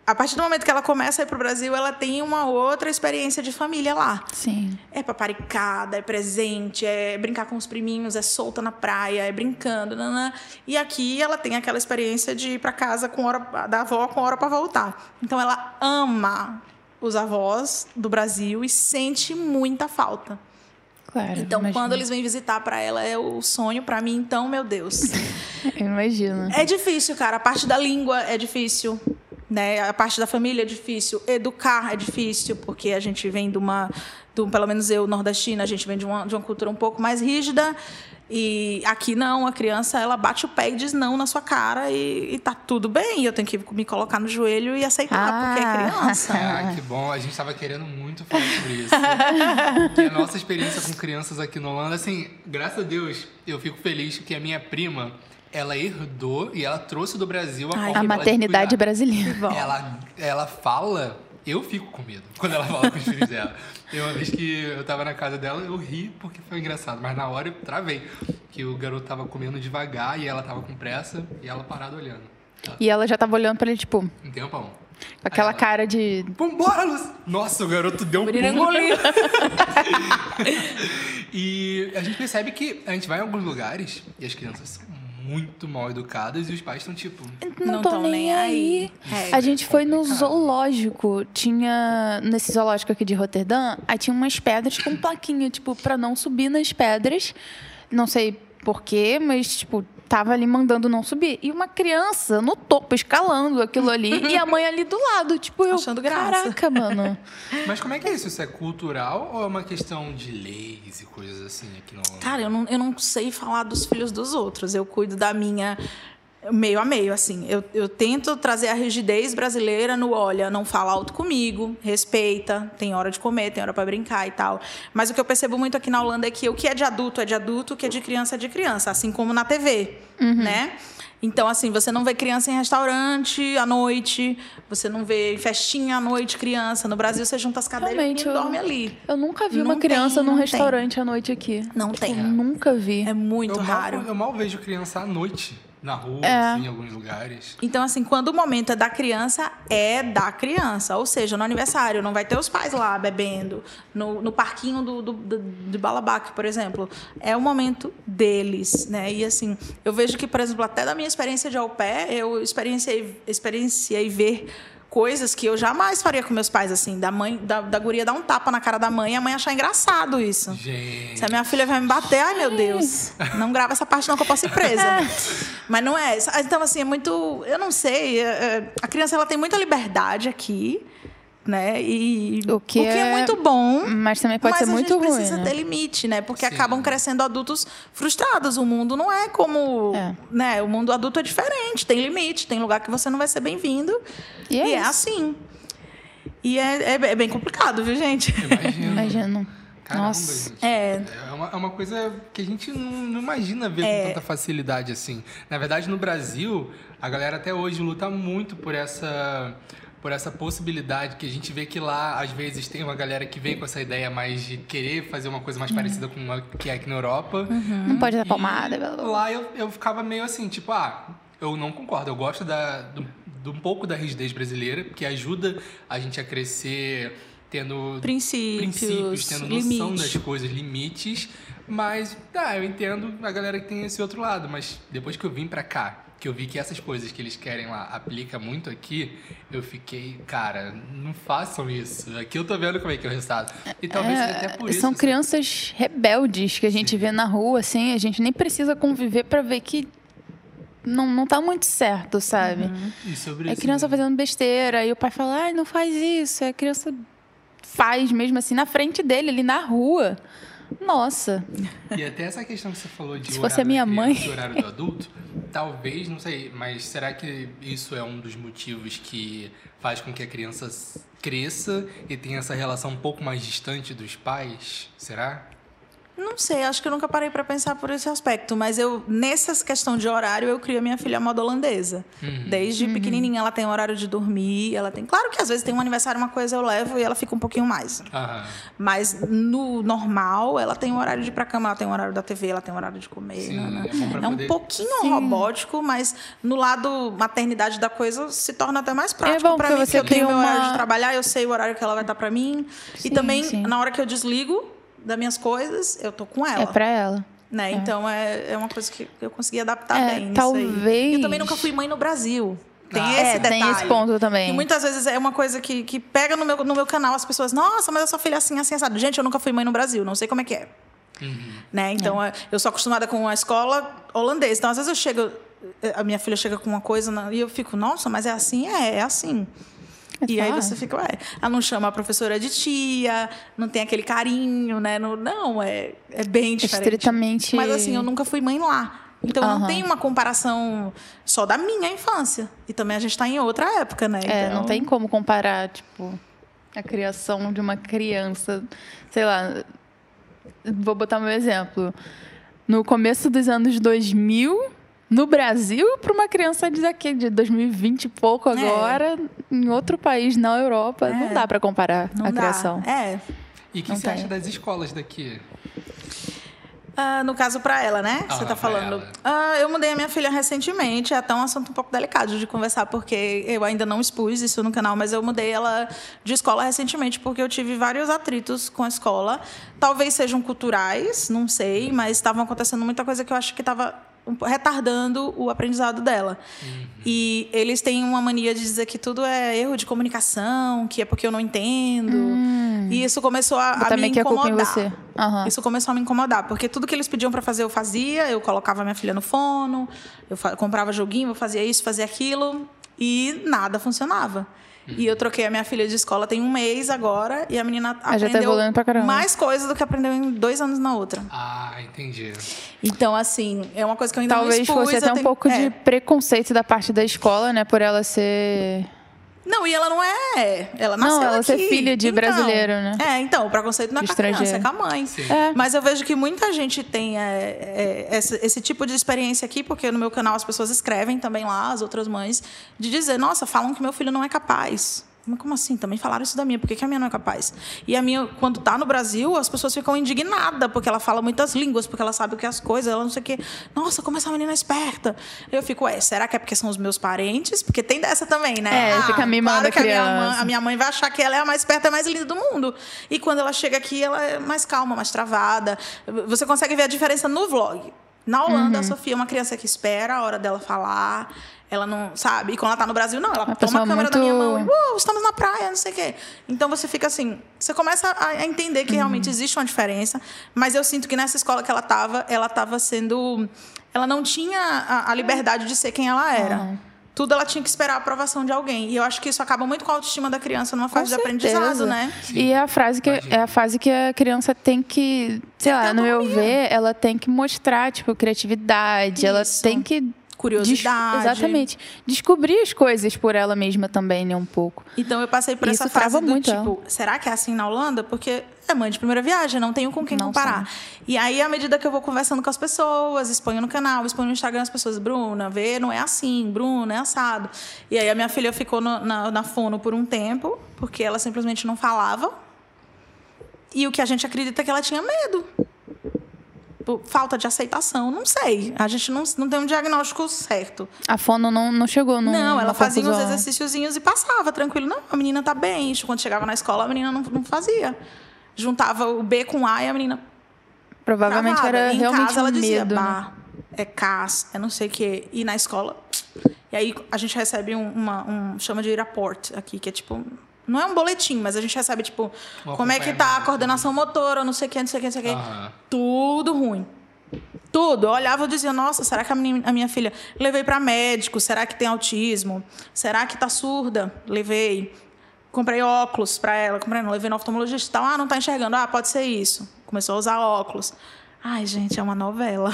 A partir do momento que ela começa a ir pro Brasil, ela tem uma outra experiência de família lá. Sim. É paparicada, é presente, é brincar com os priminhos, é solta na praia, é brincando, nanã. E aqui ela tem aquela experiência de ir para casa com hora da avó com hora para voltar. Então ela ama os avós do Brasil e sente muita falta. Claro. Então imagino. quando eles vêm visitar para ela é o sonho para mim, então, meu Deus. Eu imagino. É difícil, cara. A parte da língua é difícil. Né? A parte da família é difícil. Educar é difícil, porque a gente vem de uma. Do, pelo menos eu, nordestina, a gente vem de uma, de uma cultura um pouco mais rígida. E aqui não, a criança ela bate o pé e diz não na sua cara e, e tá tudo bem. Eu tenho que me colocar no joelho e aceitar, porque é Ah. criança. Ah, que bom. A gente tava querendo muito falar sobre isso. Porque a nossa experiência com crianças aqui na Holanda, assim, graças a Deus, eu fico feliz que a minha prima, ela herdou e ela trouxe do Brasil a Ai, A maternidade brasileira. Ela, ela fala, eu fico com medo quando ela fala com os filhos dela. E uma vez que eu tava na casa dela, eu ri porque foi engraçado, mas na hora eu travei. Que o garoto tava comendo devagar e ela tava com pressa e ela parada olhando. Ela, E ela já tava olhando pra ele, tipo, com um tempão. aquela Aí ela, cara de. Vambora, Luz! Nossa, o garoto deu um pulo. E a gente percebe que a gente vai em alguns lugares e as crianças são muito mal educadas e os pais estão tipo. Não, Não tô tão nem nem aí. aí. A gente foi no zoológico. Tinha. Nesse zoológico aqui de Roterdã, aí tinha umas pedras com plaquinha, tipo, pra não subir nas pedras. Não sei porquê, mas, tipo, tava ali mandando não subir. E uma criança no topo, escalando aquilo ali. e a mãe ali do lado, tipo, eu. Achando graça. Caraca, mano. Mas como é que é isso? Isso é cultural ou é uma questão de leis e coisas assim aqui no Cara, eu não, eu não sei falar dos filhos dos outros. Eu cuido da minha meio a meio, assim. Eu, eu tento trazer a rigidez brasileira no, olha, não fala alto comigo, respeita, tem hora de comer, tem hora para brincar e tal. Mas o que eu percebo muito aqui na Holanda é que o que é de adulto é de adulto, o que é de criança é de criança, assim como na TV, né? Então, assim, você não vê criança em restaurante à noite, você não vê em festinha à noite criança. No Brasil, você junta as cadeiras Realmente, e eu- dorme ali. Eu nunca vi Não uma criança tem, num restaurante à noite aqui. Não tem. Tipo, nunca vi. É muito eu raro. Mal, eu mal vejo criança à noite na rua, É. assim, em alguns lugares. Então, assim, quando o momento é da criança, é da criança. Ou seja, no aniversário, não vai ter os pais lá bebendo. No, no parquinho do, do, do, de Balabac, por exemplo. É o momento deles, né? E, assim, eu vejo que, por exemplo, até da minha experiência de au pair, eu experienciei, experienciei ver coisas que eu jamais faria com meus pais, assim, da mãe, da, da guria dar um tapa na cara da mãe e a mãe achar engraçado isso. Gente. Se a minha filha vai me bater, ai meu Deus, não grava essa parte não que eu posso ir presa. Mas não é. Então, assim, é muito. Eu não sei. é- é- a criança ela tem muita liberdade aqui, né? E O que é, é- muito bom. Mas também pode mas ser a muito gente ruim. precisa né? ter limite, né? Porque Sim. acabam crescendo adultos frustrados. O mundo não é como. É. Né? O mundo adulto é diferente, tem limite, tem lugar que você não vai ser bem-vindo. E é isso. assim. E é, é- é bem complicado, viu, gente? Imagina. Imagino. Caramba, Nossa. gente. É. É uma, é uma coisa que a gente não, não imagina ver É. com tanta facilidade assim. Na verdade, no Brasil, a galera até hoje luta muito por essa por essa possibilidade que a gente vê que lá às vezes tem uma galera que vem com essa ideia mais de querer fazer uma coisa mais parecida com a que é aqui na Europa. Não pode dar palmada. blá, blá, blá. Lá eu, eu ficava meio assim, tipo, ah, eu não concordo. Eu gosto da, do, do um pouco da rigidez brasileira, que ajuda a gente a crescer tendo Princípios, princípios, tendo noção limite. das coisas, limites. Mas, tá, eu entendo a galera que tem esse outro lado. Mas depois que eu vim pra cá, que eu vi que essas coisas que eles querem lá aplica muito aqui, eu fiquei, cara, não façam isso. Aqui eu tô vendo como é que é o resultado. E talvez seja até por É, isso. são assim, crianças rebeldes que a gente Sim. vê na rua, assim, a gente nem precisa conviver pra ver que não, não tá muito certo, sabe? E sobre É criança fazendo besteira, e o pai fala, ai, não faz isso. E a criança faz mesmo assim na frente dele, ali na rua. Nossa. E até essa questão que você falou de Se horário fosse a minha mãe. e horário do adulto, talvez, não sei, mas será que isso é um dos motivos que faz com que a criança cresça e tenha essa relação um pouco mais distante dos pais? Será? Não sei, acho que eu nunca parei para pensar por esse aspecto, mas eu nessa questão de horário eu crio a minha filha moda holandesa. Uhum. Desde pequenininha ela tem horário de dormir, ela tem, claro que às vezes tem um aniversário uma coisa eu levo e ela fica um pouquinho mais. Aham. Mas no normal, ela tem um horário de ir pra cama, ela tem um horário da TV, ela tem um horário de comer. Sim, né, né? é É um poder- pouquinho robótico, mas no lado maternidade da coisa se torna até mais prático É bom pra que mim, você porque eu tenho cria meu horário uma- de trabalhar, eu sei o horário que ela vai estar pra mim. Sim, e também, sim. na hora que eu desligo das minhas coisas, eu tô com ela. É pra ela. Né? Então é, é uma coisa que eu consegui adaptar É, bem. nisso aí. talvez- Eu também nunca fui mãe no Brasil. Tem Ah, esse é, detalhe. tem esse ponto também. E muitas vezes é uma coisa que, que pega no meu, no meu canal as pessoas, nossa, mas a sua filha é assim, assim, assado. Gente, eu nunca fui mãe no Brasil, não sei como é que é. Né? Então, é, eu sou acostumada com a escola holandesa. Então, às vezes eu chego, eh, a minha filha chega com uma coisa e eu fico, nossa, mas é assim? É, é assim. É e aí você fica, ué, ela não chama a professora de tia, não tem aquele carinho, né? Não, não é, é bem diferente. estritamente- Mas assim, eu nunca fui mãe lá. Então, eu não tenho uma comparação só da minha infância. E também a gente está em outra época, né? É, Então- não tem como comparar, tipo, a criação de uma criança. Sei lá, vou botar meu exemplo. No começo dos anos 2000, no Brasil, para uma criança de daqui, de 2020 e pouco É. agora, em outro país, na Europa, não É. dá para comparar Não a dá. criação. É. E o que Não você tem. acha das escolas daqui? Ah, no caso, para ela, né? Ah, Você tá pra falando. Ah, eu mudei a minha filha recentemente. É até um assunto um pouco delicado de conversar, porque eu ainda não expus isso no canal, mas eu mudei ela de escola recentemente, porque eu tive vários atritos com a escola. Talvez sejam culturais, não sei, mas estavam acontecendo muita coisa que eu acho que estava retardando o aprendizado dela. Uhum. E eles têm uma mania de dizer que tudo é erro de comunicação, que é porque eu não entendo. E isso começou a, a me meio que a culpa em incomodar. você. Aham. Isso começou a me incomodar, porque tudo que eles pediam para fazer eu fazia, eu colocava minha filha no fono, eu comprava joguinho, eu fazia isso, fazia aquilo, e nada funcionava. E eu troquei a minha filha de escola tem um mês agora, e a menina Ah, já tá aprendeu caramba. mais coisas do que aprendeu em dois anos na outra. Ah, entendi. Então, assim, é uma coisa que eu ainda Talvez não expus. fosse até um tenho- pouco é. de preconceito da parte da escola, né? Por ela ser. Não, e ela não é. Ela nasceu Não, ela aqui. ser filha de Então, brasileiro, né? É, então, o preconceito não é De com a criança, é com a mãe. Sim. É. Mas eu vejo que muita gente tem é, é, esse, esse tipo de experiência aqui, porque no meu canal as pessoas escrevem também lá, as outras mães, de dizer, nossa, falam que meu filho não é capaz. Mas como assim? Também falaram isso da minha. Por que, que a minha não é capaz? E a minha, quando tá no Brasil, as pessoas ficam indignadas, porque ela fala muitas línguas, porque ela sabe o que é as coisas, ela não sei o quê. Nossa, como essa menina é esperta. Eu fico, ué, será que é porque são os meus parentes? Porque tem dessa também, né? É, fica mimando claro a que a minha, criança. mãe, a minha mãe vai achar que ela é a mais esperta e a mais linda do mundo. E quando ela chega aqui, ela é mais calma, mais travada. Você consegue ver a diferença no vlog. Na Holanda, a Sofia é uma criança que espera a hora dela falar. Ela não, sabe? E quando ela tá no Brasil, não. Ela Uma toma a câmera da minha muito- mão e, uh, estamos na praia, não sei o quê. Então você fica assim, você começa a, a entender que realmente existe uma diferença. Mas eu sinto que nessa escola que ela tava, ela tava sendo. Ela não tinha a, a liberdade de ser quem ela era. Aham. Tudo ela tinha que esperar a aprovação de alguém. E eu acho que isso acaba muito com a autoestima da criança numa Com fase de aprendizado, né? E é a frase que Imagina. é a fase que a criança tem que, sei lá, no meu ver, ela tem que mostrar, tipo, criatividade, ela Isso. tem que des- Curiosidade. exatamente, descobrir as coisas por ela mesma também, né, um pouco. Então eu passei por Isso essa fase do muito tipo, será que é assim na Holanda? Porque é mãe de primeira viagem, não tenho com quem Não comparar. E aí, à medida que eu vou conversando com as pessoas, exponho no canal, exponho no Instagram as pessoas, Bruna, vê, não é assim, Bruna, é assado. E aí a minha filha ficou no- na, na fono por um tempo, porque ela simplesmente não falava. E o que a gente acredita é que ela tinha medo. Por falta de aceitação, não sei. A gente não, não tem um diagnóstico certo. A fono não, não chegou no Não, ela fazia uns exercíciozinhos e passava tranquilo. Não, a menina tá bem. Quando chegava na escola, a menina não, não fazia. Juntava o B com A e a menina Provavelmente travada. era E em realmente casa ela um dizia, medo, né? bah, é CAS, é não sei o quê. E na escola... E aí a gente recebe um, uma, um chama de report aqui, que é tipo... Não é um boletim, mas a gente recebe, tipo, como é que tá a coordenação motora, não sei o quê, não sei o quê, não sei o quê. Aham. Tudo ruim. Tudo. Eu olhava e dizia, nossa, será que a minha, a minha filha... Levei para médico, será que tem autismo? Será que tá surda? Levei. Comprei óculos para ela, comprei, não, levei no oftalmologista e tal. Ah, não tá enxergando. Ah, pode ser isso. Começou a usar óculos. Ai, gente, é uma novela.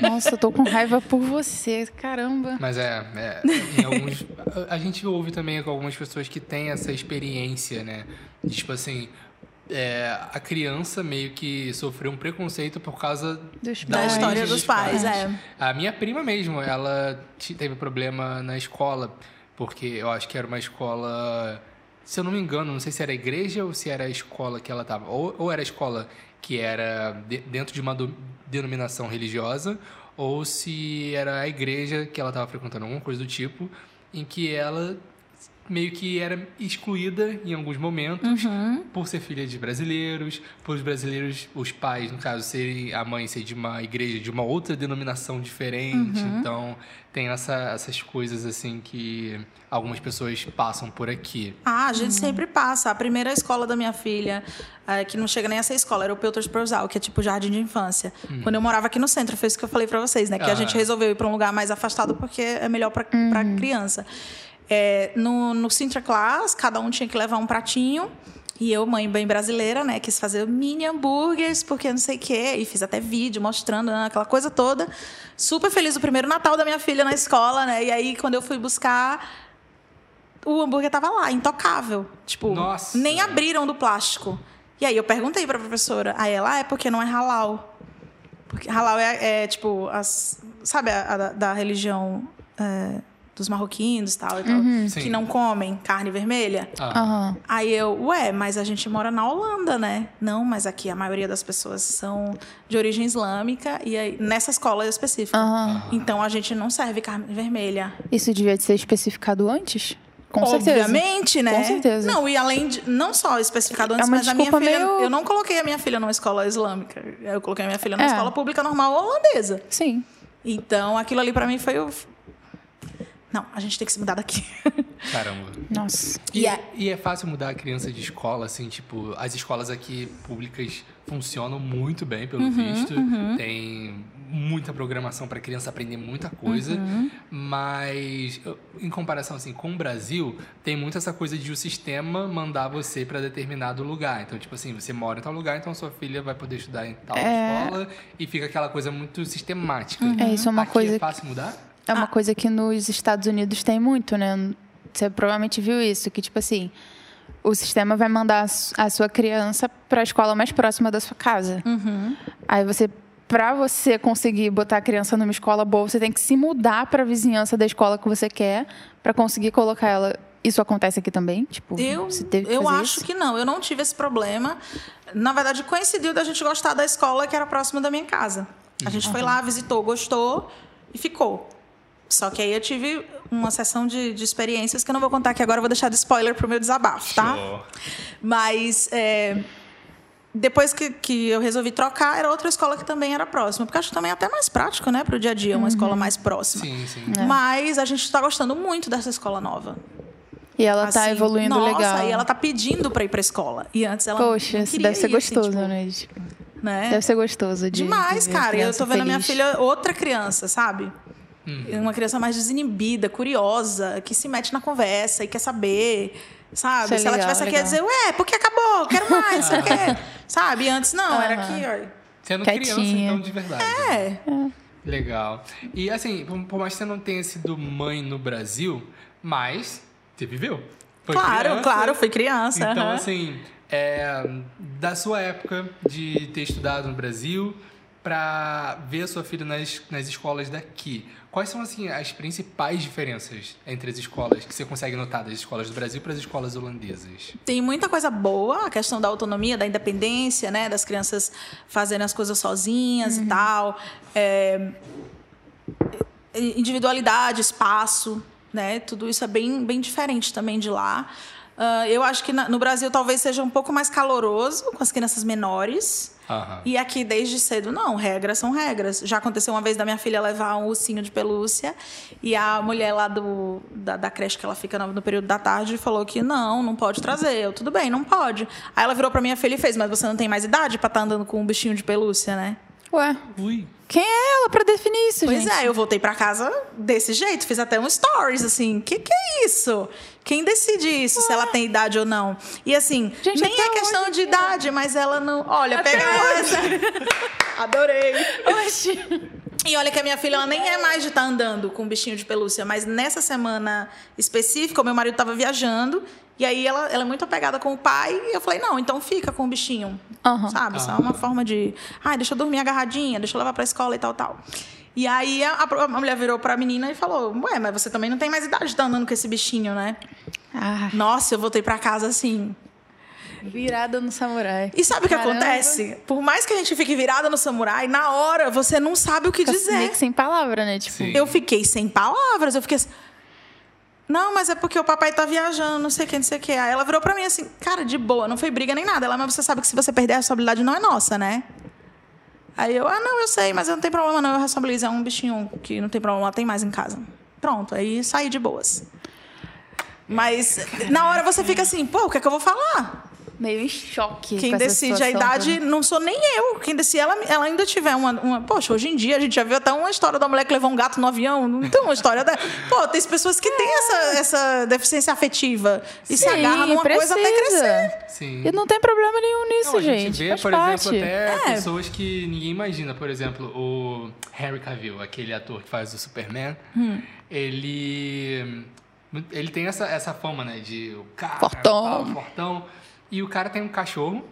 Nossa, eu tô com raiva por você, caramba. Mas é, é, em alguns, a- gente ouve também com algumas pessoas que têm essa experiência, né? Tipo assim, é, a criança meio que sofreu um preconceito por causa Dos da Da pais. história origem dos pais, é. A minha prima mesmo, ela te- teve problema na escola, porque eu acho que era uma escola, se eu não me engano, não sei se era a igreja ou se era a escola que ela estava, ou, ou era a escola que era de- dentro de uma denominação religiosa, ou se era a igreja que ela estava frequentando, alguma coisa do tipo, em que ela meio que era excluída em alguns momentos por ser filha de brasileiros, por os brasileiros, os pais, no caso, serem a mãe ser de uma igreja de uma outra denominação diferente. Então, tem essa, essas coisas assim que algumas pessoas passam por aqui. Ah, a gente sempre passa. A primeira escola da minha filha, eh, que não chega nem a ser escola, era o Peuters Prosal, que é tipo jardim de infância. Quando eu morava aqui no centro, foi isso que eu falei pra vocês, né? Que a Ah. gente resolveu ir pra um lugar mais afastado porque é melhor pra, pra criança. É, no, no Sintra Class, cada um tinha que levar um pratinho. E eu, mãe bem brasileira, né, quis fazer mini hambúrgueres, porque não sei o quê. E fiz até vídeo mostrando né, aquela coisa toda. Super feliz o primeiro Natal da minha filha na escola, né? E aí, quando eu fui buscar, o hambúrguer tava lá, intocável. Tipo, Nossa. nem abriram do plástico. E aí eu perguntei pra professora. Aí ela, ah, é porque não é halal. Porque halal é, é, tipo, as, sabe a, a da, da religião é, dos marroquinos e tal, e tal que Sim. não comem carne vermelha? Ah, Aham. Aí eu, ué, mas a gente mora na Holanda, né? Não, mas aqui a maioria das pessoas são de origem islâmica e aí, nessa escola específica. Aham. Então a gente não serve carne vermelha. Isso devia ser especificado antes? Com certeza. Obviamente, né? Com certeza. Não, e além de. Não só especificado antes, É mas a minha filha. meio- Eu não coloquei a minha filha numa escola islâmica. Eu coloquei a minha filha numa É. escola pública normal holandesa. Sim. Então aquilo ali pra mim foi o. Não, a gente tem que se mudar daqui. caramba. Nossa. E, E é- e é fácil mudar a criança de escola, assim, tipo, as escolas aqui públicas funcionam muito bem, pelo visto. Tem muita programação para criança aprender muita coisa. Mas, eu- em comparação, assim, com o Brasil, tem muito essa coisa de o sistema mandar você para determinado lugar. Então, tipo assim, você mora em tal lugar, então sua filha vai poder estudar em tal É. escola. E fica aquela coisa muito sistemática. É, isso é uma Aqui coisa é fácil mudar? É Ah. uma coisa que nos Estados Unidos tem muito, né? Você provavelmente viu isso, que tipo assim, o sistema vai mandar a su- a sua criança para a escola mais próxima da sua casa. Uhum. Aí você, para você conseguir botar a criança numa escola boa, você tem que se mudar para a vizinhança da escola que você quer para conseguir colocar ela. Isso acontece aqui também, tipo, Eu, você teve que eu acho isso? que não, eu não tive esse problema. Na verdade, coincidiu da gente gostar da escola que era próxima da minha casa. A gente foi lá, visitou, gostou e ficou. Só que aí eu tive uma sessão de, de experiências que eu não vou contar aqui agora, vou deixar de spoiler pro meu desabafo, tá? Show. Mas é, depois que, que eu resolvi trocar, era outra escola que também era próxima. Porque acho que também é até mais prático, né, para o dia a dia, uma escola mais próxima. Sim, sim. Mas a gente está gostando muito dessa escola nova. E ela tá Assim, evoluindo nossa, legal. e ela tá pedindo para ir para escola. E antes ela Poxa, não deve ser ir, assim, gostoso, tipo, né? Tipo, né? Deve ser gostoso de. Demais, de a cara. E eu tô vendo a minha filha outra criança, sabe? Uhum. Uma criança mais desinibida, curiosa, que se mete na conversa e quer saber, sabe? É se ela legal, tivesse aqui, ia legal. dizer, ué, porque acabou, quero mais, não sei o quê. Sabe? Antes não, era Aham. aqui, ó. Sendo Quietinha. criança, então, de verdade. É. Legal. E assim, por, mais que você não tenha sido mãe no Brasil, mas você viveu. Foi Claro, criança. claro, fui criança. Então, aham. assim, é, da sua época de ter estudado no Brasil para ver a sua filha nas, nas escolas daqui, quais são assim as principais diferenças entre as escolas que você consegue notar das escolas do Brasil para as escolas holandesas? Tem muita coisa boa, a questão da autonomia, da independência, né? Das crianças fazerem as coisas sozinhas e tal. É, individualidade, espaço, né? Tudo isso é bem, bem diferente também de lá. Ah, eu acho que na- no Brasil talvez seja um pouco mais caloroso com as crianças menores. Aham. E aqui desde cedo, não, regras são regras. Já aconteceu uma vez da minha filha levar um ursinho de pelúcia e a mulher lá do, da, da creche que ela fica no, no período da tarde falou que não, não pode trazer. Eu, tudo bem, não pode. Aí ela virou pra minha filha e fez, mas você não tem mais idade pra estar andando com um bichinho de pelúcia, né? Ué, Ui. Quem é ela pra definir isso, Pois gente? é, eu voltei pra casa desse jeito, fiz até um stories, assim, que que é isso? Quem decide isso, se ela tem idade ou não? E assim, Gente, nem até é questão hoje, de idade, mas ela não... Olha, pega essa. Adorei. Oxi. E olha que a minha filha ela nem é mais de estar andando com um bichinho de pelúcia, mas nessa semana específica, o meu marido estava viajando, e aí ela, ela é muito apegada com o pai, e eu falei, não, então fica com o bichinho. Aham. Sabe? Isso é Ah. uma forma de. Ai, deixa eu dormir agarradinha, deixa eu levar pra escola e tal, tal. E aí a, a mulher virou pra menina e falou: Ué, mas você também não tem mais idade de estar andando com esse bichinho, né? Ah, Nossa, eu voltei pra casa assim. virada no samurai. E sabe o que acontece? Por mais que a gente fique virada no samurai, na hora você não sabe o que Fica dizer. meio que sem palavra, né? Tipo, Sim. Eu fiquei sem palavras, eu fiquei assim. Não, mas é porque o papai tá viajando, não sei o que, não sei o que. Aí ela virou pra mim assim, cara, de boa, não foi briga nem nada. Ela, mas você sabe que se você perder a responsabilidade não é nossa, né? Aí eu, ah, não, eu sei, mas não tem problema não, eu responsabilizo, é um bichinho que não tem problema, tem mais em casa. Pronto, aí saí de boas. Mas na hora você fica assim, pô, o que é que eu vou falar? Meio em choque. Quem com essa decide a idade não sou nem eu. Quem decide, ela, ela ainda tiver uma, uma. Poxa, hoje em dia a gente já viu até uma história da mulher que levou um gato no avião. Não tem uma história da. Pô, tem pessoas que têm essa, essa deficiência afetiva e se Sim, agarra numa coisa até precisa. crescer. Sim. E não tem problema nenhum nisso, Não, a gente, gente. vê, Faz por parte. exemplo, até É. pessoas que ninguém imagina. Por exemplo, o Henry Cavill, aquele ator que faz o Superman, Hum. ele ele tem essa, essa fama, né, de o cara, Fortão. fortão. E o cara tem um cachorro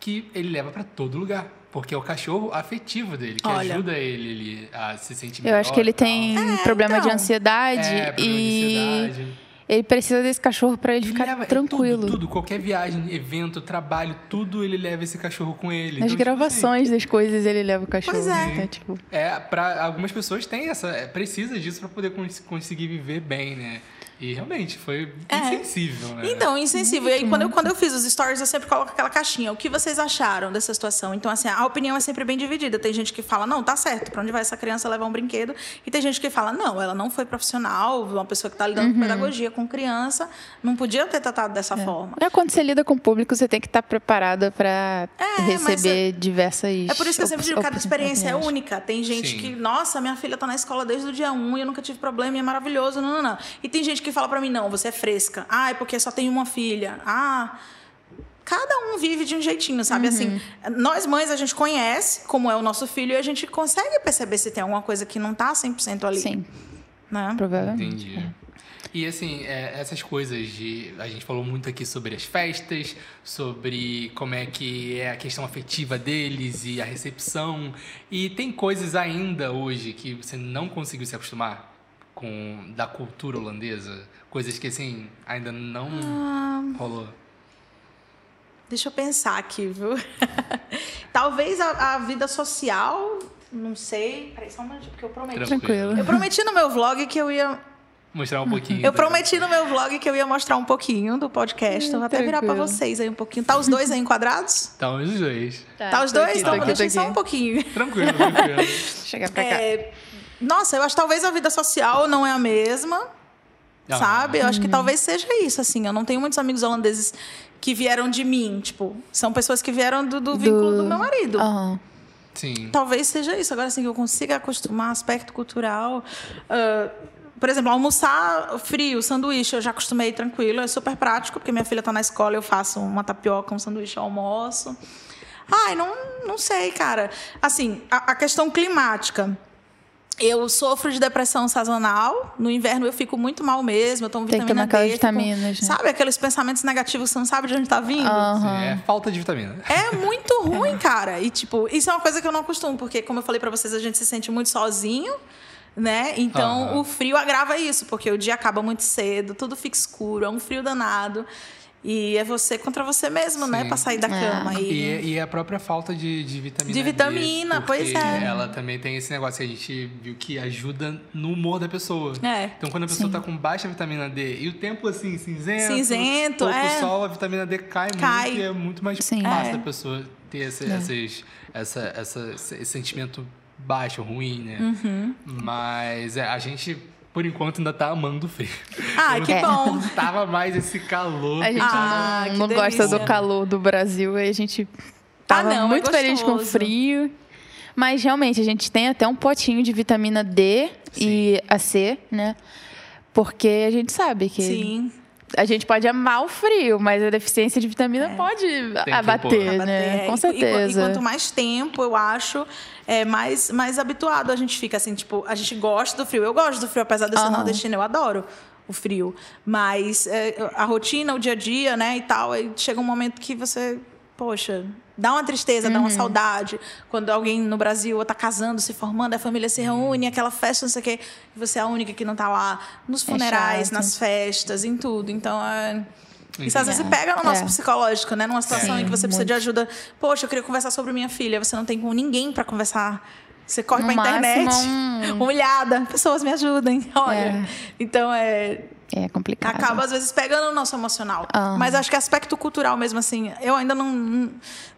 que ele leva pra todo lugar. Porque é o cachorro afetivo dele, que Olha. ajuda ele, ele a se sentir Eu melhor. acho que ele tem problema de então. ansiedade É, problema de e ansiedade. ele precisa desse cachorro pra ele Ele ficar leva- é tranquilo. Tudo, tudo, qualquer viagem, evento, trabalho, tudo ele leva esse cachorro com ele. Nas Então, tipo assim, gravações das coisas ele leva o cachorro. Pois é. Então, tipo, É, para algumas pessoas tem essa, é, precisa disso para poder cons- conseguir viver bem, né? E realmente foi É. insensível, né? Então, insensível. E aí, quando eu, quando eu fiz os stories, eu sempre coloco aquela caixinha. O que vocês acharam dessa situação? Então, assim, a opinião é sempre bem dividida. Tem gente que fala, não, tá certo, pra onde vai essa criança levar um brinquedo? E tem gente que fala, não, ela não foi profissional, uma pessoa que tá lidando Uhum. com pedagogia, com criança, não podia ter tratado dessa forma. é quando você lida com o público, você tem que estar preparada pra É, receber diversas. É por isso que eu sempre digo, cada experiência é única. Tem gente Sim. que, nossa, minha filha tá na escola desde o dia 1 e eu nunca tive problema e é maravilhoso. Não, não, não. E tem gente que fala pra mim, não, você é fresca. Ah, é porque só tem uma filha. Ah. Cada um vive de um jeitinho, sabe? Assim, nós mães, a gente conhece como é o nosso filho e a gente consegue perceber se tem alguma coisa que não tá 100% ali. Sim, Né? provavelmente. Entendi. E assim, é, essas coisas de. A gente falou muito aqui sobre as festas, sobre como é que é a questão afetiva deles e a recepção. E tem coisas ainda hoje que você não conseguiu se acostumar com da cultura holandesa? Coisas que assim, ainda não Ah. rolou. Deixa eu pensar aqui, viu? Talvez a, a vida social, não sei. Peraí, só um minutinho, porque eu prometi. Tranquilo. Eu prometi no meu vlog que eu ia Mostrar um pouquinho. Eu tá? prometi no meu vlog que eu ia mostrar um pouquinho do podcast. Eu vou até virar pra tranquilo. vocês aí um pouquinho. Tá os dois aí enquadrados? Tá os dois. Tá os tô dois? aqui, então vou tô deixar só aqui. um pouquinho. Tranquilo, tranquilo. Chega pra cá. É, nossa, eu acho que talvez a vida social não é a mesma, Ah, sabe? Eu acho Uhum. que talvez seja isso, assim. Eu não tenho muitos amigos holandeses que vieram de mim. Tipo, são pessoas que vieram do, do vínculo do meu marido. Aham. Sim. Talvez seja isso. Agora, assim, que eu consiga acostumar aspecto cultural. ah, por exemplo, almoçar frio, sanduíche, eu já acostumei tranquilo, é super prático, porque minha filha está na escola, eu faço uma tapioca, um sanduíche ao almoço. Ai, não, não sei, cara. Assim, a, a questão climática. Eu sofro de depressão sazonal. No inverno eu fico muito mal mesmo. Eu tomo Tem que vitamina tomar aquelas D. fico- vitaminas, né? Sabe aqueles pensamentos negativos que você não sabe de onde está vindo? Aham. É falta de vitamina. É muito ruim, cara. E, tipo, isso é uma coisa que eu não costumo, porque, como eu falei pra vocês, a gente se sente muito sozinho, né? Então, Aham. o frio agrava isso, porque o dia acaba muito cedo, tudo fica escuro, é um frio danado. E é você contra você mesmo, né? Sim. Pra sair da É. cama. E... E, e a própria falta de, de vitamina De D, vitamina, pois porque é. Ela também tem esse negócio que a gente viu que ajuda no humor da pessoa. É. Então, quando a pessoa tá com baixa vitamina D e o tempo assim, cinzento, Cinzento, pouco é. sol, a vitamina D cai, Cai. muito e é muito mais Sim. fácil É. da pessoa ter esse, essas, essa, essa, esse sentimento baixo, ruim, né? Uhum. Mas é, a gente, por enquanto, ainda tá amando o frio. Ai, Eu que não bom. Tava mais esse calor. A gente Ah, não, não gosta do calor do Brasil e a gente tava não, é muito feliz com o frio. Mas realmente, a gente tem até um potinho de vitamina D e a C, né? Porque a gente sabe que Sim. a gente pode amar o frio, mas a deficiência de vitamina pode que abater, impor. né? Abater. Com E- e- certeza. E, quanto mais tempo, eu acho, é, mais, mais habituado a gente fica, assim, tipo, a gente gosta do frio. Eu gosto do frio, apesar de eu ser Aham. nordestina, eu adoro o frio. Mas é, a rotina, o dia a dia, né, e tal, aí chega um momento que você, poxa, dá uma tristeza, Uhum. dá uma saudade. Quando alguém no Brasil tá casando, se formando, a família se reúne, aquela festa, não sei o quê, e você é a única que não tá lá nos funerais, chato. nas festas, em tudo. Então, é... Isso às vezes pega no nosso É. psicológico, né? Numa situação Sim, em que você precisa muito. de ajuda. Poxa, eu queria conversar sobre minha filha. Você não tem com ninguém pra conversar. Você corre No pra internet, máximo, um- humilhada. Pessoas me ajudem. Olha. É. Então, é, É complicado. acaba às vezes pegando no nosso emocional. Aham. Mas acho que aspecto cultural mesmo, assim, eu ainda não. Não,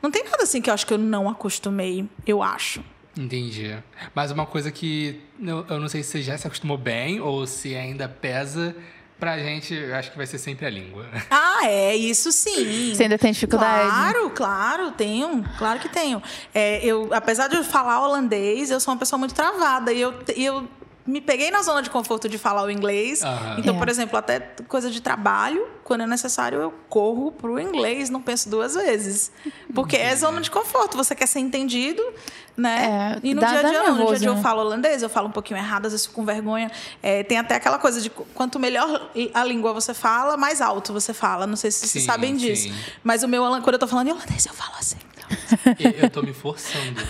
não tem nada assim que eu acho que eu não acostumei, eu acho. Entendi. Mas uma coisa que eu, eu não sei se você já se acostumou bem ou se ainda pesa, pra gente, eu acho que vai ser sempre a língua. Ah, é, isso sim. Você ainda tem dificuldade? Claro, claro, tenho. Claro que tenho. É, eu, apesar de eu falar holandês, eu sou uma pessoa muito travada. E eu, e eu me peguei na zona de conforto de falar o inglês. Então, É. por exemplo, até coisa de trabalho, quando é necessário, eu corro pro inglês, não penso duas vezes. Porque é zona de conforto, você quer ser entendido, né? É, e no dá- dia a dia, não. No dia a nervoso, dia eu né? falo holandês, eu falo um pouquinho errado, às vezes fico com vergonha. É, tem até aquela coisa de qu- quanto melhor a língua você fala, mais alto você fala. Não sei se vocês sabem disso. sim. Mas o meu, quando eu tô falando em holandês, eu falo assim. Eu tô me forçando.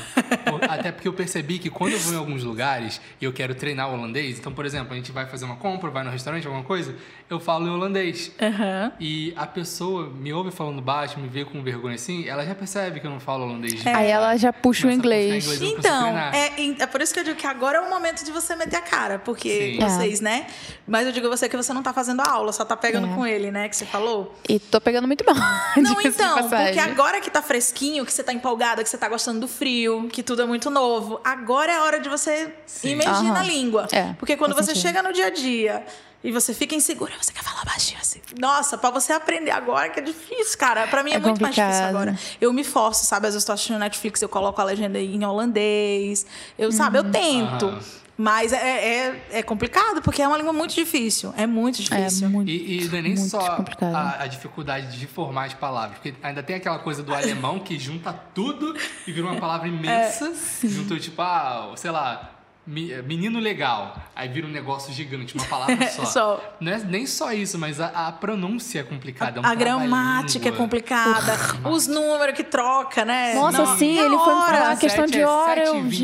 Até porque eu percebi que quando eu vou em alguns lugares e eu quero treinar o holandês, então, por exemplo, a gente vai fazer uma compra, vai no restaurante, alguma coisa, eu falo em holandês. Aham. E a pessoa me ouve falando baixo, me vê com vergonha assim, ela já percebe que eu não falo holandês. de Aí ela já puxa o inglês. inglês. Então, é, é por isso que eu digo que agora é o momento de você meter a cara, porque Sim. vocês, né? Mas eu digo a você que você não tá fazendo a aula, só tá pegando É. com ele, né? Que você falou. E tô pegando muito mal. Não, então, porque agora que tá fresquinho, que você tá empolgada, que você tá gostando do frio, que tudo é muito novo, agora é a hora de você Sim. imergir na Aham. língua. É, porque quando você sentido. chega no dia a dia e você fica insegura, você quer falar baixinho assim. Nossa, pra você aprender agora que é difícil, cara. Pra mim é, É muito mais difícil complicado. agora. Eu me forço, sabe? Às vezes eu tô assistindo Netflix, eu coloco a legenda em holandês. Eu, sabe, Uhum. eu tento. Aham. Mas é, é, é complicado, porque é uma língua muito difícil. É muito É difícil. muito. E, e não é nem só a, a dificuldade de formar as palavras, porque ainda tem aquela coisa do alemão que junta tudo e vira uma palavra imensa. Juntou tipo, ah, sei lá, menino legal. Aí vira um negócio gigante, uma palavra só. Só. Não é nem só isso, mas a, a pronúncia é complicada. É um a gramática é complicada, os números que troca, né? Nossa, Não, sim, e ele foi falar a questão de é hora. sete e eu, vinte,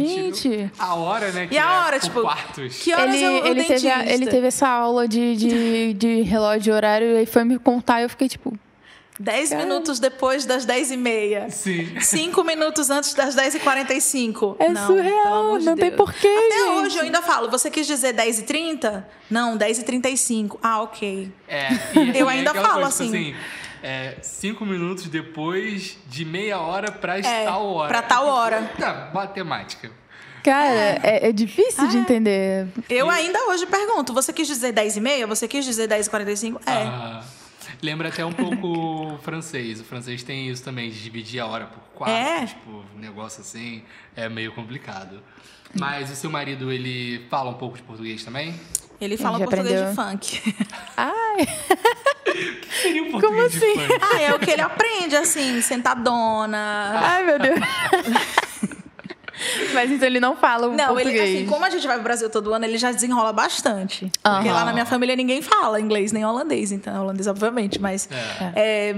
gente. viu? A hora, né? Que E a é hora, por tipo, quartos. Que horas Ele, é o, o ele, teve a- ele teve essa aula de, de, de relógio de horário e aí foi me contar e eu fiquei tipo. 10 minutos depois das 10 e meia. Sim. 5 minutos antes das 10 e 45. É não, surreal, de não tem Deus. porquê, Até gente. hoje eu ainda falo, você quis dizer 10 e 30? Não, 10 e 35. Ah, ok. É, e- Eu e ainda aquela falo coisa, tipo assim. é, cinco minutos depois de meia hora pra É, tal hora. pra tal hora. Tá, matemática. Cara, é, é difícil de entender. Eu ainda hoje pergunto, você quis dizer 10 e meia? Você quis dizer 10 e 45? É. Ah, lembra até um pouco o francês. O francês tem isso também, de dividir a hora por quatro. É. Tipo, um negócio assim é meio complicado. Mas o seu marido, ele fala um pouco de português também? Ele fala já português aprendeu? de funk. Ai, Seria um português de assim? funk. ah, é o que ele aprende, assim, sentadona. ai meu Deus. Mas então ele não fala o Não, português. ele, assim, como a gente vai pro Brasil todo ano, ele já desenrola bastante. Porque lá na minha família ninguém fala inglês nem holandês, então holandês, obviamente, mas. é,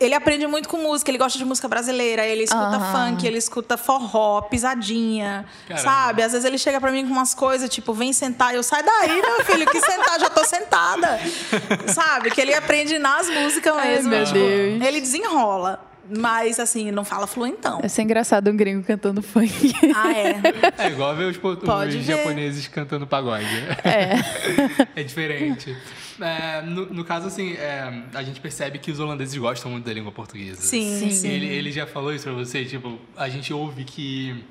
ele aprende muito com música, ele gosta de música brasileira, ele escuta funk, ele escuta forró, pisadinha, Caramba. sabe? Às vezes ele chega pra mim com umas coisas, tipo, vem sentar, eu sai daí, meu filho, que sentar, já tô sentada. sabe? Que ele aprende nas músicas Ai, mesmo. meu tipo, Deus. Ele desenrola. Mas, assim, não fala fluentão. Vai ser engraçado um gringo cantando funk. Ah, é. É igual ver os, os ver. japoneses cantando pagode. É. É diferente. É, no, no caso, assim, é, a gente percebe que os holandeses gostam muito da língua portuguesa. Sim, Sim. sim. Ele, ele já falou isso pra você? Tipo, a gente ouve que.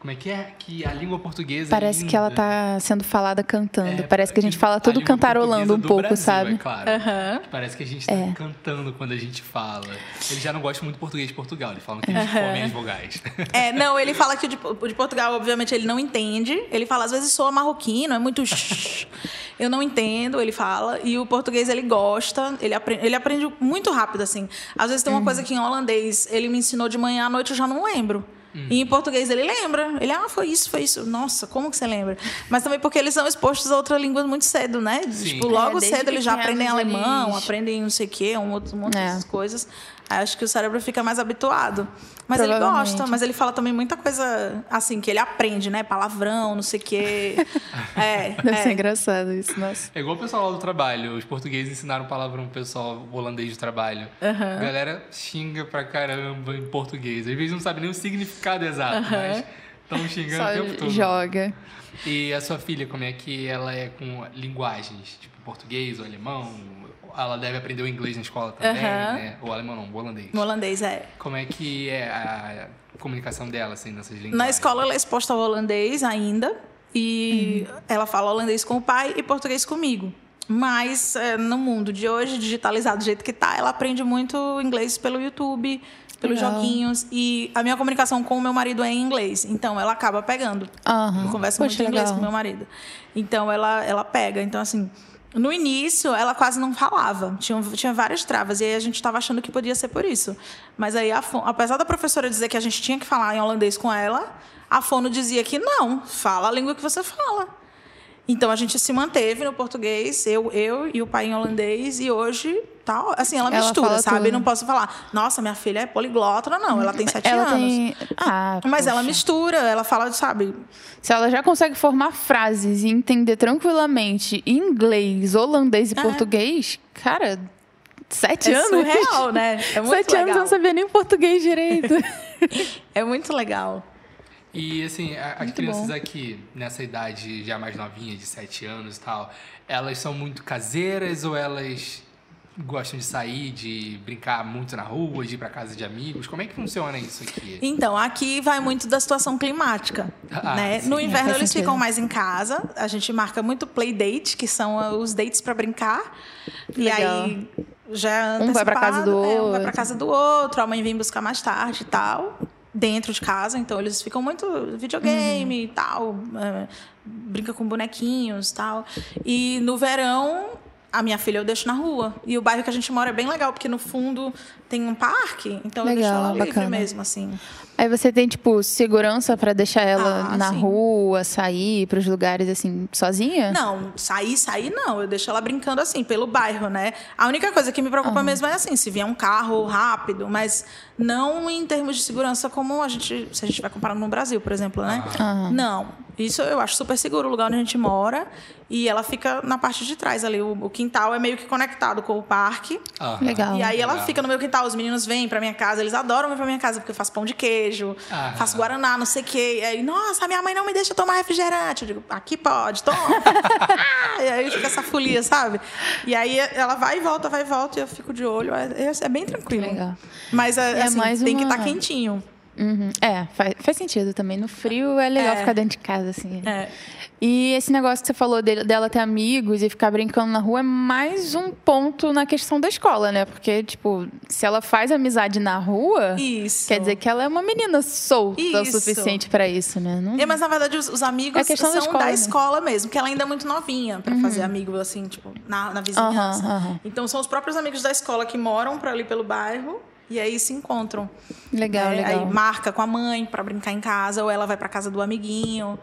Como é que é? Que a língua portuguesa. Parece é que ela tá sendo falada cantando. É, Parece que a gente fala tudo cantarolando um do pouco, Brasil, sabe? É claro. Aham. Parece que a gente tá É. cantando quando a gente fala. Eles já não gostam muito de português de Portugal. Eles falam que eles comem as vogais. É, não, ele fala que o de, o de Portugal, obviamente, ele não entende. Ele fala, às vezes soa marroquino, é muito. shh. Eu não entendo, ele fala. E o português ele gosta, ele aprende, ele aprende muito rápido, assim. Às vezes tem uma coisa que em holandês ele me ensinou de manhã à noite, eu já não lembro. E em português ele lembra. Ele, ah, foi isso, foi isso. Nossa, como que você lembra? Mas também porque eles são expostos a outra língua muito cedo, né? Sim. Tipo, logo É, cedo eles já aprendem alemão, eles- aprendem não sei o quê, um outro um monte É. dessas coisas. Acho que o cérebro fica mais habituado. Mas ele gosta, mas ele fala também muita coisa assim, que ele aprende, né? Palavrão, não sei o quê. É. Deve é. ser engraçado isso, nossa. É igual o pessoal lá do trabalho. Os portugueses ensinaram palavrão pro pessoal holandês do trabalho. A galera xinga pra caramba em português. Às vezes não sabe nem o significado exato, mas estão xingando o tempo Só todo. joga. E a sua filha, como é que ela é com linguagens? Tipo, português ou alemão? Ela deve aprender o inglês na escola também, Aham. né? Ou alemão não, o holandês. No holandês, é. Como é que é a comunicação dela, assim, nessas linguagens? Na escola ela é exposta ao holandês ainda. E ela fala holandês com o pai e português comigo. Mas é, no mundo de hoje, digitalizado do jeito que tá, ela aprende muito inglês pelo YouTube, pelos Legal. joguinhos. E a minha comunicação com o meu marido é em inglês. Então ela acaba pegando. Aham. Eu converso Poxa, muito em inglês com meu marido. Então ela, ela pega. Então, assim, no início ela quase não falava. Tinha, tinha várias travas. E aí a gente estava achando que podia ser por isso. Mas aí, a apesar da professora dizer que a gente tinha que falar em holandês com ela, a Fono dizia que não, fala a língua que você fala. Então a gente se manteve no português, eu, eu e o pai em holandês, e hoje tá, assim, ela Ela mistura, sabe? tudo. Não posso falar, nossa, minha filha é poliglota, não, ela tem sete Ela anos. tem. Ah, Mas ela poxa. mistura, ela fala, sabe, Se ela já consegue formar frases e entender tranquilamente inglês, holandês e É. português, cara, sete é anos? surreal, né? É muito sete legal. anos eu não sabia nem português direito. É muito legal. E assim, a- as crianças bom. aqui, nessa idade já mais novinha, de 7 anos e tal, elas são muito caseiras ou elas gostam de sair, de brincar muito na rua, de ir pra casa de amigos? Como é que funciona isso aqui? Então, aqui vai muito da situação climática. Ah, né? sim. No inverno, eles sentido. ficam mais em casa. A gente marca muito play date, que são os dates para brincar. E Legal. aí já é Um vai pra casa do antecipado, é, um vai pra outro. casa do outro, a mãe vem buscar mais tarde e tal. Dentro de casa, então eles ficam muito videogame Uhum. e tal, é, brinca com bonequinhos e tal. E no verão, a minha filha eu deixo na rua. E o bairro que a gente mora é bem legal, porque no fundo tem um parque, então eu deixo Legal, ela livre bacana. mesmo, assim. Aí você tem, tipo, segurança pra deixar ela Ah, na sim. rua, sair pros lugares, assim, sozinha? Não, sair, sair não. Eu deixo ela brincando assim, pelo bairro, né? A única coisa que me preocupa mesmo é assim, se vier um carro rápido, mas não em termos de segurança como a gente, se a gente vai comparar no Brasil, por exemplo, né? Aham. Não. Isso eu acho super seguro o lugar onde a gente mora. E ela fica na parte de trás ali. O, o quintal é meio que conectado com o parque. Aham. Legal. E aí ela Legal. fica no meu quintal, os meninos vêm pra minha casa, eles adoram vir pra minha casa, porque eu faço pão de queijo, Ah. faço guaraná, não sei o quê. E aí, nossa, minha mãe não me deixa tomar refrigerante. Eu digo, aqui pode, toma. E aí fica essa folia, sabe? E aí ela vai e volta, vai e volta, e eu fico de olho. É, é bem tranquilo. Legal. Mas é, É assim, mais tem que uma- estar quentinho. Uhum. É, faz, faz sentido também. No frio é legal É. ficar dentro de casa, assim. É. E esse negócio que você falou dele- dela ter amigos e ficar brincando na rua é mais um ponto na questão da escola, né? Porque, tipo, se ela faz amizade na rua, Isso. quer dizer que ela é uma menina solta o Isso. suficiente pra isso, né? Não... É, mas na verdade os, os amigos É são da escola, da né? escola mesmo, porque ela ainda é muito novinha pra fazer amigos assim, tipo, na, na vizinhança. Aham, aham. Então são os próprios amigos da escola que moram por ali pelo bairro e aí se encontram. Legal, né? legal. Aí marca com a mãe pra brincar em casa ou ela vai pra casa do amiguinho.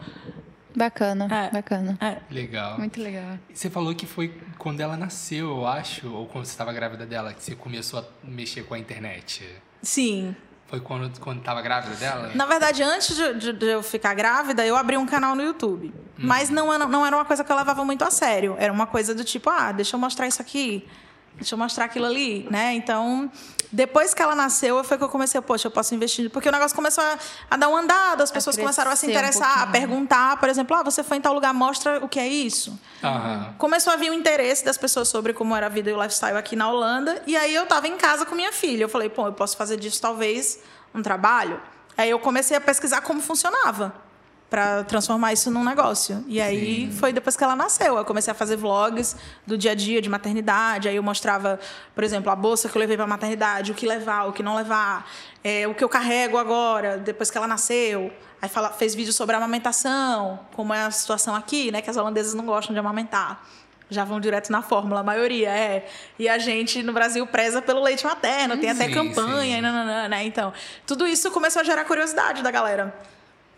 Bacana, É. bacana. É. Legal. Muito legal. Você falou que foi quando ela nasceu, eu acho, ou quando você estava grávida dela, que você começou a mexer com a internet. Sim. Foi quando, quando tava grávida dela? Na verdade, antes de, de- de eu ficar grávida, eu abri um canal no YouTube. Mas não, era- não era uma coisa que eu levava muito a sério. Era uma coisa do tipo, ah, deixa eu mostrar isso aqui. Deixa eu mostrar aquilo ali, né? Então, depois que ela nasceu, foi que eu comecei, poxa, eu posso investir. Porque o negócio começou a, a dar um andado, as pessoas começaram a se crescer um interessar, a perguntar, por exemplo, ah, você foi em tal lugar, mostra o que é isso. Aham. Começou a vir o interesse das pessoas sobre como era a vida e o lifestyle aqui na Holanda. E aí eu tava em casa com minha filha. Eu falei, pô, eu posso fazer disso talvez um trabalho. Aí eu comecei a pesquisar como funcionava para transformar isso num negócio. E aí foi depois que ela nasceu. Eu comecei a fazer vlogs do dia a dia de maternidade. Aí eu mostrava, por exemplo, a bolsa que eu levei para maternidade, o que levar, o que não levar, é, o que eu carrego agora depois que ela nasceu. Aí fala, fez vídeo sobre a amamentação, como é a situação aqui, né? Que as holandesas não gostam de amamentar. Já vão direto na fórmula, a maioria é. E a gente no Brasil preza pelo leite materno, tem até Sim, campanha, sim. e nananã, né? Então, tudo isso começou a gerar curiosidade da galera.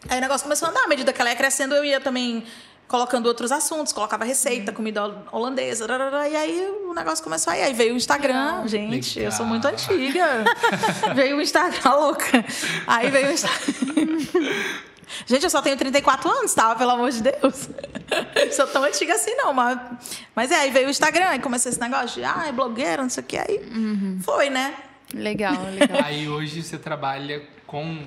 Aí o negócio começou a andar. À medida que ela ia crescendo, eu ia também colocando outros assuntos, colocava receita, comida holandesa, e aí o negócio começou aí. Aí veio o Instagram, gente, eu sou Legal. muito antiga. veio o Instagram, louca. Aí veio o Instagram. Gente, eu só tenho 34 anos, tá? Pelo amor de Deus. sou tão antiga assim, não. Mas, mas é, aí veio o Instagram, aí começou esse negócio de, ah, é blogueira, não sei o que. Aí foi, né? Legal, legal. Aí hoje você trabalha com,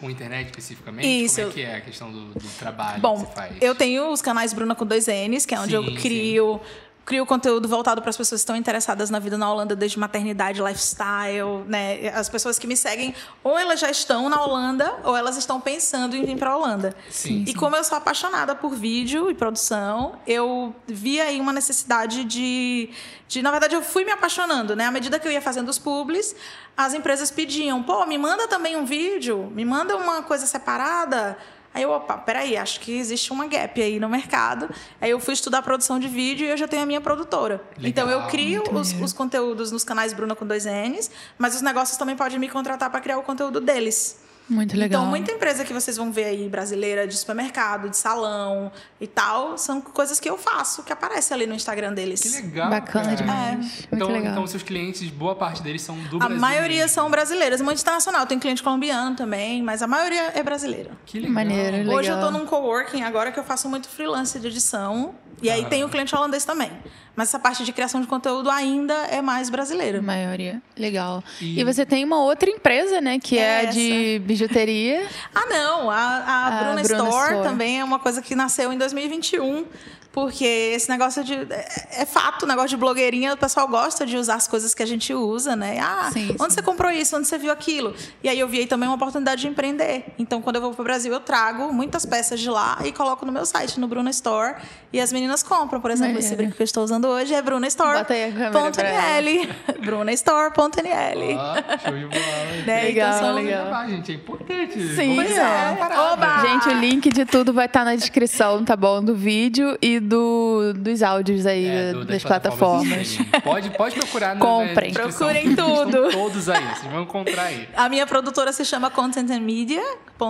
com internet especificamente? Isso. Como é que é a questão do, do trabalho Bom, que você faz? eu tenho os canais Bruna com dois N's, que é onde Sim, eu crio, crio conteúdo voltado para as pessoas que estão interessadas na vida na Holanda, desde maternidade, lifestyle, né? As pessoas que me seguem, ou elas já estão na Holanda, ou elas estão pensando em vir para a Holanda. Sim, E como eu sou apaixonada por vídeo e produção, eu vi aí uma necessidade de, de, na verdade, eu fui me apaixonando, né? À medida que eu ia fazendo os publis, as empresas pediam, pô, me manda também um vídeo, me manda uma coisa separada. Aí eu, opa, peraí, acho que existe uma gap aí no mercado. Aí eu fui estudar produção de vídeo e eu já tenho a minha produtora. Legal, então eu crio os, os conteúdos nos canais Bruna com dois N's, mas os negócios também podem me contratar para criar o conteúdo deles. Muito legal. Então, muita empresa que vocês vão ver aí, brasileira, de supermercado, de salão e tal, são coisas que eu faço, que aparece ali no Instagram deles. Que legal. Bacana cara. demais. Muito Então, legal. então, seus clientes, boa parte deles são do A Brasil. maioria mesmo. são brasileiras, muito internacional. Tem cliente colombiano também, mas a maioria é brasileira. Que legal. Maneiro, legal. Hoje eu tô num coworking agora que eu faço muito freelance de edição. E aí Ah. tem o cliente holandês também. Mas essa parte de criação de conteúdo ainda é mais brasileira. maioria. Legal. E- E... você tem uma outra empresa, né? Que é, a Essa. de bijuteria. Ah, não. A, a, A Bruna, Bruna Store, Store. também é uma coisa que nasceu em 2021. Porque esse negócio de. É, é fato, o negócio de blogueirinha, o pessoal gosta de usar as coisas que a gente usa, né? Ah, Sim, onde sim. você comprou isso? Onde você viu aquilo? E aí eu vi aí também uma oportunidade de empreender. Então, quando eu vou pro Brasil, eu trago muitas peças de lá e coloco no meu site, no Bruna Store. E as meninas compram. Por exemplo, esse Maneiro. brinco que eu estou usando hoje é Bruna Store. Bota aí a câmera pra ela. .nl. BrunaStore.nl. Ó, show de bola. Né? Legal, então, legal. Gravar, gente, é importante. Sim, é. Oba! Gente, o link de tudo vai estar na descrição, tá bom? Do vídeo e do, dos áudios aí É, do- das, das plataformas. streaming. Pode, pode procurar na Comprem. Procurem estão tudo. todos aí, vocês vão encontrar aí. A minha produtora se chama Content and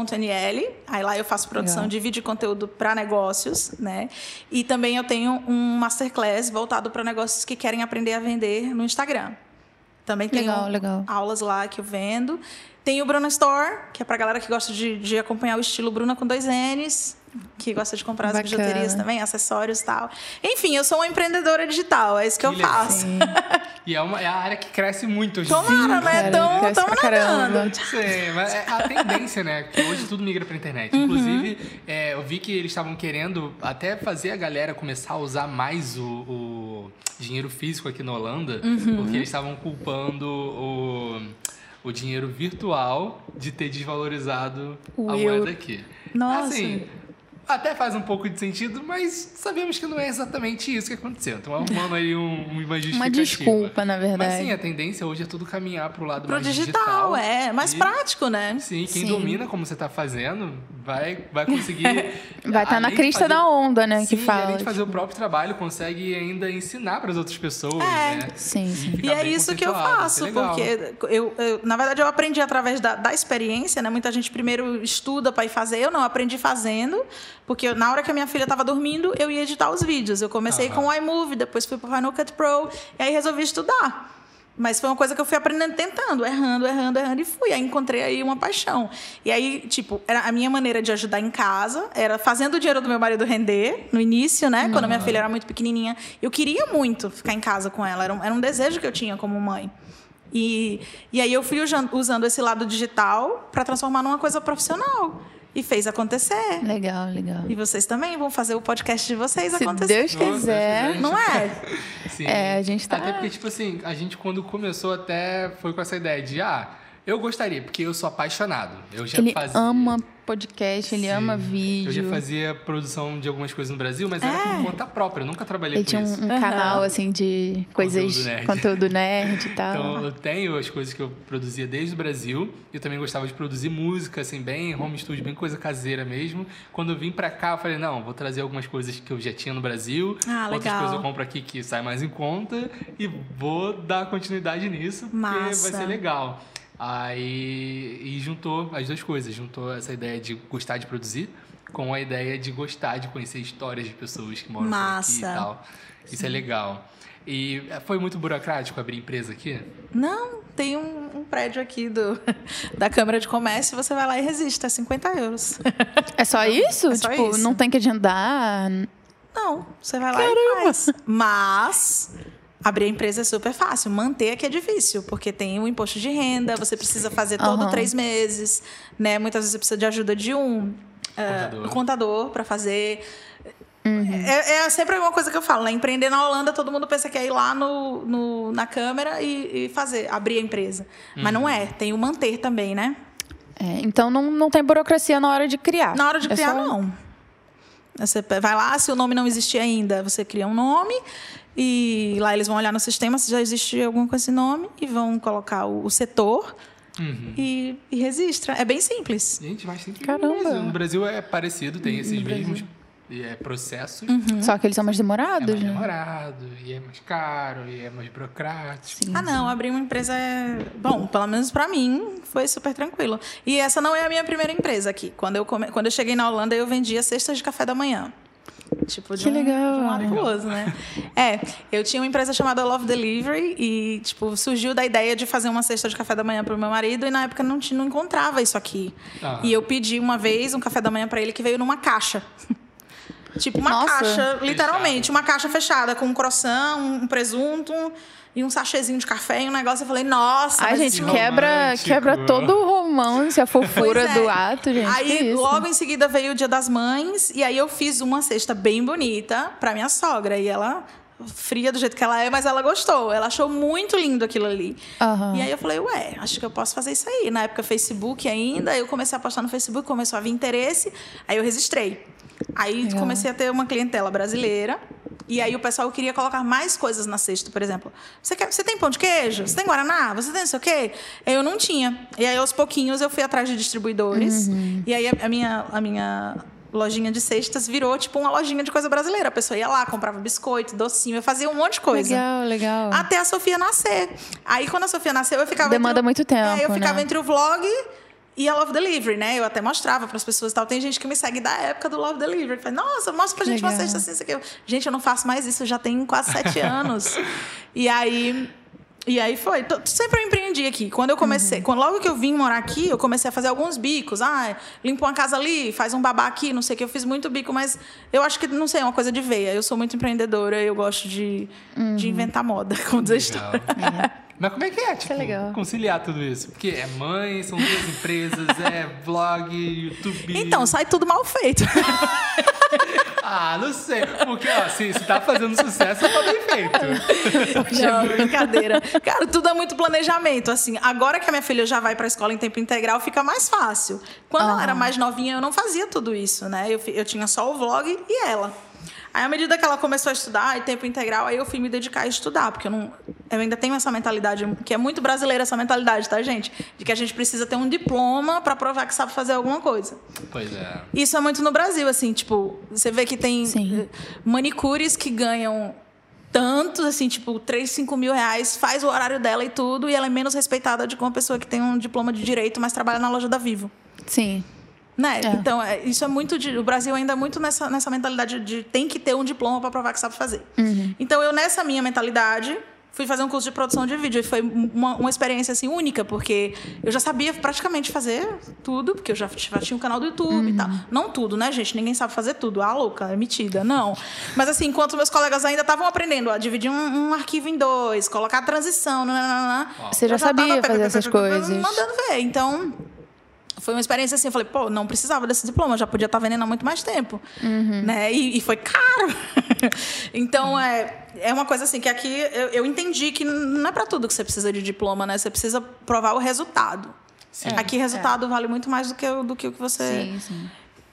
Media.nl. Aí lá eu faço produção Legal. de vídeo e conteúdo para negócios, né? E também eu tenho um masterclass voltado para negócios que querem aprender a vender no Instagram. Também tenho Legal, legal. aulas lá que eu vendo. Tem o Bruna Store, que é pra galera que gosta de, de acompanhar o estilo Bruna com dois N's, que gosta de comprar as Bacana. bijuterias também, acessórios e tal. Enfim, eu sou uma empreendedora digital, é isso que, eu legal. faço. E é, uma, é a área que cresce muito hoje em Tomara, né? Tamo, cresce tamo pra caramba. nadando. Sim, mas é a tendência, né? Que hoje tudo migra pra internet. Uhum. Inclusive, é, eu vi que eles estavam querendo até fazer a galera começar a usar mais o, o dinheiro físico aqui na Holanda, Uhum. porque eles estavam culpando o, o dinheiro virtual de ter desvalorizado a moeda aqui. Nossa. Assim, até faz um pouco de sentido, mas sabemos que não é exatamente isso que aconteceu. Então, arrumando aí um, uma justificativa. Uma desculpa, na Mas verdade. sim, a tendência hoje é tudo caminhar pro lado Pro mais digital, é. Mais E- prático, né? Sim, quem Sim. domina como você tá fazendo vai, vai conseguir. Vai estar na além de crista fazer- da onda, né? Sim, que e fala. além de fazer o próprio trabalho, consegue ainda ensinar para as outras pessoas, É. né? Sim, sim. Fica E é isso que eu faço, é legal. porque eu, eu- na verdade, eu aprendi através da, da experiência, né? Muita gente primeiro estuda para ir fazer, eu não, aprendi fazendo, porque eu- na hora que a minha filha estava dormindo, eu ia editar os vídeos. Eu comecei com o iMovie, depois fui para o Final Cut Pro, e aí resolvi estudar. Mas foi uma coisa que eu fui aprendendo tentando, errando, errando, errando e fui. Aí encontrei aí uma paixão. E aí, tipo, era a minha maneira de ajudar em casa era fazendo o dinheiro do meu marido render no início, né? Quando a minha filha era muito pequenininha. Eu queria muito ficar em casa com ela. Era um, era um desejo que eu tinha como mãe. E, e aí eu fui usan- usando esse lado digital para transformar numa coisa profissional. E fez acontecer. Legal, legal. E vocês também vão fazer o podcast de vocês Se acontecer. Deus quiser. Não é? Sim. É, a gente tá- Até porque, tipo assim, a gente quando começou até foi com essa ideia de, ah, eu gostaria, porque eu sou apaixonado. Eu já Ele fazia. ama podcast, ele Sim. ama Eu já vídeo. fazia produção de algumas coisas no Brasil, mas era por conta própria, eu nunca trabalhei Ele com tinha um, isso. um Aham. canal, assim, de coisas... Conteúdo nerd. Conteúdo nerd e tal. Então, eu tenho as coisas que eu produzia desde o Brasil. Eu também gostava de produzir música, assim, bem home studio, bem coisa caseira mesmo. Quando eu vim pra cá, eu falei, não, vou trazer algumas coisas que eu já tinha no Brasil. Ah, outras legal. coisas eu compro aqui que sai mais em conta. E vou dar continuidade nisso, porque Massa. vai ser legal. Aí, e juntou as duas coisas. Juntou essa ideia de gostar de produzir com a ideia de gostar de conhecer histórias de pessoas que moram por aqui e tal. Isso é legal. E foi muito burocrático abrir empresa aqui? Não, tem um, um prédio aqui do, da Câmara de Comércio, você vai lá e resiste, é 50 euros. É só isso? É só tipo, isso. não tem que agendar? Não, você vai lá e faz. Mas abrir a empresa é super fácil, manter é que é difícil, porque tem o imposto de renda, você precisa fazer todo três meses, né? Muitas vezes você precisa de ajuda de um eh, Contador. contador para fazer. Uhum. É, é sempre uma coisa que eu falo, né? Empreender na Holanda, todo mundo pensa que é ir lá no, no- na Câmara e, e fazer, abrir a empresa. Mas não é, tem o manter também, né? É, então não, não tem burocracia na hora de criar. Na hora de É criar, só- não. Você vai lá, se o nome não existir ainda, você cria um nome e lá eles vão olhar no sistema se já existe algum com esse nome e vão colocar o, o setor Uhum. e, e registra. É bem simples. Gente, mas sempre Caramba. no Brasil. No Brasil é parecido, tem esses No mesmos é, processos. Só que eles são mais É demorados, mais né? demorado, e é mais caro, e é mais burocrático. Sim. Ah, não, abrir uma empresa é. Bom, pelo menos pra mim, foi super tranquilo. E essa não é a minha primeira empresa aqui. Quando eu, come... Quando eu cheguei na Holanda, eu vendia cestas de café da manhã. Tipo, de Que um, legal. de um lado pro outro, né? É, eu tinha uma empresa chamada Love Delivery e, tipo, surgiu da ideia de fazer uma cesta de café da manhã pro meu marido e na época não, tinha, não encontrava isso aqui. Ah. E eu pedi uma vez um café da manhã pra ele que veio numa caixa. Tipo, uma Nossa. caixa, literalmente, uma caixa fechada com um croissant, um presunto e um sachêzinho de café e um negócio. Eu falei, nossa, Ai, gente, quebra, romântico. quebra todo o romance, a fofura é. do ato, gente. Aí, logo em seguida, veio o Dia das Mães. E aí, eu fiz uma cesta bem bonita pra minha sogra. E ela, fria do jeito que ela é, mas ela gostou. Ela achou muito lindo aquilo ali. Aham. E aí, eu falei, ué, acho que eu posso fazer isso aí. Na época, Facebook ainda. Eu comecei a postar no Facebook, começou a vir interesse. Aí, eu registrei. Aí, Legal. comecei a ter uma clientela brasileira. E aí o pessoal queria colocar mais coisas na cesta, por exemplo. Você, quer, você tem pão de queijo? Você tem guaraná? Você tem não sei o quê? Eu não tinha. E aí, aos pouquinhos, eu fui atrás de distribuidores. Uhum. E aí, a, a minha, a minha lojinha de cestas virou tipo uma lojinha de coisa brasileira. A pessoa ia lá, comprava biscoito, docinho, eu fazia um monte de coisa. Legal, legal. Até a Sofia nascer. Aí quando a Sofia nasceu, eu ficava. Demanda o, muito tempo. É, eu ficava né? entre o vlog e a Love Delivery, né? Eu até mostrava para as pessoas e tal. Tem gente que me segue da época do Love Delivery. Fala, nossa, mostra pra gente Legal. uma cesta assim, isso aqui. Gente, eu não faço mais isso, já tem quase sete anos. E aí. E aí foi. Sempre eu empreendi aqui. Quando eu comecei, uhum. quando logo que eu vim morar aqui, eu comecei a fazer alguns bicos. Ah, limpa uma casa ali, faz um babá aqui, não sei o que. Eu fiz muito bico, mas eu acho que, não sei, é uma coisa de veia. Eu sou muito empreendedora, eu gosto de, uhum. de inventar moda, como dizer a história. É. Mas como é que é, tipo, é conciliar tudo isso? Porque é mãe, são duas empresas, é vlog, YouTube. Então, sai tudo mal feito. ah, não sei. Porque, ó, se, se tá fazendo sucesso, tá bem feito. Não, brincadeira. Cara, tudo é muito planejamento. Assim, agora que a minha filha já vai pra escola em tempo integral, fica mais fácil. Quando ela era mais novinha, eu não fazia tudo isso, né? Eu, eu tinha só o vlog e ela. Aí, à medida que ela começou a estudar, em tempo integral, aí eu fui me dedicar a estudar, porque eu, não, eu ainda tenho essa mentalidade, que é muito brasileira essa mentalidade, tá, gente? De que a gente precisa ter um diploma para provar que sabe fazer alguma coisa. Pois é. Isso é muito no Brasil, assim, tipo, você vê que tem Sim. manicures que ganham tantos, assim, tipo, 3, 5 mil reais, faz o horário dela e tudo, e ela é menos respeitada do que uma pessoa que tem um diploma de direito, mas trabalha na loja da Vivo. Sim. Né? É. Então, é, isso é muito. De, o Brasil ainda é muito nessa, nessa mentalidade de tem que ter um diploma para provar que sabe fazer. Uhum. Então, eu, nessa minha mentalidade, fui fazer um curso de produção de vídeo. E foi uma, uma experiência assim, única, porque eu já sabia praticamente fazer tudo, porque eu já, já tinha um canal do YouTube uhum. e tal. Não tudo, né, gente? Ninguém sabe fazer tudo. Ah, louca, é metida. Não. Mas assim, enquanto meus colegas ainda estavam aprendendo a dividir um, um, arquivo em dois, colocar a transição, nananana, você já, já sabia fazer essas coisas. Mandando ver. Então foi uma experiência assim, eu falei, pô, não precisava desse diploma, já podia estar vendendo há muito mais tempo. Uhum. Né? E, e, foi caro. então, é, é uma coisa assim, que aqui eu, eu entendi que não é para tudo que você precisa de diploma, né? Você precisa provar o resultado. Sim. Aqui, resultado é. vale muito mais do que, do que o que você... Sim, sim.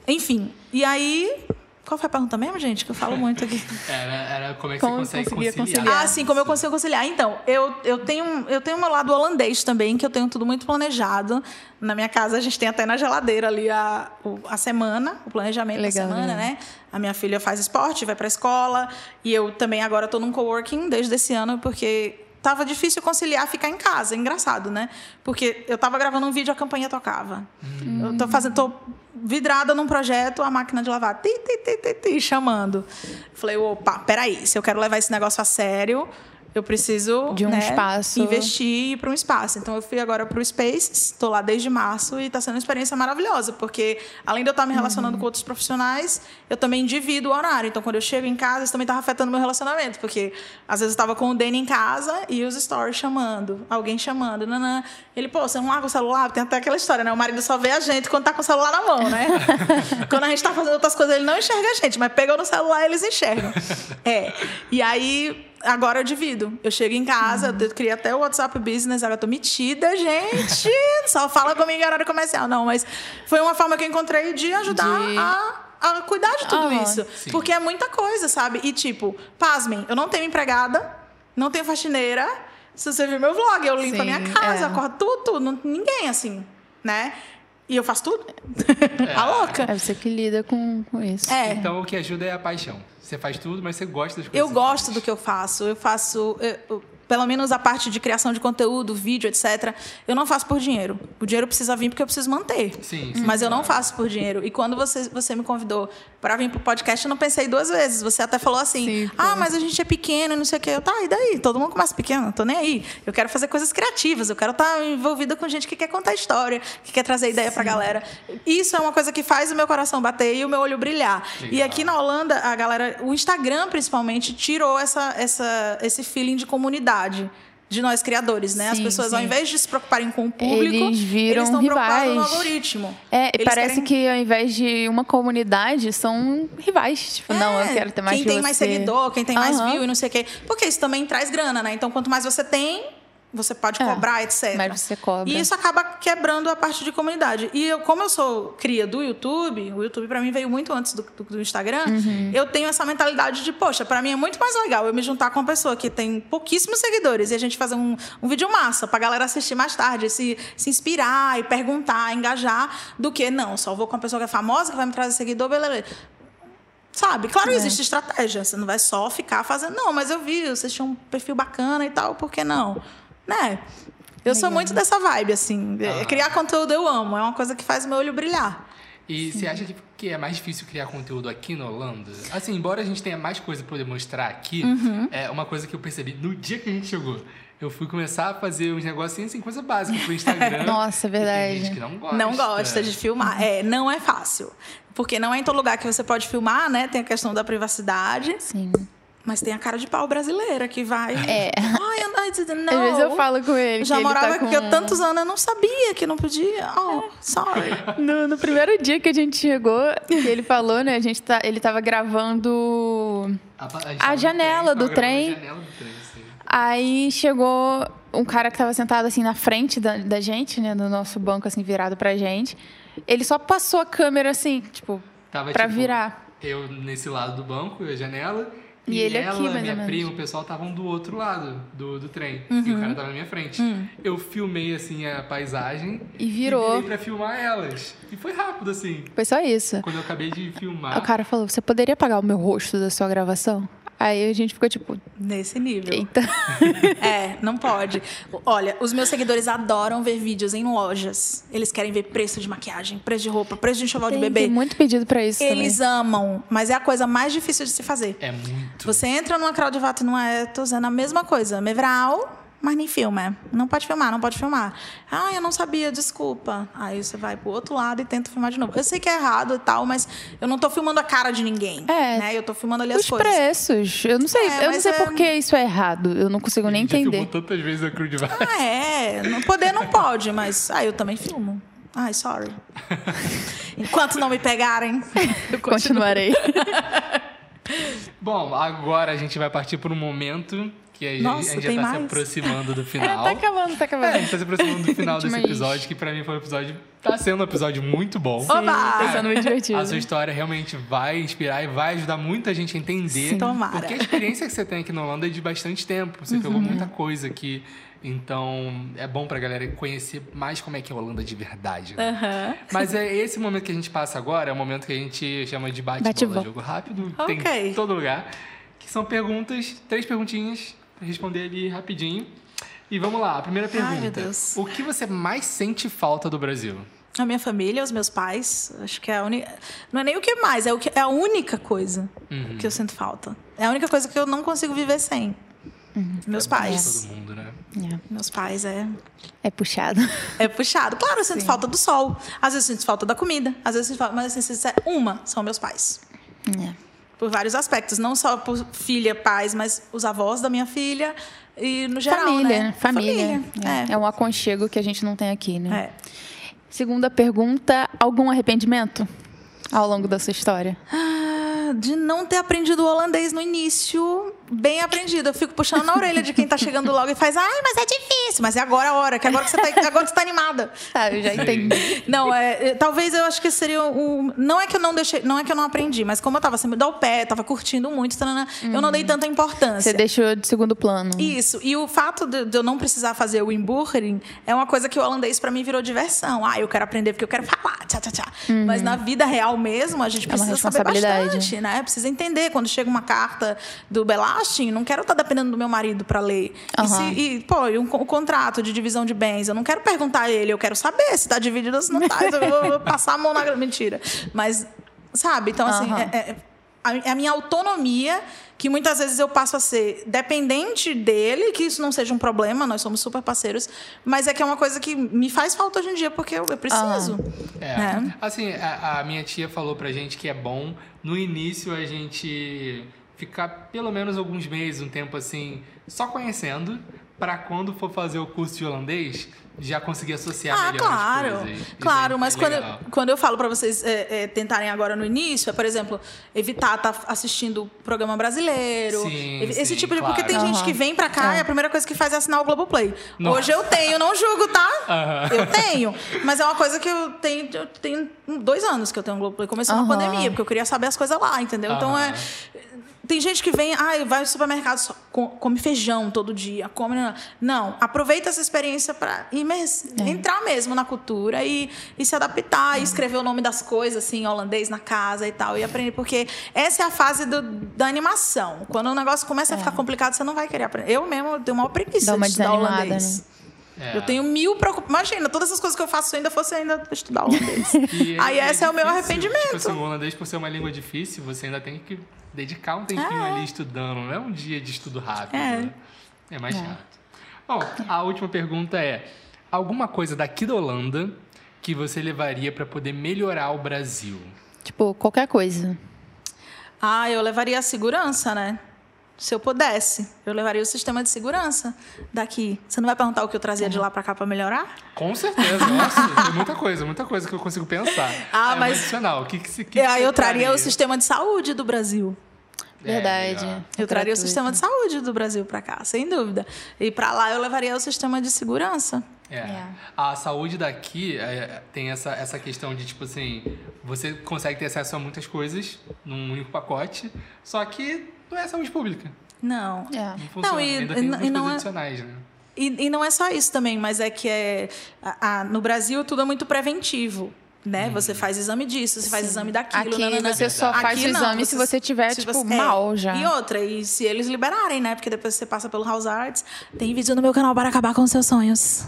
Enfim, e aí qual foi a pergunta mesmo, gente? Que eu falo muito aqui. Era, era como é que como você consegue conciliar. conciliar. Ah, sim, como eu consigo conciliar. Então, eu, eu tenho eu tenho meu lado holandês também, que eu tenho tudo muito planejado. Na minha casa, a gente tem até na geladeira ali a, a semana, o planejamento Legal, da semana, né? A minha filha faz esporte, vai para a escola. E eu também agora estou num coworking desde esse ano, porque tava difícil conciliar ficar em casa. Engraçado, né? Porque eu tava gravando um vídeo, a campanha tocava. Hum. Eu tô fazendo, tô vidrada num projeto, a máquina de lavar, ti, ti, ti, ti, ti chamando. Falei, opa, peraí, se eu quero levar esse negócio a sério, eu preciso de um né, espaço. investir para um espaço. Então eu fui agora para o Spaces estou lá desde março e está sendo uma experiência maravilhosa porque além de eu estar me relacionando uhum. com outros profissionais eu também divido o horário. Então quando eu chego em casa isso também estava afetando meu relacionamento porque às vezes eu estava com o Danny em casa e os stories chamando alguém chamando nanã. ele pô você não larga o celular? Tem até aquela história né? O marido só vê a gente quando está com o celular na mão né? Quando a gente está fazendo outras coisas ele não enxerga a gente mas pegou no celular eles enxergam. É e aí agora eu divido. Eu chego em casa, uhum. eu criei até o WhatsApp Business, agora eu tô metida, gente. Só fala comigo em horário comercial. Não, mas foi uma forma que eu encontrei de ajudar de... a a cuidar de tudo uhum. isso. Sim. Porque é muita coisa, sabe? E tipo, pasmem, eu não tenho empregada, não tenho faxineira. Se você ver meu vlog, eu limpo Sim, a minha casa, é. eu corto tudo, tudo. Não, ninguém assim, né? E eu faço tudo. É. a louca. É você que lida com, com isso. É. Então o que ajuda é a paixão. Você faz tudo, mas você gosta das coisas. Eu gosto do que eu faço. Eu faço. Eu, pelo menos a parte de criação de conteúdo, vídeo, etc., eu não faço por dinheiro. O dinheiro precisa vir porque eu preciso manter. Sim, sim, mas eu não faço por dinheiro. E quando você, você me convidou para vir para o podcast, eu não pensei duas vezes. Você até falou assim: sim, ah, mas a gente é pequeno e não sei o quê. Eu, tá, e daí? Todo mundo começa pequeno, não tô nem aí. Eu quero fazer coisas criativas, eu quero estar tá envolvida com gente que quer contar história, que quer trazer ideia para a galera. Isso é uma coisa que faz o meu coração bater e o meu olho brilhar. Legal. E aqui na Holanda, a galera, o Instagram principalmente, tirou essa, essa, esse feeling de comunidade de nós criadores, né? Sim, As pessoas, sim. ao invés de se preocuparem com o público, eles viram eles estão rivais. no algoritmo. É, eles parece querem... que ao invés de uma comunidade, são rivais. Tipo, é, não, eu quero ter mais Quem tem você. mais seguidor, quem tem mais view e não sei o quê. Porque isso também traz grana, né? Então, quanto mais você tem, você pode É, cobrar, etc. mas você cobra. E isso acaba quebrando a parte de comunidade. E eu, como eu sou cria do YouTube, o YouTube para mim veio muito antes do, do- do Instagram, Uhum. eu tenho essa mentalidade de, poxa, para mim é muito mais legal eu me juntar com uma pessoa que tem pouquíssimos seguidores e a gente fazer um, um vídeo massa pra galera assistir mais tarde, se, se inspirar e perguntar, engajar, do que, não, só vou com uma pessoa que é famosa, que vai me trazer seguidor, beleza. Sabe? Claro, É. existe estratégia. Você não vai só ficar fazendo, não, mas eu vi, vocês tinham um perfil bacana e tal, por que não? Né? Eu sou muito dessa vibe, assim. Ah. Criar conteúdo eu amo, é uma coisa que faz meu olho brilhar. E você acha que, é mais difícil criar conteúdo aqui na Holanda? Assim, embora a gente tenha mais coisa pra poder mostrar aqui, Uhum. é uma coisa que eu percebi no dia que a gente chegou. Eu fui começar a fazer uns negocinhos assim, coisa básica pro Instagram. Nossa, é E tem verdade. gente que não gosta. Não gosta de filmar. É, não é fácil. Porque não é em todo lugar que você pode filmar, né? Tem a questão da privacidade. Sim. Mas tem a cara de pau brasileira que vai. É. Ai, I didn't know. Às vezes eu falo com ele. Eu já que ele morava tá aqui há com- tantos anos, eu não sabia que não podia. Oh, sorry. No, no primeiro dia que a gente chegou, que ele falou, né? A gente tá, ele tava gravando. A, janela do trem. A janela do trem, assim. Aí chegou um cara que tava sentado assim na frente da, da gente, né? No nosso banco, assim, virado pra gente. Ele só passou a câmera assim, tipo, Tava, pra tipo, virar. Eu nesse lado do banco, a janela. E ele ela, aqui, mais minha prima, o pessoal estavam do outro lado do, do trem. E Uhum. o cara tava na minha frente. Hum. Eu filmei, assim, a paisagem. E virou. E pra filmar elas. E foi rápido, assim. Foi só isso. Quando eu acabei de filmar. O cara falou: Você poderia apagar o meu rosto da sua gravação? Aí a gente ficou tipo, Nesse nível. eita. É, não pode. Olha, os meus seguidores adoram ver vídeos em lojas. Eles querem ver preço de maquiagem, preço de roupa, preço de enxoval de Tem, bebê. tem muito pedido pra isso Eles amam, mas é a coisa mais difícil de se fazer. É muito. Você entra numa Crowdvat e numa Ethos, é a mesma coisa. Mevral, mas nem filma. Não pode filmar, não pode filmar. Ah, eu não sabia, desculpa. Aí você vai pro outro lado e tenta filmar de novo. Eu sei que é errado e tal, mas eu não tô filmando a cara de ninguém. É. Né? Eu tô filmando ali também. as Os coisas. preços. Eu não sei, É, eu não sei é- por que isso é errado. Eu não consigo nem Já filmou entender. tantas vezes a Cruz de. Ah, é. Não poder não pode, mas. Ah, eu também filmo. Ai, sorry. Enquanto não me pegarem, eu. Continuarei. Bom, agora a gente vai partir por um momento que a gente, Nossa, a gente já tá se mais? aproximando do final. tá acabando, tá É, a acabando. gente tá se aproximando do final desse episódio, que pra mim foi um episódio. Tá sendo um episódio muito bom. Oba! Tá sendo muito divertido. A sua história realmente vai inspirar e vai ajudar muita gente a entender. Sim. Tomara. Porque a experiência que você tem aqui na Holanda é de bastante tempo. Você Uhum. pegou muita coisa aqui. Então, é bom pra galera conhecer mais como é que é a Holanda de verdade. né? Aham. Mas é esse momento que a gente passa agora, é o momento que a gente chama de bate-bola, Bate-bola. jogo rápido. Ok. Tem em todo lugar. Que são perguntas, três perguntinhas, responder ali rapidinho. E vamos lá, a primeira pergunta. Ai, meu Deus. O que você mais sente falta do Brasil? A minha família, os meus pais, acho que é a única. Não é nem o que mais, é, o que... é a única coisa Uhum. que eu sinto falta. É a única coisa que eu não consigo viver sem. Meus É pais. Todo mundo, né? É, Meus pais é. é puxado. É puxado. Claro, eu sinto falta do sol. Às vezes eu sinto falta da comida. Às vezes eu sinto falta. Mas assim, se disser uma, são meus pais. É. Por vários aspectos. Não só por filha, pais, mas os avós da minha filha. E no geral. Família, né? né? Família. É. É. um aconchego que a gente não tem aqui, né? É. Segunda pergunta: algum arrependimento ao longo da sua história? Ah, de não ter aprendido o holandês no início, bem aprendido. Eu fico puxando na orelha de quem tá chegando logo e faz, ai, mas é difícil. Mas é agora a hora, que agora que você tá, agora que você tá animada. Tá, eu já Sim. entendi. Não, é, é, talvez eu acho que seria um. Não é que eu não deixei, não é que eu não aprendi, mas como eu tava sempre do pé, tava curtindo muito, tanana, eu não dei tanta importância. Você deixou de segundo plano. Isso. E o fato de, de eu não precisar fazer o emburgering é uma coisa que o holandês pra mim virou diversão. Ah, eu quero aprender porque eu quero falar, tchá, tchá, tchá. Mas na vida real mesmo, a gente Uhum. É precisa saber responsabilidade. bastante, né? Precisa entender. Quando chega uma carta do Belasting, não quero estar dependendo do meu marido pra ler. E, se, e, pô, e um, um contrato de divisão de bens, eu não quero perguntar a ele, eu quero saber se tá dividido ou se não tá. eu vou, vou passar a mão na... Mentira. Mas, sabe? Então, assim, Aham. é- é- a, é a minha autonomia, que muitas vezes eu passo a ser dependente dele, que isso não seja um problema, nós somos super parceiros, mas é que é uma coisa que me faz falta hoje em dia, porque eu, eu preciso. É. né? Assim, a, a minha tia falou pra gente que é bom no início a gente ficar pelo menos alguns meses, um tempo assim, só conhecendo, para quando for fazer o curso de holandês, já conseguir associar Ah, melhor claro. as coisas. Claro, é- mas é quando, legal. quando eu falo para vocês é, é, tentarem agora no início, é, por exemplo, evitar estar assistindo programa brasileiro. Sim, esse sim, tipo de. Porque claro. tem gente Aham. que vem pra cá e a primeira coisa que faz é assinar o Globoplay. Nossa. Hoje eu tenho, não julgo, tá? Aham. Eu tenho. Mas é uma coisa que eu tenho. Eu tenho dois anos que eu tenho o Globoplay. Começou na Aham. pandemia, porque eu queria saber as coisas lá, entendeu? Então é. Tem gente que vem, ah, vai ao supermercado, só co- come feijão todo dia, come. Não, aproveita essa experiência para entrar mesmo na cultura e, e se adaptar, e escrever o nome das coisas, assim, em holandês na casa e tal, e aprender. Porque essa é a fase do- da animação. Quando o negócio começa a ficar complicado, você não vai querer aprender. Eu mesmo tenho uma preguiça Dá uma de estudar holandês. É. Eu tenho mil preocupações. Imagina, todas essas coisas que eu faço se eu ainda fosse ainda estudar holandês. E Aí esse é, o meu arrependimento. Tipo assim, o holandês, por ser uma língua difícil, você ainda tem que dedicar um tempinho ali estudando. Não é um dia de estudo rápido. É. né? É mais chato. Bom, a última pergunta é: alguma coisa daqui da Holanda que você levaria para poder melhorar o Brasil? Tipo, qualquer coisa. Ah, eu levaria a segurança, né? Se eu pudesse, eu levaria o sistema de segurança daqui. Você não vai perguntar o que eu trazia de lá pra cá pra melhorar? Com certeza, nossa, tem muita coisa, muita coisa que eu consigo pensar. Ah, é mas- adicional. O que, que, que E aí você eu traria o traria? sistema de saúde do Brasil. É, Verdade. Eu traria o sistema de saúde do Brasil pra cá, sem dúvida. E pra lá eu levaria o sistema de segurança. É. É. A saúde daqui é, tem essa, essa questão de, tipo assim, você consegue ter acesso a muitas coisas num único pacote, só que não é saúde pública. Não. É. Não funciona. Não, e- Ainda e tem e não é- adicionais, né? E, e não é só isso também, mas é que é, a- a- no Brasil tudo é muito preventivo. Né? Você faz exame disso, você faz exame daquilo. Aqui nananã. você só faz Aqui o não, exame se você tiver, tipo, você- mal já. E outra, e se eles liberarem, né? Porque depois você passa pelo House Arts. Tem vídeo no meu canal para acabar com os seus sonhos.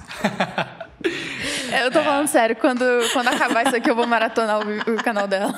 Eu tô falando sério, quando, quando acabar isso aqui, eu vou maratonar o, o canal dela.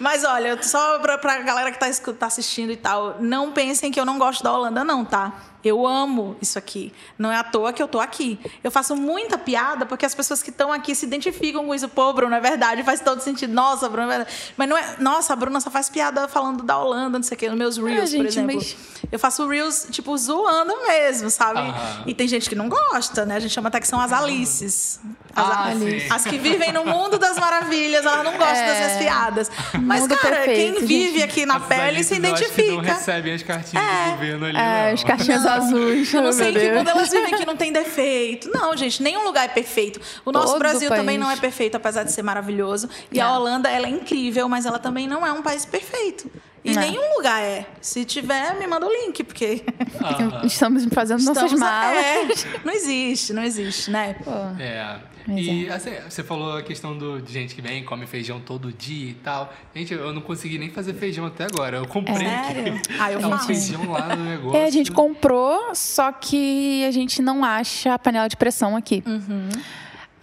Mas olha, só pra, pra galera que tá, tá assistindo e tal, não pensem que eu não gosto da Holanda, não, tá? Eu amo isso aqui. Não é à toa que eu tô aqui. Eu faço muita piada porque as pessoas que estão aqui se identificam com isso. Pô, Bruno, é verdade, faz todo sentido. Nossa, Bruno, é verdade. Mas não é. Nossa, a Bruna só faz piada falando da Holanda, não sei o quê, nos meus Reels, por gente, exemplo. mas- Eu faço Reels, tipo, zoando mesmo, sabe? Aham. E tem gente que não gosta, né? A gente chama até que são as Alices. As, Ah, a- sim. as que vivem no mundo das maravilhas, elas não gostam É. das minhas piadas. Mas, Mundo cara, perfeito, quem vive gente. aqui na Essas pele alices se eu acho que não identifica. recebem as cartinhas É. do governo ali, É, não. os cartinhas azuis. Eu não sei que quando elas vivem que não tem defeito. Não, gente, nenhum lugar é perfeito. O nosso Todo Brasil também não é perfeito, apesar de ser maravilhoso. E É. a Holanda, ela é incrível, mas ela também não é um país perfeito. E Não. nenhum lugar é. Se tiver, me manda o link, porque Aham. Estamos fazendo nossas estamos- malas. É, não existe, não existe, né? Pô. É. Mas E assim, você falou a questão do, de gente que vem, come feijão todo dia e tal. Gente, eu não consegui nem fazer feijão até agora. Eu comprei Sério? aqui. Ah, eu Tá um faço. feijão lá no negócio. É, a gente comprou, só que a gente não acha a panela de pressão aqui. Uhum.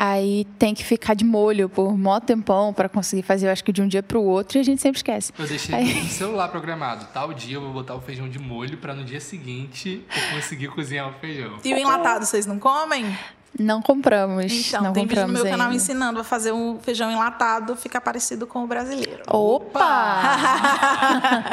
Aí tem que ficar de molho por mó tempão para conseguir fazer, eu acho que de um dia para o outro, e a gente sempre esquece. Eu deixei Aí- no celular programado. Tal dia eu vou botar o feijão de molho pra no dia seguinte eu conseguir cozinhar o feijão. E o enlatado, vocês não comem? Não compramos. Então, não tem vídeo no compramos meu canal ainda. ensinando a fazer um feijão enlatado ficar parecido com o brasileiro. Opa!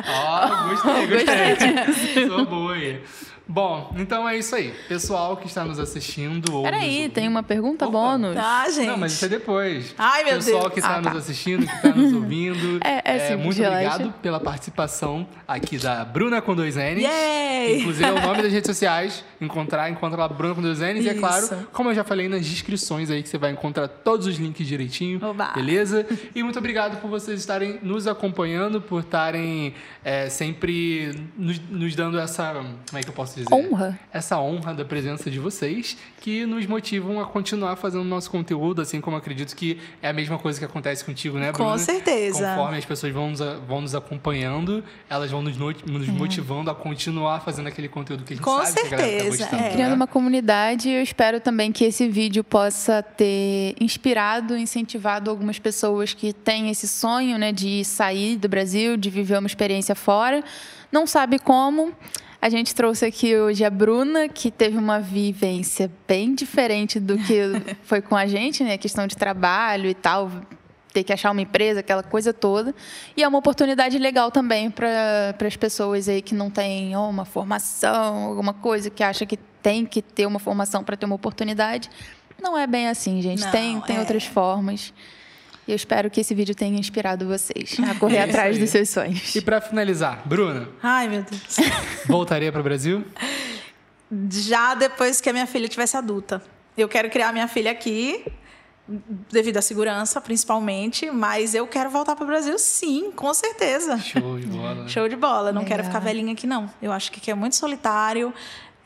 Ó, gostei, gostei. Sou boa aí. Bom, então é isso aí. Pessoal que está nos assistindo ou Peraí, nos tem uma pergunta Opa. bônus. Ah, gente. Não, mas isso é depois. Ai, meu Pessoal Deus. que está Ah, nos tá. assistindo, que está nos ouvindo. É, é simples, muito relaxa. obrigado pela participação aqui da Bruna com dois N's. Yay! Inclusive é o nome das redes sociais. Encontrar, encontra lá Bruna com dois N's. E é Isso. claro, como eu já falei nas descrições aí, que você vai encontrar todos os links direitinho. Oba. Beleza? E muito obrigado por vocês estarem nos acompanhando, por estarem é, sempre nos, nos dando essa. Como é que eu posso dizer? Honra. essa honra da presença de vocês que nos motivam a continuar fazendo nosso conteúdo, assim como acredito que é a mesma coisa que acontece contigo, né, Com Bruna? certeza. Conforme as pessoas vão nos, vão nos acompanhando, elas vão nos, nos motivando a continuar fazendo aquele conteúdo que a gente Com sabe que a galera tá certeza, gostando. é. Criando né? uma comunidade, eu espero também que esse vídeo possa ter inspirado, incentivado algumas pessoas que têm esse sonho, né, de sair do Brasil, de viver uma experiência fora, não sabe como. A gente trouxe aqui hoje a Bruna, que teve uma vivência bem diferente do que foi com a gente, né, questão de trabalho e tal, ter que achar uma empresa, aquela coisa toda. E é uma oportunidade legal também para as pessoas aí que não têm ó, uma formação, alguma coisa que acha que tem que ter uma formação para ter uma oportunidade. Não é bem assim, gente. Não, tem tem é. outras formas. E eu espero que esse vídeo tenha inspirado vocês a correr É atrás aí. dos seus sonhos. E pra finalizar, Bruna, Ai, meu Deus. voltaria para o Brasil? Já depois que a minha filha tivesse adulta. Eu quero criar minha filha aqui, devido à segurança, principalmente, mas eu quero voltar para o Brasil, sim, com certeza. Show de bola. né? Show de bola. Não quero Legal. ficar velhinha aqui, não. Eu acho que aqui é muito solitário,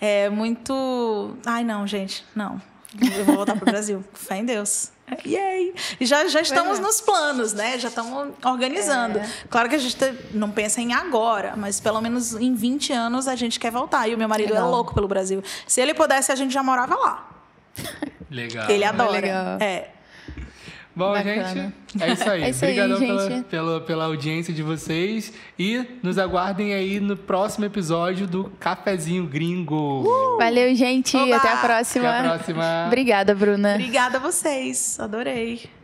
é muito. Ai, não, gente, não. Eu vou voltar pro Brasil. Com Fé em Deus. Yay! E já, já estamos é. nos planos, né? Já estamos organizando. É. Claro que a gente te- não pensa em agora, mas pelo menos em 20 anos a gente quer voltar. E o meu marido Legal. é louco pelo Brasil. Se ele pudesse, a gente já morava lá. Legal. ele adora. legal. É. Bom, Bacana. gente, é isso aí. É isso aí, Obrigadão pela, gente. pela, pela audiência de vocês. E nos aguardem aí no próximo episódio do Cafezinho Gringo. Valeu, gente. Oba! Até a próxima. Até a próxima. Obrigada, Bruna. Obrigada a vocês. Adorei.